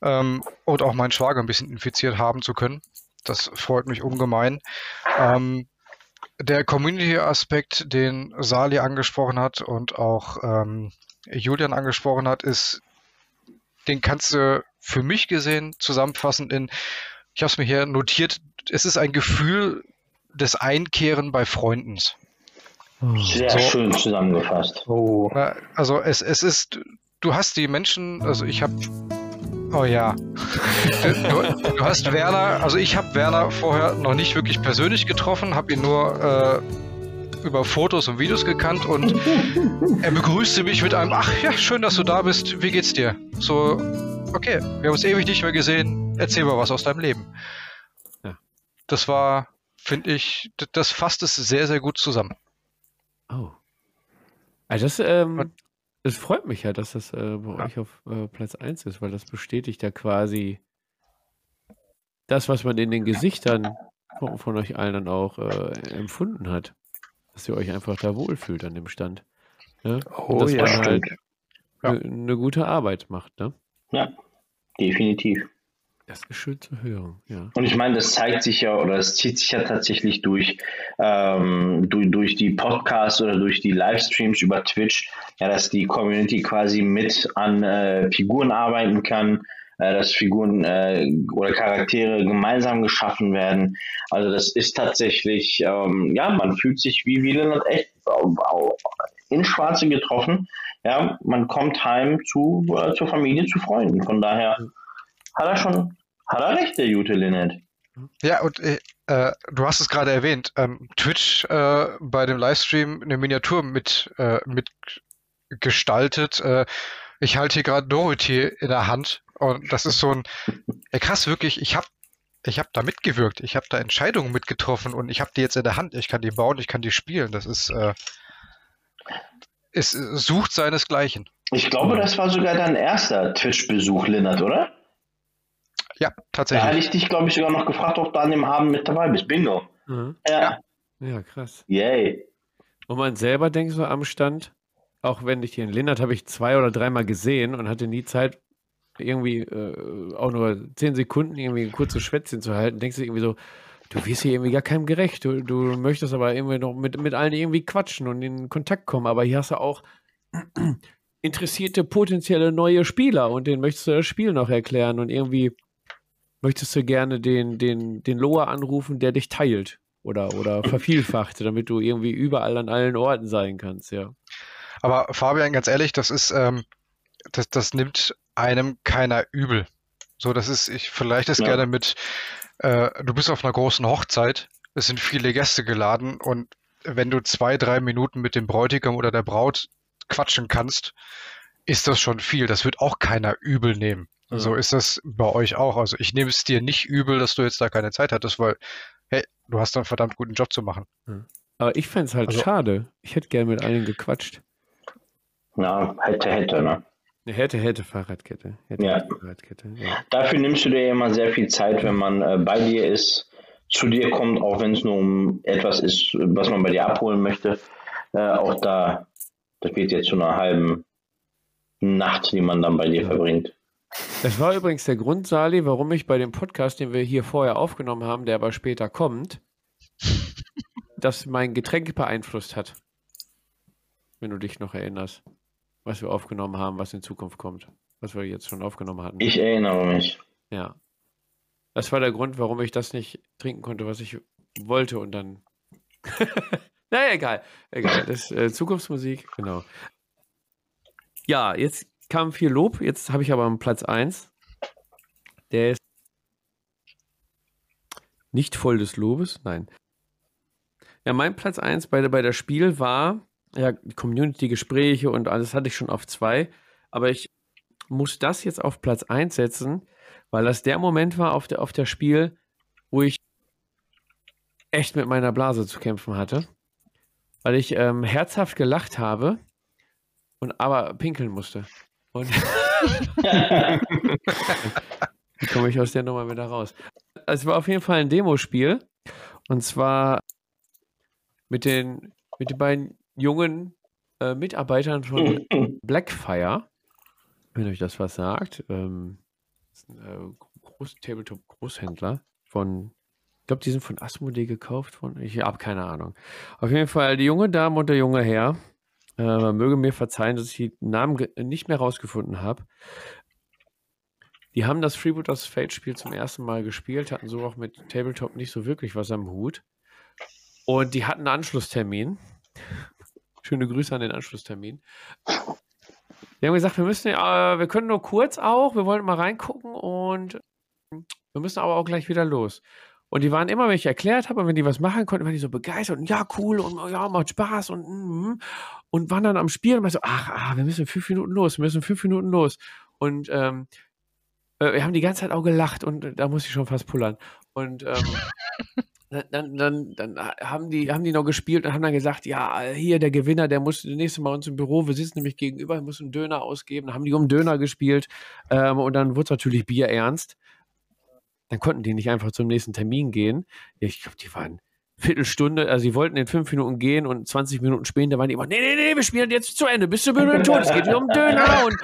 Ähm, und auch meinen Schwager ein bisschen infiziert haben zu können. Das freut mich ungemein. Ähm, der Community-Aspekt, den Sali angesprochen hat und auch ähm, Julian angesprochen hat, ist, den kannst du für mich gesehen zusammenfassen in ich habe es mir hier notiert, es ist ein Gefühl des Einkehren bei Freunden. Sehr so, schön zusammengefasst. Oh. Also es, es ist, du hast die Menschen, also ich habe Oh ja. Du, du hast Werner, also ich habe Werner vorher noch nicht wirklich persönlich getroffen, habe ihn nur äh, über Fotos und Videos gekannt und er begrüßte mich mit einem, ach ja, schön, dass du da bist, wie geht's dir? So, okay, wir haben uns ewig nicht mehr gesehen, erzähl mal was aus deinem Leben. Ja. Das war, finde ich, das fasst es sehr, sehr gut zusammen. Oh. Also das, ähm, es freut mich ja, dass das äh, bei ja. euch auf äh, Platz 1 ist, weil das bestätigt ja quasi das, was man in den Gesichtern von, von euch allen dann auch äh, empfunden hat. Dass ihr euch einfach da wohlfühlt an dem Stand. Ne? Oh, dass ja, man halt eine ne gute Arbeit macht, ne? Ja, definitiv. Das ist schön zu hören, ja. Und ich meine, das zeigt sich ja oder es zieht sich ja tatsächlich durch, ähm, durch, durch die Podcasts oder durch die Livestreams über Twitch, ja, dass die Community quasi mit an äh, Figuren arbeiten kann, äh, dass Figuren äh, oder Charaktere gemeinsam geschaffen werden. Also das ist tatsächlich, ähm, ja, man fühlt sich wie wie Lennart echt in Schwarze getroffen. Ja, man kommt heim zu, äh, zur Familie, zu Freunden. Von daher hat er schon hat er recht, der gute Lynette. Ja, und äh, äh, du hast es gerade erwähnt, ähm, Twitch äh, bei dem Livestream eine Miniatur mit, äh, mit gestaltet. Äh, ich halte hier gerade Dorothy in der Hand und das ist so ein, ja krass, wirklich, ich habe ich hab da mitgewirkt, ich habe da Entscheidungen mitgetroffen und ich habe die jetzt in der Hand, ich kann die bauen, ich kann die spielen. Das ist, äh, es sucht seinesgleichen. Ich glaube, das war sogar dein erster Twitch-Besuch, Lennart, oder? Ja, tatsächlich. Da hatte ich dich, glaube ich, sogar noch gefragt, ob du an dem Abend mit dabei bist. Bingo. Mhm. Ja. Ja, krass. Yay. Und man selber denkt so am Stand, auch wenn ich den Lindert habe ich zwei oder dreimal gesehen und hatte nie Zeit, irgendwie äh, auch nur zehn Sekunden irgendwie ein kurzes Schwätzchen zu halten, denkst du irgendwie so, du wirst hier irgendwie gar keinem gerecht. Du, du möchtest aber irgendwie noch mit, mit allen irgendwie quatschen und in Kontakt kommen. Aber hier hast du auch interessierte potenzielle neue Spieler und denen möchtest du das Spiel noch erklären und irgendwie möchtest du gerne den, den, den Loa anrufen, der dich teilt oder, oder vervielfacht, damit du irgendwie überall an allen Orten sein kannst, ja. Aber Fabian, ganz ehrlich, das ist, ähm, das, das nimmt einem keiner übel. So, das ist, ich vielleicht es ja. gerne mit, äh, du bist auf einer großen Hochzeit, es sind viele Gäste geladen und wenn du zwei, drei Minuten mit dem Bräutigam oder der Braut quatschen kannst, ist das schon viel. Das wird auch keiner übel nehmen. Ja. So ist das bei euch auch. Also ich nehme es dir nicht übel, dass du jetzt da keine Zeit hattest, weil, hey, du hast einen verdammt guten Job zu machen. Aber ich fände es halt also, schade. Ich hätte gerne mit allen gequatscht. Na, hätte, hätte, ne? Hätte, hätte Fahrradkette. Hätte, ja. Fahrradkette. Ja. Dafür nimmst du dir ja immer sehr viel Zeit, wenn man äh, bei dir ist, zu dir kommt, auch wenn es nur um etwas ist, was man bei dir abholen möchte. Äh, auch da, das wird jetzt zu einer halben Nacht, die man dann bei dir ja. verbringt. Das war übrigens der Grund, Sali, warum ich bei dem Podcast, den wir hier vorher aufgenommen haben, der aber später kommt, das mein Getränk beeinflusst hat. Wenn du dich noch erinnerst, was wir aufgenommen haben, was in Zukunft kommt, was wir jetzt schon aufgenommen hatten. Ich erinnere mich. Ja. Das war der Grund, warum ich das nicht trinken konnte, was ich wollte und dann. naja, egal. Egal. Das ist äh, Zukunftsmusik, genau. Ja, jetzt kam viel Lob. Jetzt habe ich aber einen Platz 1. Der ist nicht voll des Lobes. Nein. Ja, mein Platz 1 bei, bei der Spiel war, ja, Community-Gespräche und alles hatte ich schon auf 2. Aber ich muss das jetzt auf Platz 1 setzen, weil das der Moment war auf der, auf der Spiel, wo ich echt mit meiner Blase zu kämpfen hatte. Weil ich ähm, herzhaft gelacht habe und aber pinkeln musste. Und wie komme ich aus der Nummer wieder raus? Es war auf jeden Fall ein Demospiel. Und zwar mit den, mit den beiden jungen äh, Mitarbeitern von Blackfire. Wenn euch das was sagt. Ähm, ein äh, Groß Tabletop-Großhändler von ich glaube, die sind von Asmodee gekauft von. Ich habe keine Ahnung. Auf jeden Fall die junge Dame und der junge Herr äh, man möge mir verzeihen, dass ich die Namen nicht mehr rausgefunden habe. Die haben das Freebooters Fate Spiel zum ersten Mal gespielt, hatten so auch mit Tabletop nicht so wirklich was am Hut. Und die hatten einen Anschlusstermin. Schöne Grüße an den Anschlusstermin. Die haben gesagt, wir müssen, äh, wir können nur kurz auch, wir wollen mal reingucken und wir müssen aber auch gleich wieder los. Und die waren immer, wenn ich erklärt habe, wenn die was machen konnten, waren die so begeistert und ja, cool und ja, macht Spaß und mm, und waren dann am Spiel und war so, ach, ach, wir müssen fünf Minuten los, wir müssen fünf Minuten los. Und ähm, äh, wir haben die ganze Zeit auch gelacht und äh, da muss ich schon fast pullern. Und ähm, dann, dann, dann haben, die, haben die noch gespielt und haben dann gesagt, ja, hier der Gewinner, der muss das nächste Mal uns im Büro, wir sitzen nämlich gegenüber, muss einen Döner ausgeben. Dann haben die um Döner gespielt ähm, und dann wurde es natürlich Bier ernst. Dann konnten die nicht einfach zum nächsten Termin gehen. Ich glaube, die waren Viertelstunde, also sie wollten in fünf Minuten gehen und 20 Minuten später waren die immer, nee, nee, nee, wir spielen jetzt zu Ende, bis zur Bühne tot, es geht hier um Döner und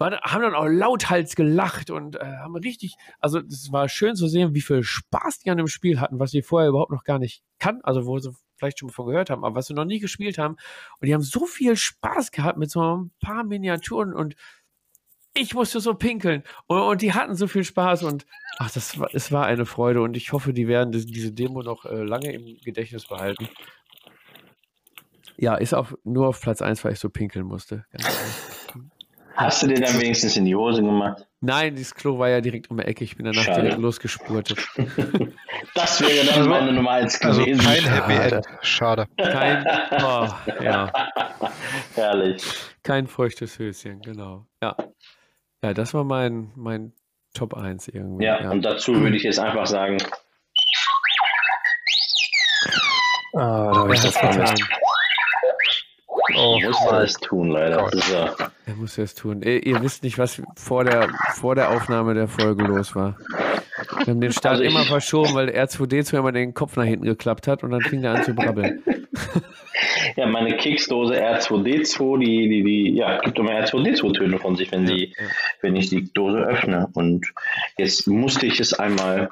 war, haben dann auch lauthals gelacht und äh, haben richtig, also es war schön zu sehen, wie viel Spaß die an dem Spiel hatten, was sie vorher überhaupt noch gar nicht kannten, also wo sie vielleicht schon von gehört haben, aber was sie noch nie gespielt haben. Und die haben so viel Spaß gehabt mit so ein paar Miniaturen und ich musste so pinkeln. Und, und die hatten so viel Spaß und ach, das war, es war eine Freude und ich hoffe, die werden diese Demo noch äh, lange im Gedächtnis behalten. Ja, ist auch nur auf Platz 1, weil ich so pinkeln musste. Hast du dir dann wenigstens in die Hose gemacht? Nein, dieses Klo war ja direkt um die Ecke. Ich bin danach Schade. direkt losgespurtet. das wäre dann also, meine Nummer 1 also gewesen. Also kein Happy End. Schade. Kein, oh, ja. Herrlich. Kein feuchtes Höschen, genau. Ja. Ja, das war mein, mein Top 1 irgendwie. Ja, ja. und dazu würde ich jetzt einfach sagen. Ah, da habe ich das getan. Oh, muss es tun, leider. Ja. Er muss es tun. Ihr, ihr, wisst nicht, was vor der, vor der Aufnahme der Folge los war. Wir haben den Start also immer verschoben, weil R2D2 immer den Kopf nach hinten geklappt hat und dann fing er an zu brabbeln. ja, meine Keksdose R2D2, die, die, die, ja, gibt immer R2D2-Töne von sich, wenn sie, ja. wenn ich die Dose öffne. Und jetzt musste ich es einmal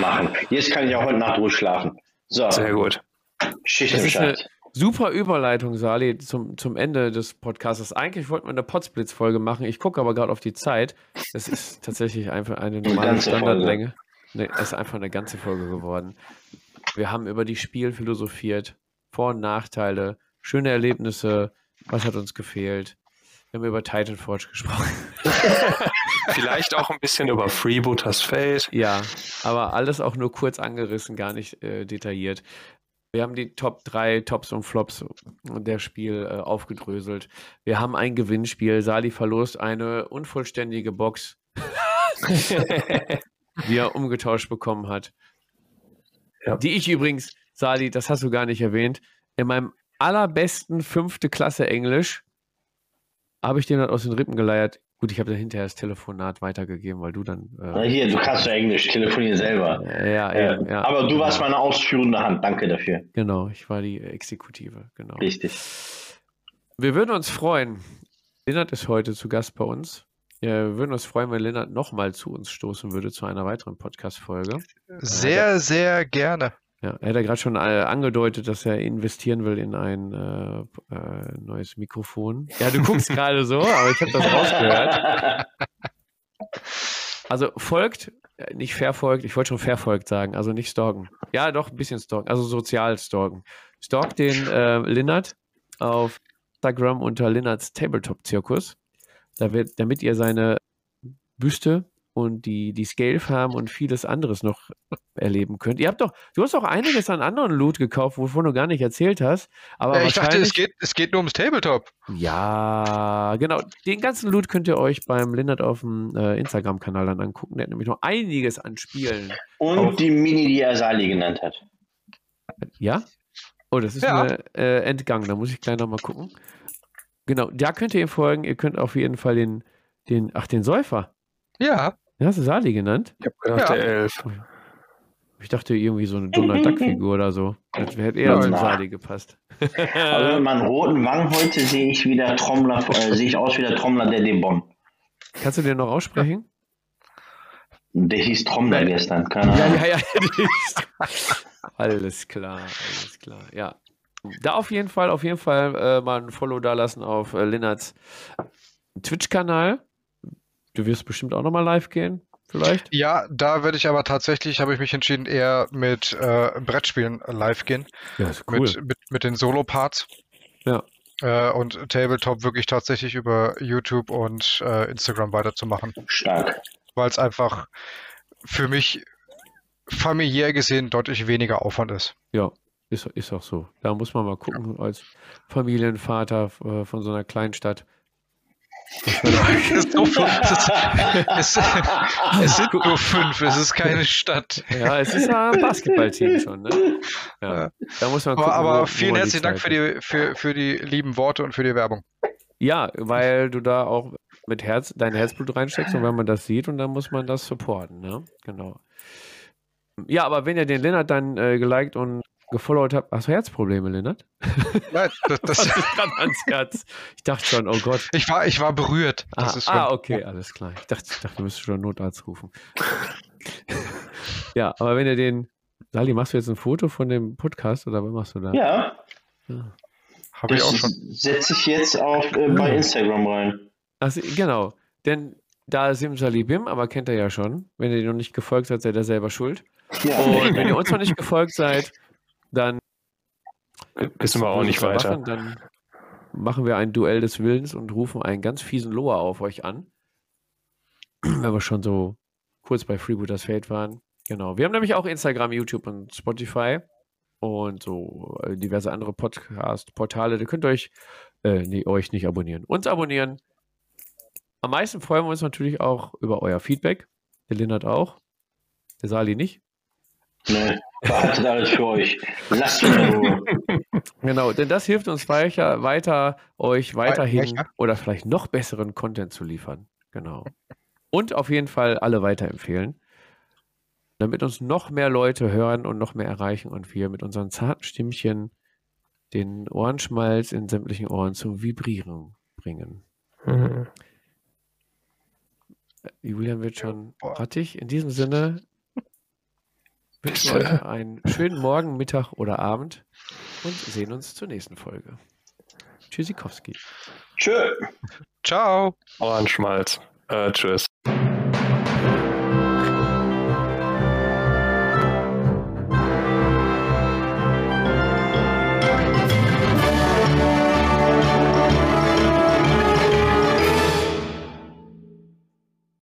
machen. Jetzt kann ich auch heute Nacht ruhig schlafen. So. Sehr gut. Schicht im Schacht. Super Überleitung, Sali, zum, zum Ende des Podcasts. Eigentlich wollten wir eine Potsblitz-Folge machen. Ich gucke aber gerade auf die Zeit. Es ist tatsächlich einfach eine normale Standardlänge. Nee, es ist einfach eine ganze Folge geworden. Wir haben über die Spiel philosophiert, Vor- und Nachteile, schöne Erlebnisse, was hat uns gefehlt. Wir haben über Titan Forge gesprochen. Vielleicht auch ein bisschen über Freebooters Fate. Ja, aber alles auch nur kurz angerissen, gar nicht äh, detailliert. Wir haben die Top 3 Tops und Flops der Spiel äh, aufgedröselt. Wir haben ein Gewinnspiel. Sali verlost eine unvollständige Box, die er umgetauscht bekommen hat. Ja. Die ich übrigens, Sali, das hast du gar nicht erwähnt, in meinem allerbesten fünfte Klasse Englisch habe ich den dann aus den Rippen geleiert. Gut, ich habe dann hinterher das Telefonat weitergegeben, weil du dann. Äh, Na hier, du kannst ja Englisch, telefonieren selber. Ja, äh, ja. Aber du warst meine ausführende Hand, danke dafür. Genau, ich war die Exekutive, genau. Richtig. Wir würden uns freuen. Lennart ist heute zu Gast bei uns. wir würden uns freuen, wenn Lennart nochmal zu uns stoßen würde zu einer weiteren Podcast-Folge. Sehr, sehr gerne. Ja, er hat ja gerade schon äh, angedeutet, dass er investieren will in ein äh, äh, neues Mikrofon. Ja, du guckst gerade so, aber ich habe das rausgehört. Also folgt, äh, nicht verfolgt, ich wollte schon verfolgt sagen, also nicht stalken. Ja, doch, ein bisschen stalken, also sozial stalken. Stalk den äh, Linnert auf Instagram unter Linnerts Tabletop-Zirkus, damit ihr seine Büste und die, die Scale Farm und vieles anderes noch erleben könnt. Ihr habt doch, du hast doch einiges an anderen Loot gekauft, wovon du gar nicht erzählt hast. Aber ja, ich dachte, es geht, es geht nur ums Tabletop. Ja, genau. Den ganzen Loot könnt ihr euch beim Lindert auf dem äh, Instagram-Kanal dann angucken. Der hat nämlich noch einiges an Spielen. Und auch. die Mini, die er Sali genannt hat. Ja? Oh, das ist ja. mir äh, entgangen. Da muss ich gleich nochmal gucken. Genau, da könnt ihr ihm folgen. Ihr könnt auf jeden Fall den, den, ach, den Säufer. Ja. Ja, hast du Sali genannt? Ich habe gedacht, ja. der Elf. Ich dachte irgendwie so eine Donald Duck-Figur oder so. Das hätte eher zum Sali gepasst. also mit meinen roten Wangen heute sehe ich wieder Trommler, äh, sehe ich aus wie der Trommler der Debon. Kannst du den noch aussprechen? Der hieß Trommler gestern, keine Ahnung. Ja, ja, ja. alles klar, alles klar. Ja. Da auf jeden Fall, auf jeden Fall äh, mal ein Follow da lassen auf äh, Linnards Twitch-Kanal. Du wirst bestimmt auch nochmal live gehen, vielleicht? Ja, da werde ich aber tatsächlich, habe ich mich entschieden, eher mit äh, Brettspielen live gehen. Ja, ist cool. Mit, mit, mit den Solo-Parts. Ja. äh, und Tabletop wirklich tatsächlich über YouTube und äh, Instagram weiterzumachen. Stark. Weil es einfach für mich familiär gesehen deutlich weniger Aufwand ist. Ja, ist, ist auch so. Da muss man mal gucken, als Familienvater äh, von so einer Kleinstadt. es, es, es, es, sind nur fünf, es ist keine Stadt. Ja, es ist ein Basketballteam schon, ne? Ja, da muss man gucken, aber, aber wo, vielen wo herzlichen Dank für die, für, für die lieben Worte und für die Werbung. Ja, weil du da auch mit Herz, dein Herzblut reinsteckst und wenn man das sieht und dann muss man das supporten, ne? Genau. Ja, aber wenn ihr den Lennart dann äh, geliked und gefollowt habt, hast du Herzprobleme, Lennart? Nein, das, das ist ans Herz. Ich dachte schon, oh Gott. Ich war, ich war berührt. Ah, ah, okay, alles klar. Ich dachte, ich dachte, du müsstest schon Notarzt rufen. ja, aber wenn ihr den, Sali, machst du jetzt ein Foto von dem Podcast oder was machst du da? Ja. ja. Habe ich auch schon. Setze ich jetzt auf äh, bei Instagram rein. Also, genau. Denn da ist Simsalibim, aber kennt er ja schon. Wenn ihr noch nicht gefolgt seid, seid ihr selber schuld. Ja. Und wenn ihr uns noch nicht gefolgt seid, dann wissen wir auch nicht weiter. Machen, dann machen wir ein Duell des Willens und rufen einen ganz fiesen Loa auf euch an. Wenn wir schon so kurz bei Freebooters Fate waren. Genau. Wir haben nämlich auch Instagram, YouTube und Spotify und so äh, diverse andere Podcast-Portale. Da könnt ihr euch, äh, nee, euch nicht abonnieren. Uns abonnieren. Am meisten freuen wir uns natürlich auch über euer Feedback. Der Lindert auch. Der Sali nicht. Nee, behaltet alles für euch. Lasst mich in Ruhe. Genau, denn das hilft uns weiter, weiter euch weiterhin oder vielleicht noch besseren Content zu liefern. Genau. Und auf jeden Fall alle weiterempfehlen, damit uns noch mehr Leute hören und noch mehr erreichen und wir mit unseren zarten Stimmchen den Ohrenschmalz in sämtlichen Ohren zum Vibrieren bringen. Mhm. Julian wird schon rattig. In diesem Sinne wünschen euch einen schönen Morgen, Mittag oder Abend und sehen uns zur nächsten Folge. Tschüssikowski. Tschö. Ciao. Ohrenschmalz. Äh, tschüss.